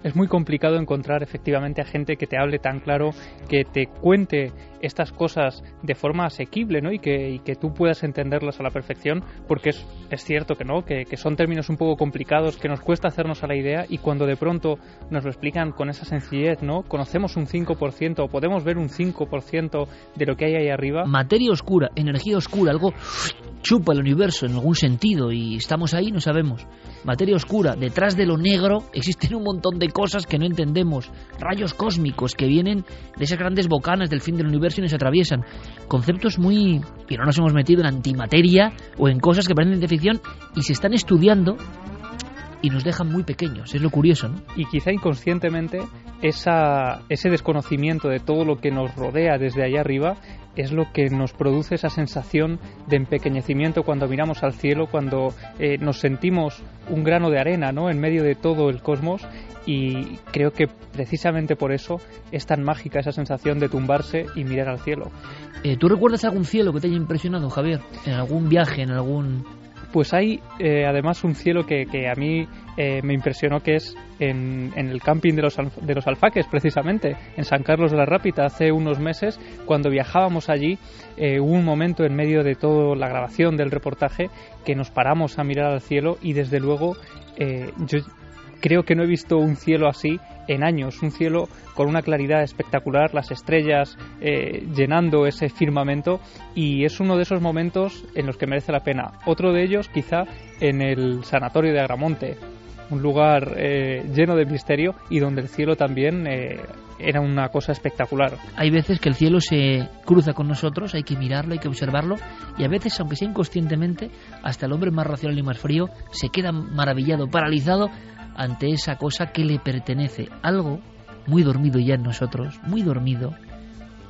es muy complicado encontrar efectivamente a gente que te hable tan claro, que te cuente estas cosas de forma asequible ¿no? y, que, y que tú puedas entenderlas a la perfección, porque es, es cierto que no, que, que, son términos un poco complicados, que nos cuesta hacernos a la idea y cuando de pronto nos lo explican con esa sencillez, ¿no? conocemos un 5% o podemos ver un 5% de lo que hay ahí arriba. Materia oscura, energía oscura, algo chupa el universo en algún sentido y estamos ahí no sabemos. Materia oscura, detrás de lo negro existen un montón de cosas que no entendemos, rayos cósmicos que vienen de esas grandes bocanas del fin del universo nos atraviesan. Conceptos muy... y no nos hemos metido en antimateria o en cosas que parecen de ficción y se están estudiando y nos dejan muy pequeños, es lo curioso, ¿no? Y quizá inconscientemente esa, ese desconocimiento de todo lo que nos rodea desde allá arriba es lo que nos produce esa sensación de empequeñecimiento cuando miramos al cielo, cuando eh, nos sentimos un grano de arena ¿no? en medio de todo el cosmos y creo que precisamente por eso es tan mágica esa sensación de tumbarse y mirar al cielo. Eh, ¿Tú recuerdas algún cielo que te haya impresionado, Javier? ¿En algún viaje, en algún pues hay eh, además un cielo que, que a mí eh, me impresionó que es en, en, el camping de los, de los alfaques, precisamente, en San Carlos de la Rápita, hace unos meses, cuando viajábamos allí, eh, hubo un momento en medio de toda la grabación del reportaje que nos paramos a mirar al cielo y desde luego yo creo que no he visto un cielo así en años, un cielo con una claridad espectacular, las estrellas eh, llenando ese firmamento y es uno de esos momentos en los que merece la pena. Otro de ellos quizá en el sanatorio de Agramonte, un lugar eh, lleno de misterio y donde el cielo también eh, era una cosa espectacular. Hay veces que el cielo se cruza con nosotros, hay que mirarlo, hay que observarlo y a veces, aunque sea inconscientemente, hasta el hombre más racional y más frío se queda maravillado, paralizado ante esa cosa que le pertenece. Algo muy dormido ya en nosotros, muy dormido,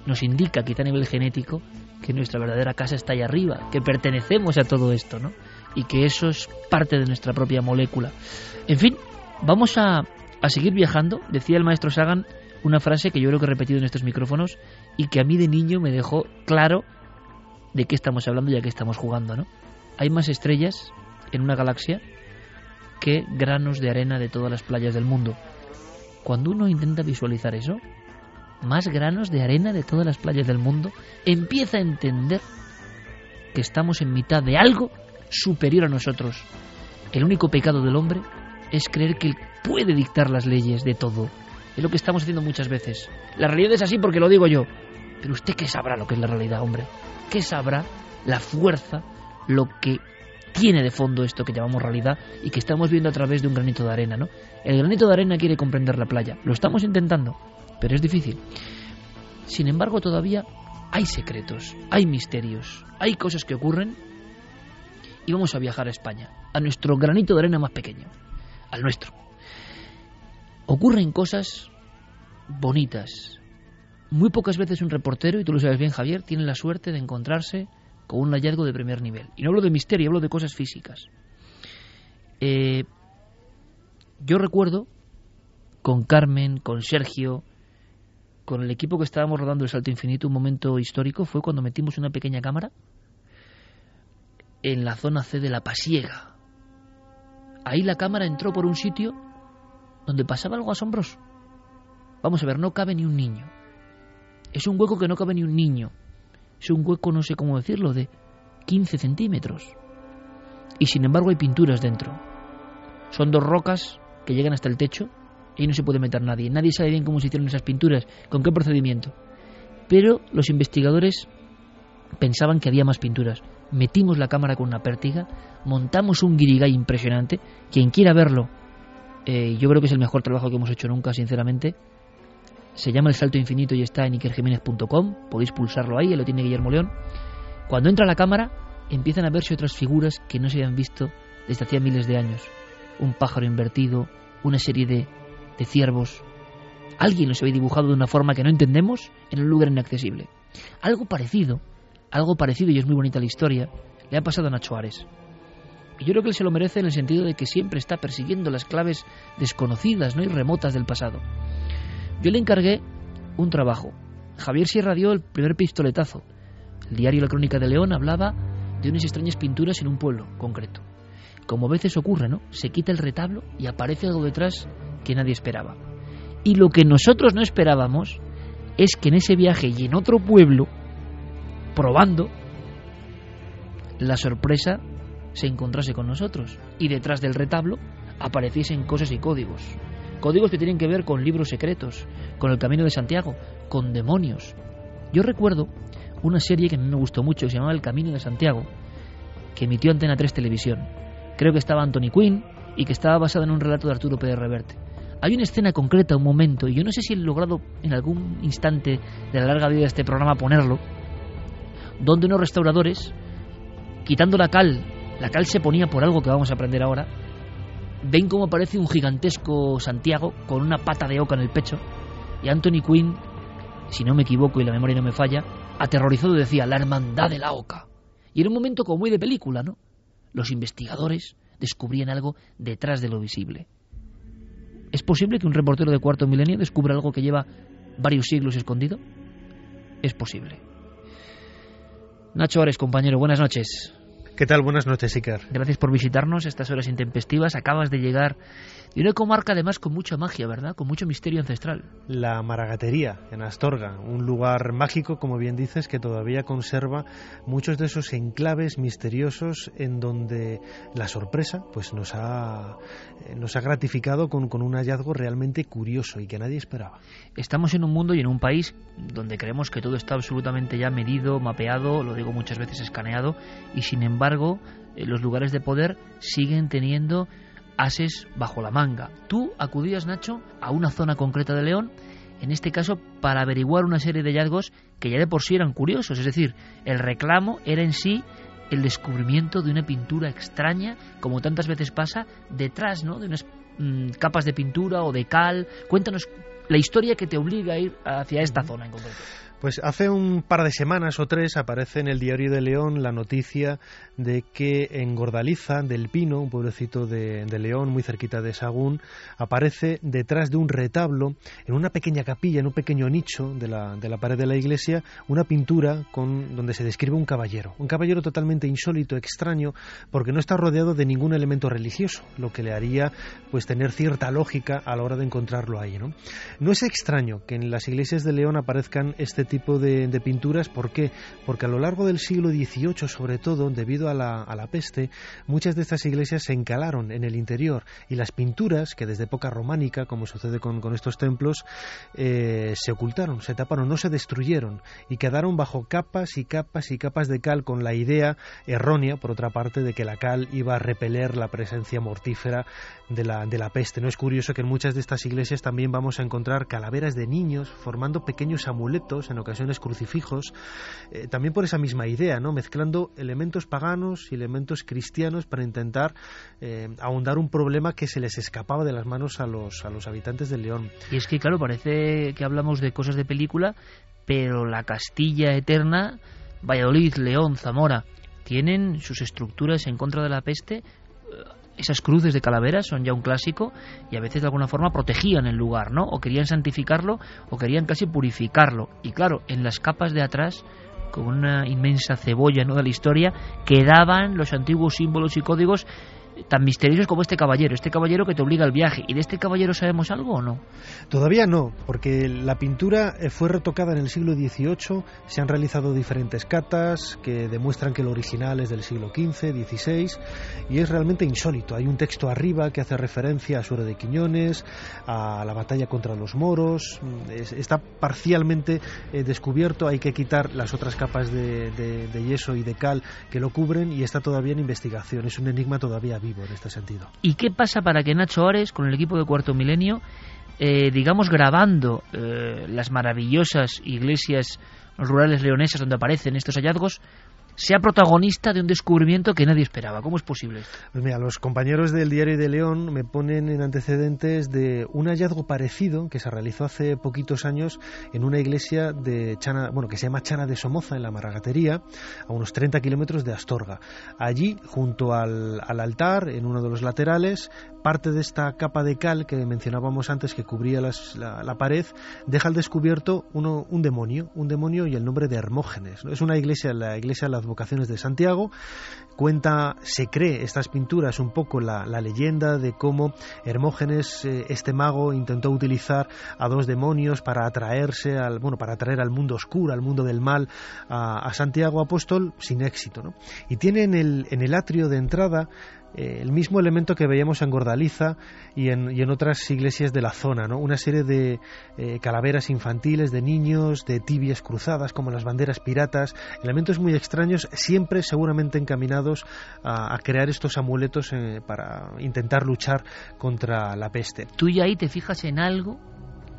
nos indica, quizá a nivel genético, que nuestra verdadera casa está ahí arriba, que pertenecemos a todo esto, ¿no? Y que eso es parte de nuestra propia molécula. En fin, vamos a, a seguir viajando. Decía el maestro Sagan una frase que yo creo que he repetido en estos micrófonos y que a mí de niño me dejó claro de qué estamos hablando y a qué estamos jugando, ¿no? Hay más estrellas en una galaxia granos de arena de todas las playas del mundo. Cuando uno intenta visualizar eso, más granos de arena de todas las playas del mundo, empieza a entender que estamos en mitad de algo superior a nosotros. El único pecado del hombre es creer que él puede dictar las leyes de todo. Es lo que estamos haciendo muchas veces. La realidad es así porque lo digo yo. Pero usted qué sabrá lo que es la realidad, hombre. ¿Qué sabrá la fuerza, lo que tiene de fondo esto que llamamos realidad y que estamos viendo a través de un granito de arena, ¿no? El granito de arena quiere comprender la playa. Lo estamos intentando, pero es difícil. Sin embargo, todavía hay secretos, hay misterios, hay cosas que ocurren y vamos a viajar a España, a nuestro granito de arena más pequeño, al nuestro. Ocurren cosas bonitas. Muy pocas veces un reportero, y tú lo sabes bien Javier, tiene la suerte de encontrarse con un hallazgo de primer nivel. Y no hablo de misterio, hablo de cosas físicas. Eh, yo recuerdo con Carmen, con Sergio, con el equipo que estábamos rodando el Salto Infinito, un momento histórico fue cuando metimos una pequeña cámara en la zona C de la Pasiega. Ahí la cámara entró por un sitio donde pasaba algo asombroso. Vamos a ver, no cabe ni un niño. Es un hueco que no cabe ni un niño. Es un hueco, no sé cómo decirlo, de 15 centímetros. Y sin embargo hay pinturas dentro. Son dos rocas que llegan hasta el techo y no se puede meter nadie. Nadie sabe bien cómo se hicieron esas pinturas, con qué procedimiento. Pero los investigadores pensaban que había más pinturas. Metimos la cámara con una pértiga, montamos un guirigay impresionante. Quien quiera verlo, eh, yo creo que es el mejor trabajo que hemos hecho nunca, sinceramente. Se llama El Salto Infinito y está en ikerjiménez.com. Podéis pulsarlo ahí, lo tiene Guillermo León. Cuando entra la cámara, empiezan a verse otras figuras que no se habían visto desde hacía miles de años. Un pájaro invertido, una serie de, de ciervos. Alguien los había dibujado de una forma que no entendemos en un lugar inaccesible. Algo parecido, algo parecido, y es muy bonita la historia, le ha pasado a Nacho Ares. Y yo creo que él se lo merece en el sentido de que siempre está persiguiendo las claves desconocidas ¿no? y remotas del pasado. Yo le encargué un trabajo. Javier Sierra dio el primer pistoletazo. El diario La Crónica de León hablaba de unas extrañas pinturas en un pueblo concreto. Como a veces ocurre, ¿no? Se quita el retablo y aparece algo detrás que nadie esperaba. Y lo que nosotros no esperábamos es que en ese viaje y en otro pueblo, probando, la sorpresa se encontrase con nosotros y detrás del retablo apareciesen cosas y códigos. Códigos que tienen que ver con libros secretos, con el Camino de Santiago, con demonios. Yo recuerdo una serie que a mí me gustó mucho, que se llamaba El Camino de Santiago, que emitió Antena 3 Televisión. Creo que estaba Anthony Quinn y que estaba basada en un relato de Arturo Pérez Reverte. Hay una escena concreta, un momento, y yo no sé si he logrado en algún instante de la larga vida de este programa ponerlo, donde unos restauradores, quitando la cal, la cal se ponía por algo que vamos a aprender ahora, ven cómo aparece un gigantesco Santiago con una pata de oca en el pecho, y Anthony Quinn, si no me equivoco y la memoria no me falla, aterrorizado decía, la hermandad de la oca. Y era un momento como muy de película, ¿no? Los investigadores descubrían algo detrás de lo visible. ¿Es posible que un reportero de cuarto milenio descubra algo que lleva varios siglos escondido? Es posible. Nacho Ares, compañero, buenas noches. ¿Qué tal? Buenas noches, Iker. Gracias por visitarnos estas horas intempestivas. Acabas de llegar de una comarca además con mucha magia, ¿verdad? Con mucho misterio ancestral. La Maragatería, en Astorga, un lugar mágico, como bien dices, que todavía conserva muchos de esos enclaves misteriosos en donde la sorpresa pues nos ha, eh, nos ha gratificado con, con un hallazgo realmente curioso y que nadie esperaba. Estamos en un mundo y en un país donde creemos que todo está absolutamente ya medido, mapeado, lo digo muchas veces escaneado, y sin embargo embargo, eh, los lugares de poder siguen teniendo ases bajo la manga. Tú acudías, Nacho, a una zona concreta de León, en este caso para averiguar una serie de hallazgos que ya de por sí eran curiosos, es decir, el reclamo era en sí el descubrimiento de una pintura extraña, como tantas veces pasa, detrás ¿no? de unas mm, capas de pintura o de cal. Cuéntanos la historia que te obliga a ir hacia esta zona en concreto. Pues hace un par de semanas o tres aparece en el diario de León la noticia de que en Gordaliza del Pino, un pueblecito de, León muy cerquita de Sagún, aparece detrás de un retablo, en una pequeña capilla, en un pequeño nicho de la, de la pared de la iglesia, una pintura con, donde se describe un caballero. Un caballero totalmente insólito, extraño, porque no está rodeado de ningún elemento religioso, lo que le haría pues tener cierta lógica a la hora de encontrarlo ahí. No, no es extraño que en las iglesias de León aparezcan este tipo de, pinturas. ¿Por qué? Porque a lo largo del siglo XVIII, sobre todo, debido a la, a la peste, muchas de estas iglesias se encalaron en el interior y las pinturas, que desde época románica, como sucede con, con estos templos, eh, se ocultaron, se taparon, no se destruyeron y quedaron bajo capas y capas y capas de cal con la idea errónea, por otra parte, de que la cal iba a repeler la presencia mortífera de la, de la peste. No es curioso que en muchas de estas iglesias también vamos a encontrar calaveras de niños formando pequeños amuletos en ocasiones crucifijos, eh, también por esa misma idea, ¿no? mezclando elementos paganos y elementos cristianos para intentar eh, ahondar un problema que se les escapaba de las manos a los, a los habitantes del León. Y es que, claro, parece que hablamos de cosas de película, pero la Castilla eterna, Valladolid, León, Zamora, tienen sus estructuras en contra de la peste esas cruces de calaveras son ya un clásico y a veces de alguna forma protegían el lugar, ¿no? O querían santificarlo o querían casi purificarlo. Y claro, en las capas de atrás, con una inmensa cebolla ¿no? de la historia, quedaban los antiguos símbolos y códigos tan misteriosos como este caballero, este caballero que te obliga al viaje. ¿Y de este caballero sabemos algo o no? Todavía no, porque la pintura eh, fue retocada en el siglo XVIII, se han realizado diferentes catas que demuestran que el original es del siglo XV, XVI, y es realmente insólito. Hay un texto arriba que hace referencia a Suero de Quiñones, a la batalla contra los moros, mm, está parcialmente eh, descubierto, hay que quitar las otras capas de, de yeso y de cal que lo cubren y está todavía en investigación, es un enigma todavía en este sentido. ¿Y qué pasa para que Nacho Ares, con el equipo de Cuarto Milenio, eh, digamos, grabando eh, las maravillosas iglesias rurales leonesas donde aparecen estos hallazgos, sea protagonista de un descubrimiento que nadie esperaba. ¿Cómo es posible Pues mira, los compañeros del Diario de León me ponen en antecedentes de un hallazgo parecido que se realizó hace poquitos años en una iglesia de Chana, bueno, que se llama Chana de Somoza, en la Maragatería, a unos 30 kilómetros de Astorga. Allí, junto al, altar, en uno de los laterales, parte de esta capa de cal que mencionábamos antes que cubría la, pared, deja al descubierto uno, un demonio, un demonio y el nombre de Hermógenes. Es una iglesia, la iglesia la vocaciones de Santiago. Cuenta, se cree estas pinturas un poco la, leyenda de cómo Hermógenes, eh, este mago, intentó utilizar a dos demonios para atraerse al, bueno, para atraer al mundo oscuro, al mundo del mal, a, Santiago Apóstol sin éxito. ¿no? Y tiene en el, en el atrio de entrada eh, el mismo elemento que veíamos en Gordaliza y en, otras iglesias de la zona, ¿no? una serie de eh, calaveras infantiles, de niños, de tibias cruzadas, como las banderas piratas, elementos muy extraños, siempre seguramente encaminados a, crear estos amuletos eh, para intentar luchar contra la peste. Tú ya ahí te fijas en algo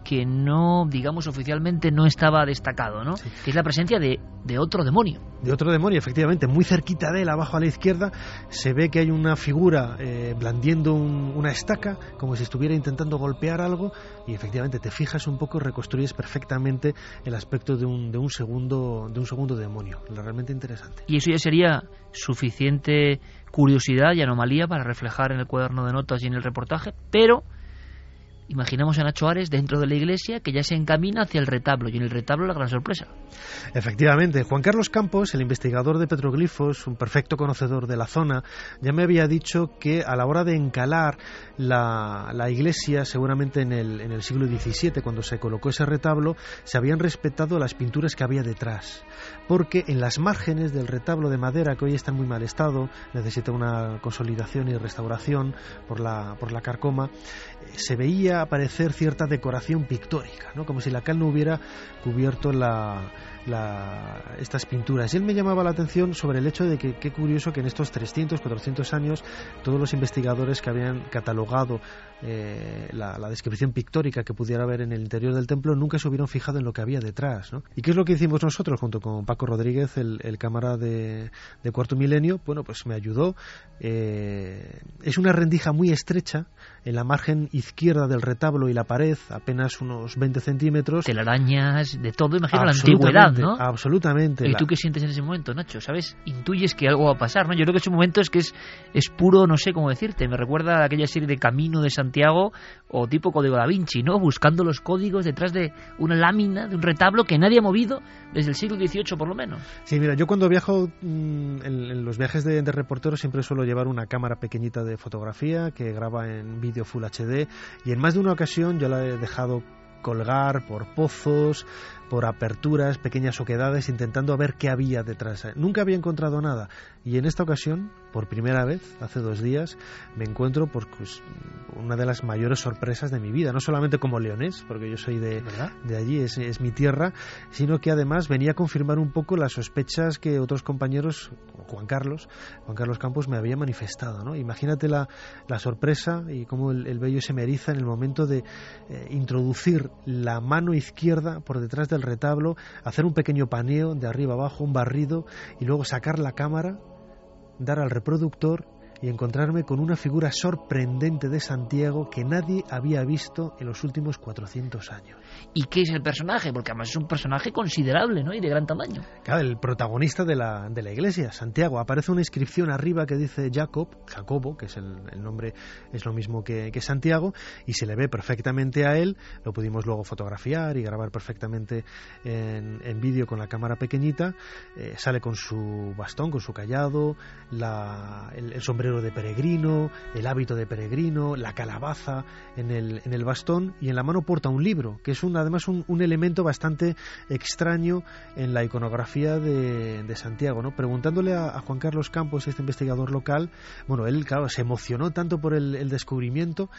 que no, digamos, oficialmente no estaba destacado, ¿no? Que es la presencia de, de, otro demonio. De otro demonio, efectivamente. Muy cerquita de él, abajo a la izquierda, se ve que hay una figura eh, blandiendo una estaca, como si estuviera intentando golpear algo, y efectivamente te fijas un poco, reconstruyes perfectamente el aspecto de un, de un, segundo, de un segundo demonio. Realmente interesante. Y eso ya sería suficiente curiosidad y anomalía para reflejar en el cuaderno de notas y en el reportaje, pero Imaginamos a Nacho Ares dentro de la iglesia que ya se encamina hacia el retablo y en el retablo la gran sorpresa. Efectivamente, Juan Carlos Campos, el investigador de petroglifos, un perfecto conocedor de la zona, ya me había dicho que a la hora de encalar la, iglesia, seguramente en el, en el siglo XVII, cuando se colocó ese retablo, se habían respetado las pinturas que había detrás, porque en las márgenes del retablo de madera, que hoy está en muy mal estado, necesita una consolidación y restauración por la, por la carcoma, se veía aparecer cierta decoración pictórica, ¿no? como si la cal no hubiera cubierto la, estas pinturas. Y él me llamaba la atención sobre el hecho de que qué curioso que en estos 300, 400 años todos los investigadores que habían catalogado eh, la, descripción pictórica que pudiera haber en el interior del templo nunca se hubieran fijado en lo que había detrás. ¿no? ¿Y qué es lo que hicimos nosotros junto con Paco Rodríguez, el, cámara de, Cuarto Milenio? Bueno, pues me ayudó. Eh, es una rendija muy estrecha en la margen izquierda del retablo y la pared, apenas unos 20 centímetros. Telarañas, de todo, imagino la antigüedad, ¿no? Absolutamente. ¿Y tú qué sientes en ese momento, Nacho? ¿Sabes? Intuyes que algo va a pasar, ¿no? Yo creo que ese momento es que es, es puro, no sé cómo decirte, me recuerda a aquella serie de Camino de Santiago o tipo Código da Vinci, ¿no? Buscando los códigos detrás de una lámina, de un retablo que nadie ha movido desde el siglo XVIII por lo menos. Sí, mira, yo cuando viajo mm, en, los viajes de, de reportero siempre suelo llevar una cámara pequeñita de fotografía que graba en vídeo Full HD y en más de una ocasión yo la he dejado colgar por pozos, por aperturas, pequeñas oquedades, intentando ver qué había detrás. Nunca había encontrado nada. Y en esta ocasión, por primera vez, hace dos días, me encuentro por pues, una de las mayores sorpresas de mi vida. No solamente como leonés, porque yo soy de, de allí, es, es, mi tierra, sino que además venía a confirmar un poco las sospechas que otros compañeros, Juan Carlos, Juan Carlos Campos, me había manifestado. ¿no? Imagínate la, la sorpresa y cómo el, el vello se me eriza en el momento de eh, introducir la mano izquierda por detrás del del retablo, hacer un pequeño paneo de arriba abajo, un barrido, y luego sacar la cámara, dar al reproductor y encontrarme con una figura sorprendente de Santiago que nadie había visto en los últimos 400 años. ¿Y qué es el personaje? Porque además es un personaje considerable, ¿no? Y de gran tamaño. Claro, el protagonista de la, de la iglesia, Santiago. Aparece una inscripción arriba que dice Jacob, Jacobo, que es el, nombre, es lo mismo que, que, Santiago, y se le ve perfectamente a él. Lo pudimos luego fotografiar y grabar perfectamente en, en vídeo con la cámara pequeñita. Eh, sale con su bastón, con su callado, la, el, el sombrero de peregrino, el hábito de peregrino, la calabaza en el, en el bastón y en la mano porta un libro, que es un, además un, un elemento bastante extraño en la iconografía de, de Santiago. ¿no? Preguntándole a, Juan Carlos Campos, este investigador local, bueno, él claro, se emocionó tanto por el descubrimiento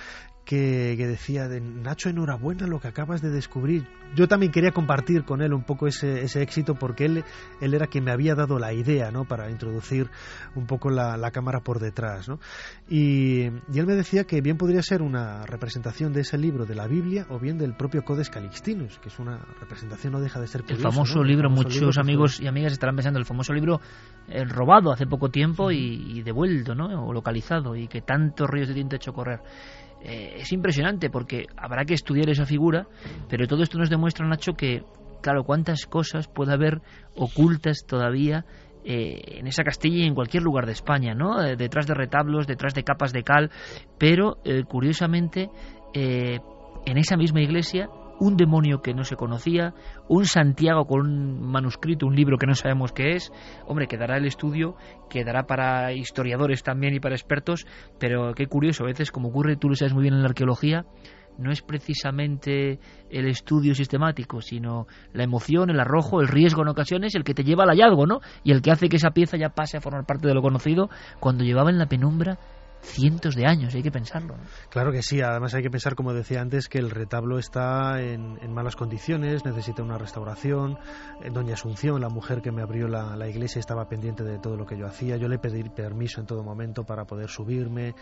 que, que, decía, de, Nacho, enhorabuena lo que acabas de descubrir. Yo también quería compartir con él un poco ese, ese éxito porque él, él era quien me había dado la idea ¿no? para introducir un poco la, la cámara por detrás. ¿no? Y, y, él me decía que bien podría ser una representación de ese libro de la Biblia o bien del propio Codex Calixtinus, que es una representación, no deja de ser curioso, El famoso ¿no? libro, el famoso muchos libro amigos y amigas estarán pensando, el famoso libro eh, robado hace poco tiempo y, y devuelto, ¿no? o localizado, y que tantos ríos de tinta hecho correr. Eh, es impresionante porque habrá que estudiar esa figura, pero todo esto nos demuestra, Nacho, que, claro, cuántas cosas puede haber ocultas todavía eh, en esa Castilla y en cualquier lugar de España, ¿no? Eh, detrás de retablos, detrás de capas de cal, pero eh, curiosamente en esa misma iglesia un demonio que no se conocía, un Santiago con un manuscrito, un libro que no sabemos qué es. Hombre, quedará el estudio, quedará para historiadores también y para expertos, pero qué curioso, a veces como ocurre, tú lo sabes muy bien en la arqueología, no es precisamente el estudio sistemático, sino la emoción, el arrojo, el riesgo en ocasiones, el que te lleva al hallazgo, ¿no? Y el que hace que esa pieza ya pase a formar parte de lo conocido cuando llevaba en la penumbra cientos de años, hay que pensarlo. Claro que sí, además hay que pensar, como decía antes, que el retablo está en, malas condiciones, necesita una restauración. Eh, Doña Asunción, la mujer que me abrió la, iglesia, estaba pendiente de todo lo que yo hacía. Yo le pedí permiso en todo momento para poder subirme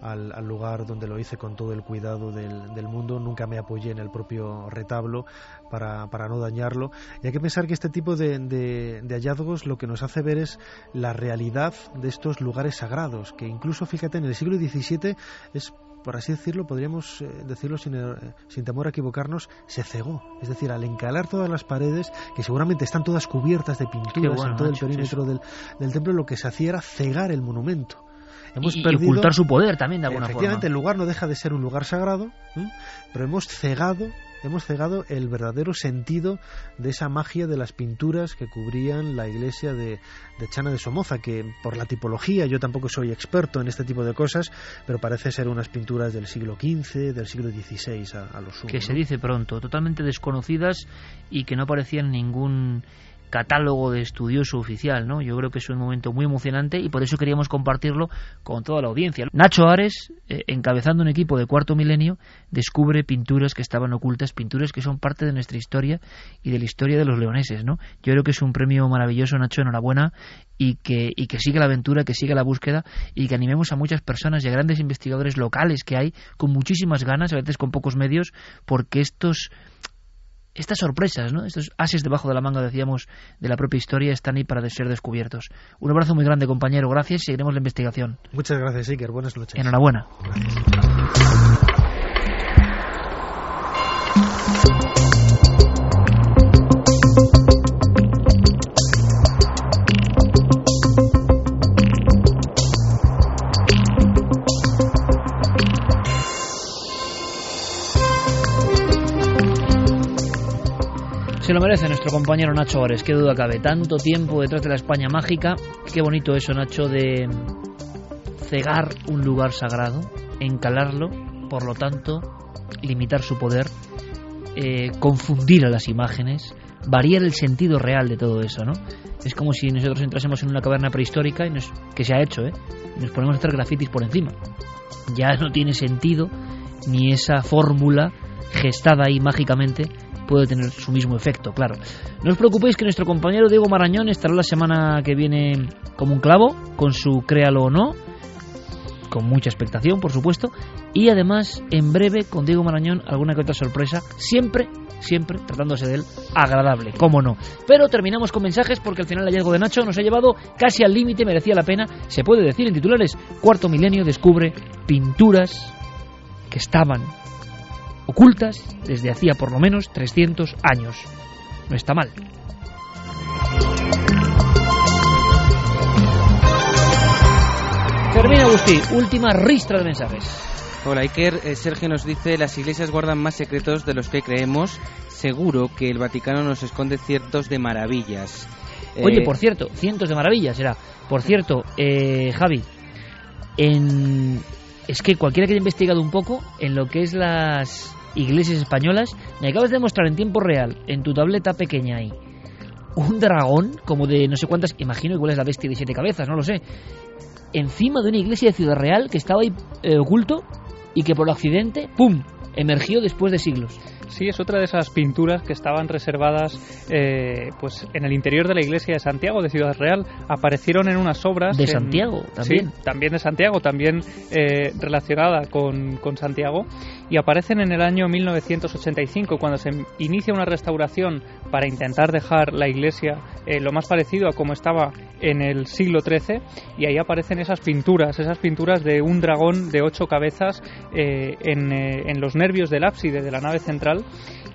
al, lugar donde lo hice con todo el cuidado del, mundo. Nunca me apoyé en el propio retablo para, para no dañarlo. Y hay que pensar que este tipo de, de, de hallazgos lo que nos hace ver es la realidad de estos lugares sagrados, que incluso, fíjate, en el siglo XVII es por así decirlo, podríamos eh, decirlo sin, eh, sin, temor a equivocarnos, se cegó. Es decir, al encalar todas las paredes, que seguramente están todas cubiertas de pinturas bueno, en todo el perímetro del, del, templo, lo que se hacía era cegar el monumento. Hemos y, perdido, y ocultar su poder también de alguna efectivamente, forma. el lugar no deja de ser un lugar sagrado, ¿eh? pero hemos cegado hemos cegado el verdadero sentido de esa magia de las pinturas que cubrían la iglesia de, de, Chana de Somoza, que por la tipología, yo tampoco soy experto en este tipo de cosas, pero parece ser unas pinturas del siglo XV, del siglo XVI a, a lo sumo. Que ¿no? se dice pronto, totalmente desconocidas y que no parecían ningún catálogo de estudioso oficial, ¿no? Yo creo que es un momento muy emocionante y por eso queríamos compartirlo con toda la audiencia. Nacho Ares, eh, encabezando un equipo de cuarto milenio, descubre pinturas que estaban ocultas, pinturas que son parte de nuestra historia y de la historia de los leoneses, ¿no? Yo creo que es un premio maravilloso, Nacho, enhorabuena y que, y que siga la aventura, que siga la búsqueda y que animemos a muchas personas y a grandes investigadores locales que hay con muchísimas ganas, a veces con pocos medios, porque estos estas sorpresas, ¿no? estos ases debajo de la manga, decíamos, de la propia historia, están ahí para ser descubiertos. Un abrazo muy grande, compañero. Gracias y seguiremos la investigación. Muchas gracias, Iker. Buenas noches. Enhorabuena. Gracias. Se lo merece nuestro compañero Nacho Ores, qué duda cabe. Tanto tiempo detrás de la España mágica. Qué bonito eso, Nacho, de cegar un lugar sagrado, encalarlo, por lo tanto, limitar su poder, eh, confundir a las imágenes, variar el sentido real de todo eso, ¿no? Es como si nosotros entrásemos en una caverna prehistórica, y nos, que se ha hecho, ¿eh? Y nos ponemos a hacer grafitis por encima. Ya no tiene sentido ni esa fórmula gestada ahí mágicamente puede tener su mismo efecto, claro. No os preocupéis que nuestro compañero Diego Marañón estará la semana que viene como un clavo, con su créalo o no, con mucha expectación, por supuesto, y además en breve con Diego Marañón alguna que otra sorpresa, siempre siempre tratándose de él agradable, cómo no. Pero terminamos con mensajes porque al final el hallazgo de Nacho nos ha llevado casi al límite, merecía la pena, se puede decir en titulares, cuarto milenio descubre pinturas que estaban ocultas desde hacía por lo menos 300 años. No está mal. Termina Agustí, última ristra de mensajes. Hola Iker, eh, Sergio nos dice las iglesias guardan más secretos de los que creemos. Seguro que el Vaticano nos esconde ciertos de maravillas. Oye, Eh, por cierto, cientos de maravillas será. Por cierto, eh, Javi, en... es que cualquiera que haya investigado un poco en lo que es las iglesias españolas, me acabas de mostrar en tiempo real, en tu tableta pequeña ahí, un dragón, como de no sé cuántas, imagino igual es la bestia de siete cabezas, no lo sé, encima de una iglesia de Ciudad Real que estaba ahí eh, oculto y que por accidente, ¡pum!, emergió después de siglos. Sí, es otra de esas pinturas que estaban reservadas eh, pues en el interior de la iglesia de Santiago de Ciudad Real. Aparecieron en unas obras. De en- Santiago, también. Sí, también de Santiago, también eh, relacionada con, con Santiago. Y aparecen en el año 1985, cuando se inicia una restauración para intentar dejar la iglesia eh, lo más parecido a como estaba en el siglo XIII. Y ahí aparecen esas pinturas, esas pinturas de un dragón de ocho cabezas eh, en, eh, en los nervios del ábside de la nave central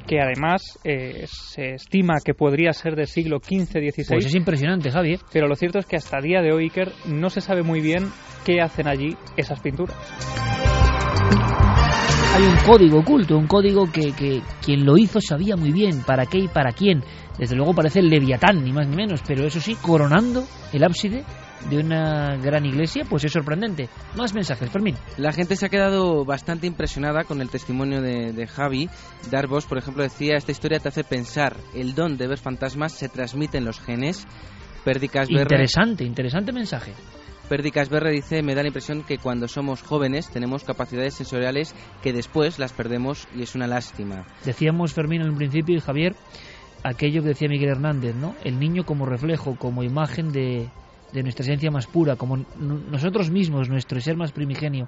que además eh, se estima que podría ser del siglo XV-XVI. Pues es impresionante, Javi. ¿eh? Pero lo cierto es que hasta día de hoy, Iker, no se sabe muy bien qué hacen allí esas pinturas. Hay un código oculto, un código que, que quien lo hizo sabía muy bien para qué y para quién. Desde luego parece el Leviatán, ni más ni menos, pero eso sí, coronando el ábside de una gran iglesia, pues es sorprendente. Más mensajes, Fermín. La gente se ha quedado bastante impresionada con el testimonio de, de Javi. Darvos, por ejemplo, decía, esta historia te hace pensar, el don de ver fantasmas se transmite en los genes. Perdicas Berre, Interesante, interesante mensaje. Perdicas Berre dice, me da la impresión que cuando somos jóvenes tenemos capacidades sensoriales que después las perdemos y es una lástima. Decíamos, Fermín, en un principio, y Javier, aquello que decía Miguel Hernández, ¿no? El niño como reflejo, como imagen de, de nuestra esencia más pura, como nosotros mismos, nuestro ser más primigenio.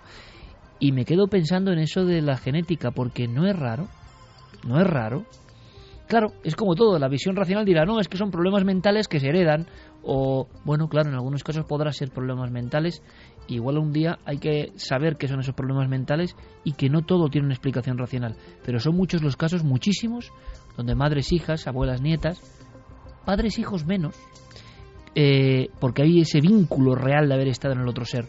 Y me quedo pensando en eso de la genética, porque no es raro, no es raro. Claro, es como todo, la visión racional dirá, no, es que son problemas mentales que se heredan, o, bueno, claro, en algunos casos podrá ser problemas mentales, igual un día hay que saber qué son esos problemas mentales y que no todo tiene una explicación racional, pero son muchos los casos, muchísimos, donde madres, hijas, abuelas, nietas, padres, hijos menos, eh, porque hay ese vínculo real de haber estado en el otro ser.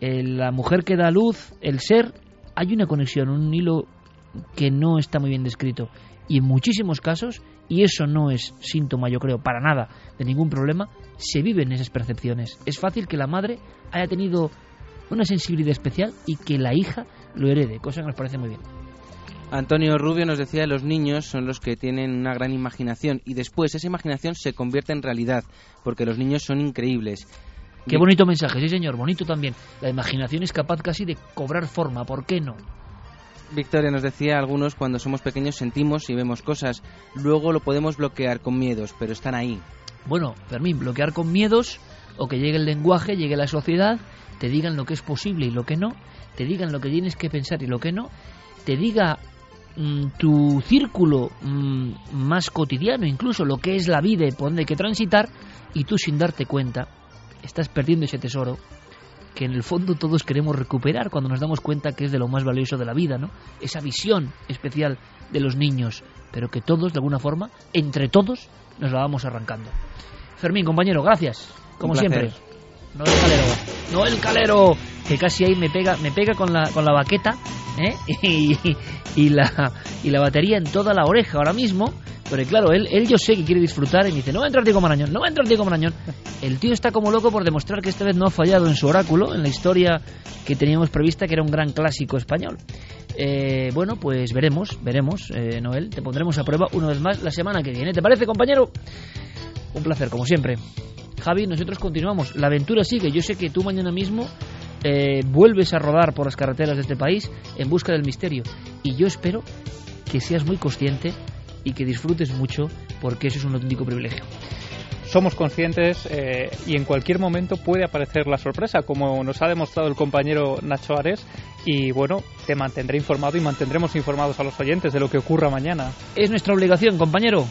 Eh, la mujer que da luz, el ser, hay una conexión, un hilo que no está muy bien descrito. Y en muchísimos casos, y eso no es síntoma, yo creo, para nada de ningún problema, se viven esas percepciones. Es fácil que la madre haya tenido una sensibilidad especial y que la hija lo herede, cosa que nos parece muy bien. Antonio Rubio nos decía, los niños son los que tienen una gran imaginación y después esa imaginación se convierte en realidad, porque los niños son increíbles. Qué bonito mensaje, sí señor, bonito también. La imaginación es capaz casi de cobrar forma, ¿por qué no? Victoria nos decía, algunos cuando somos pequeños sentimos y vemos cosas, luego lo podemos bloquear con miedos, pero están ahí. Bueno, Fermín, bloquear con miedos o que llegue el lenguaje, llegue la sociedad, te digan lo que es posible y lo que no, te digan lo que tienes que pensar y lo que no, te diga tu círculo mm, más cotidiano, incluso lo que es la vida y por donde hay que transitar, y tú sin darte cuenta estás perdiendo ese tesoro que en el fondo todos queremos recuperar cuando nos damos cuenta que es de lo más valioso de la vida, ¿no? Esa visión especial de los niños, pero que todos, de alguna forma, entre todos, nos la vamos arrancando. Fermín, compañero, gracias, como siempre. Placer. No el calero, no el calero, que casi ahí me pega, me pega con la, con la baqueta, ¿eh? y, y la, y la batería en toda la oreja ahora mismo. Pero claro, él, él yo sé que quiere disfrutar y me dice, no va a entrar Diego Marañón, no va a entrar Diego Marañón. El tío está como loco por demostrar que esta vez no ha fallado en su oráculo, en la historia que teníamos prevista, que era un gran clásico español. Eh, bueno, pues veremos, veremos, eh, Noel, te pondremos a prueba una vez más la semana que viene. ¿Te parece, compañero? Un placer, como siempre. Javi, nosotros continuamos. La aventura sigue. Yo sé que tú mañana mismo eh, vuelves a rodar por las carreteras de este país en busca del misterio. Y yo espero que seas muy consciente y que disfrutes mucho porque eso es un auténtico privilegio. Somos conscientes eh, y en cualquier momento puede aparecer la sorpresa, como nos ha demostrado el compañero Nacho Ares, y bueno, te mantendré informado y mantendremos informados a los oyentes de lo que ocurra mañana. Es nuestra obligación, compañero.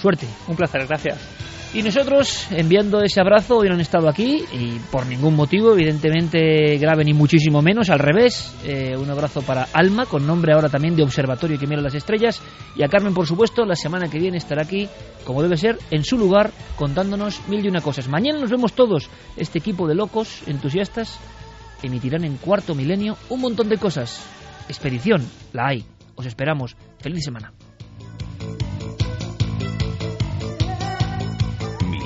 Suerte. Un placer, gracias. Y nosotros, enviando ese abrazo, hoy no han estado aquí y por ningún motivo, evidentemente grave ni muchísimo menos, al revés. Eh, un abrazo para Alma, con nombre ahora también de Observatorio que mira las estrellas. Y a Carmen, por supuesto, la semana que viene estará aquí, como debe ser, en su lugar, contándonos mil y una cosas. Mañana nos vemos todos, este equipo de locos, entusiastas, emitirán en cuarto milenio un montón de cosas. Expedición, la hay. Os esperamos. Feliz semana.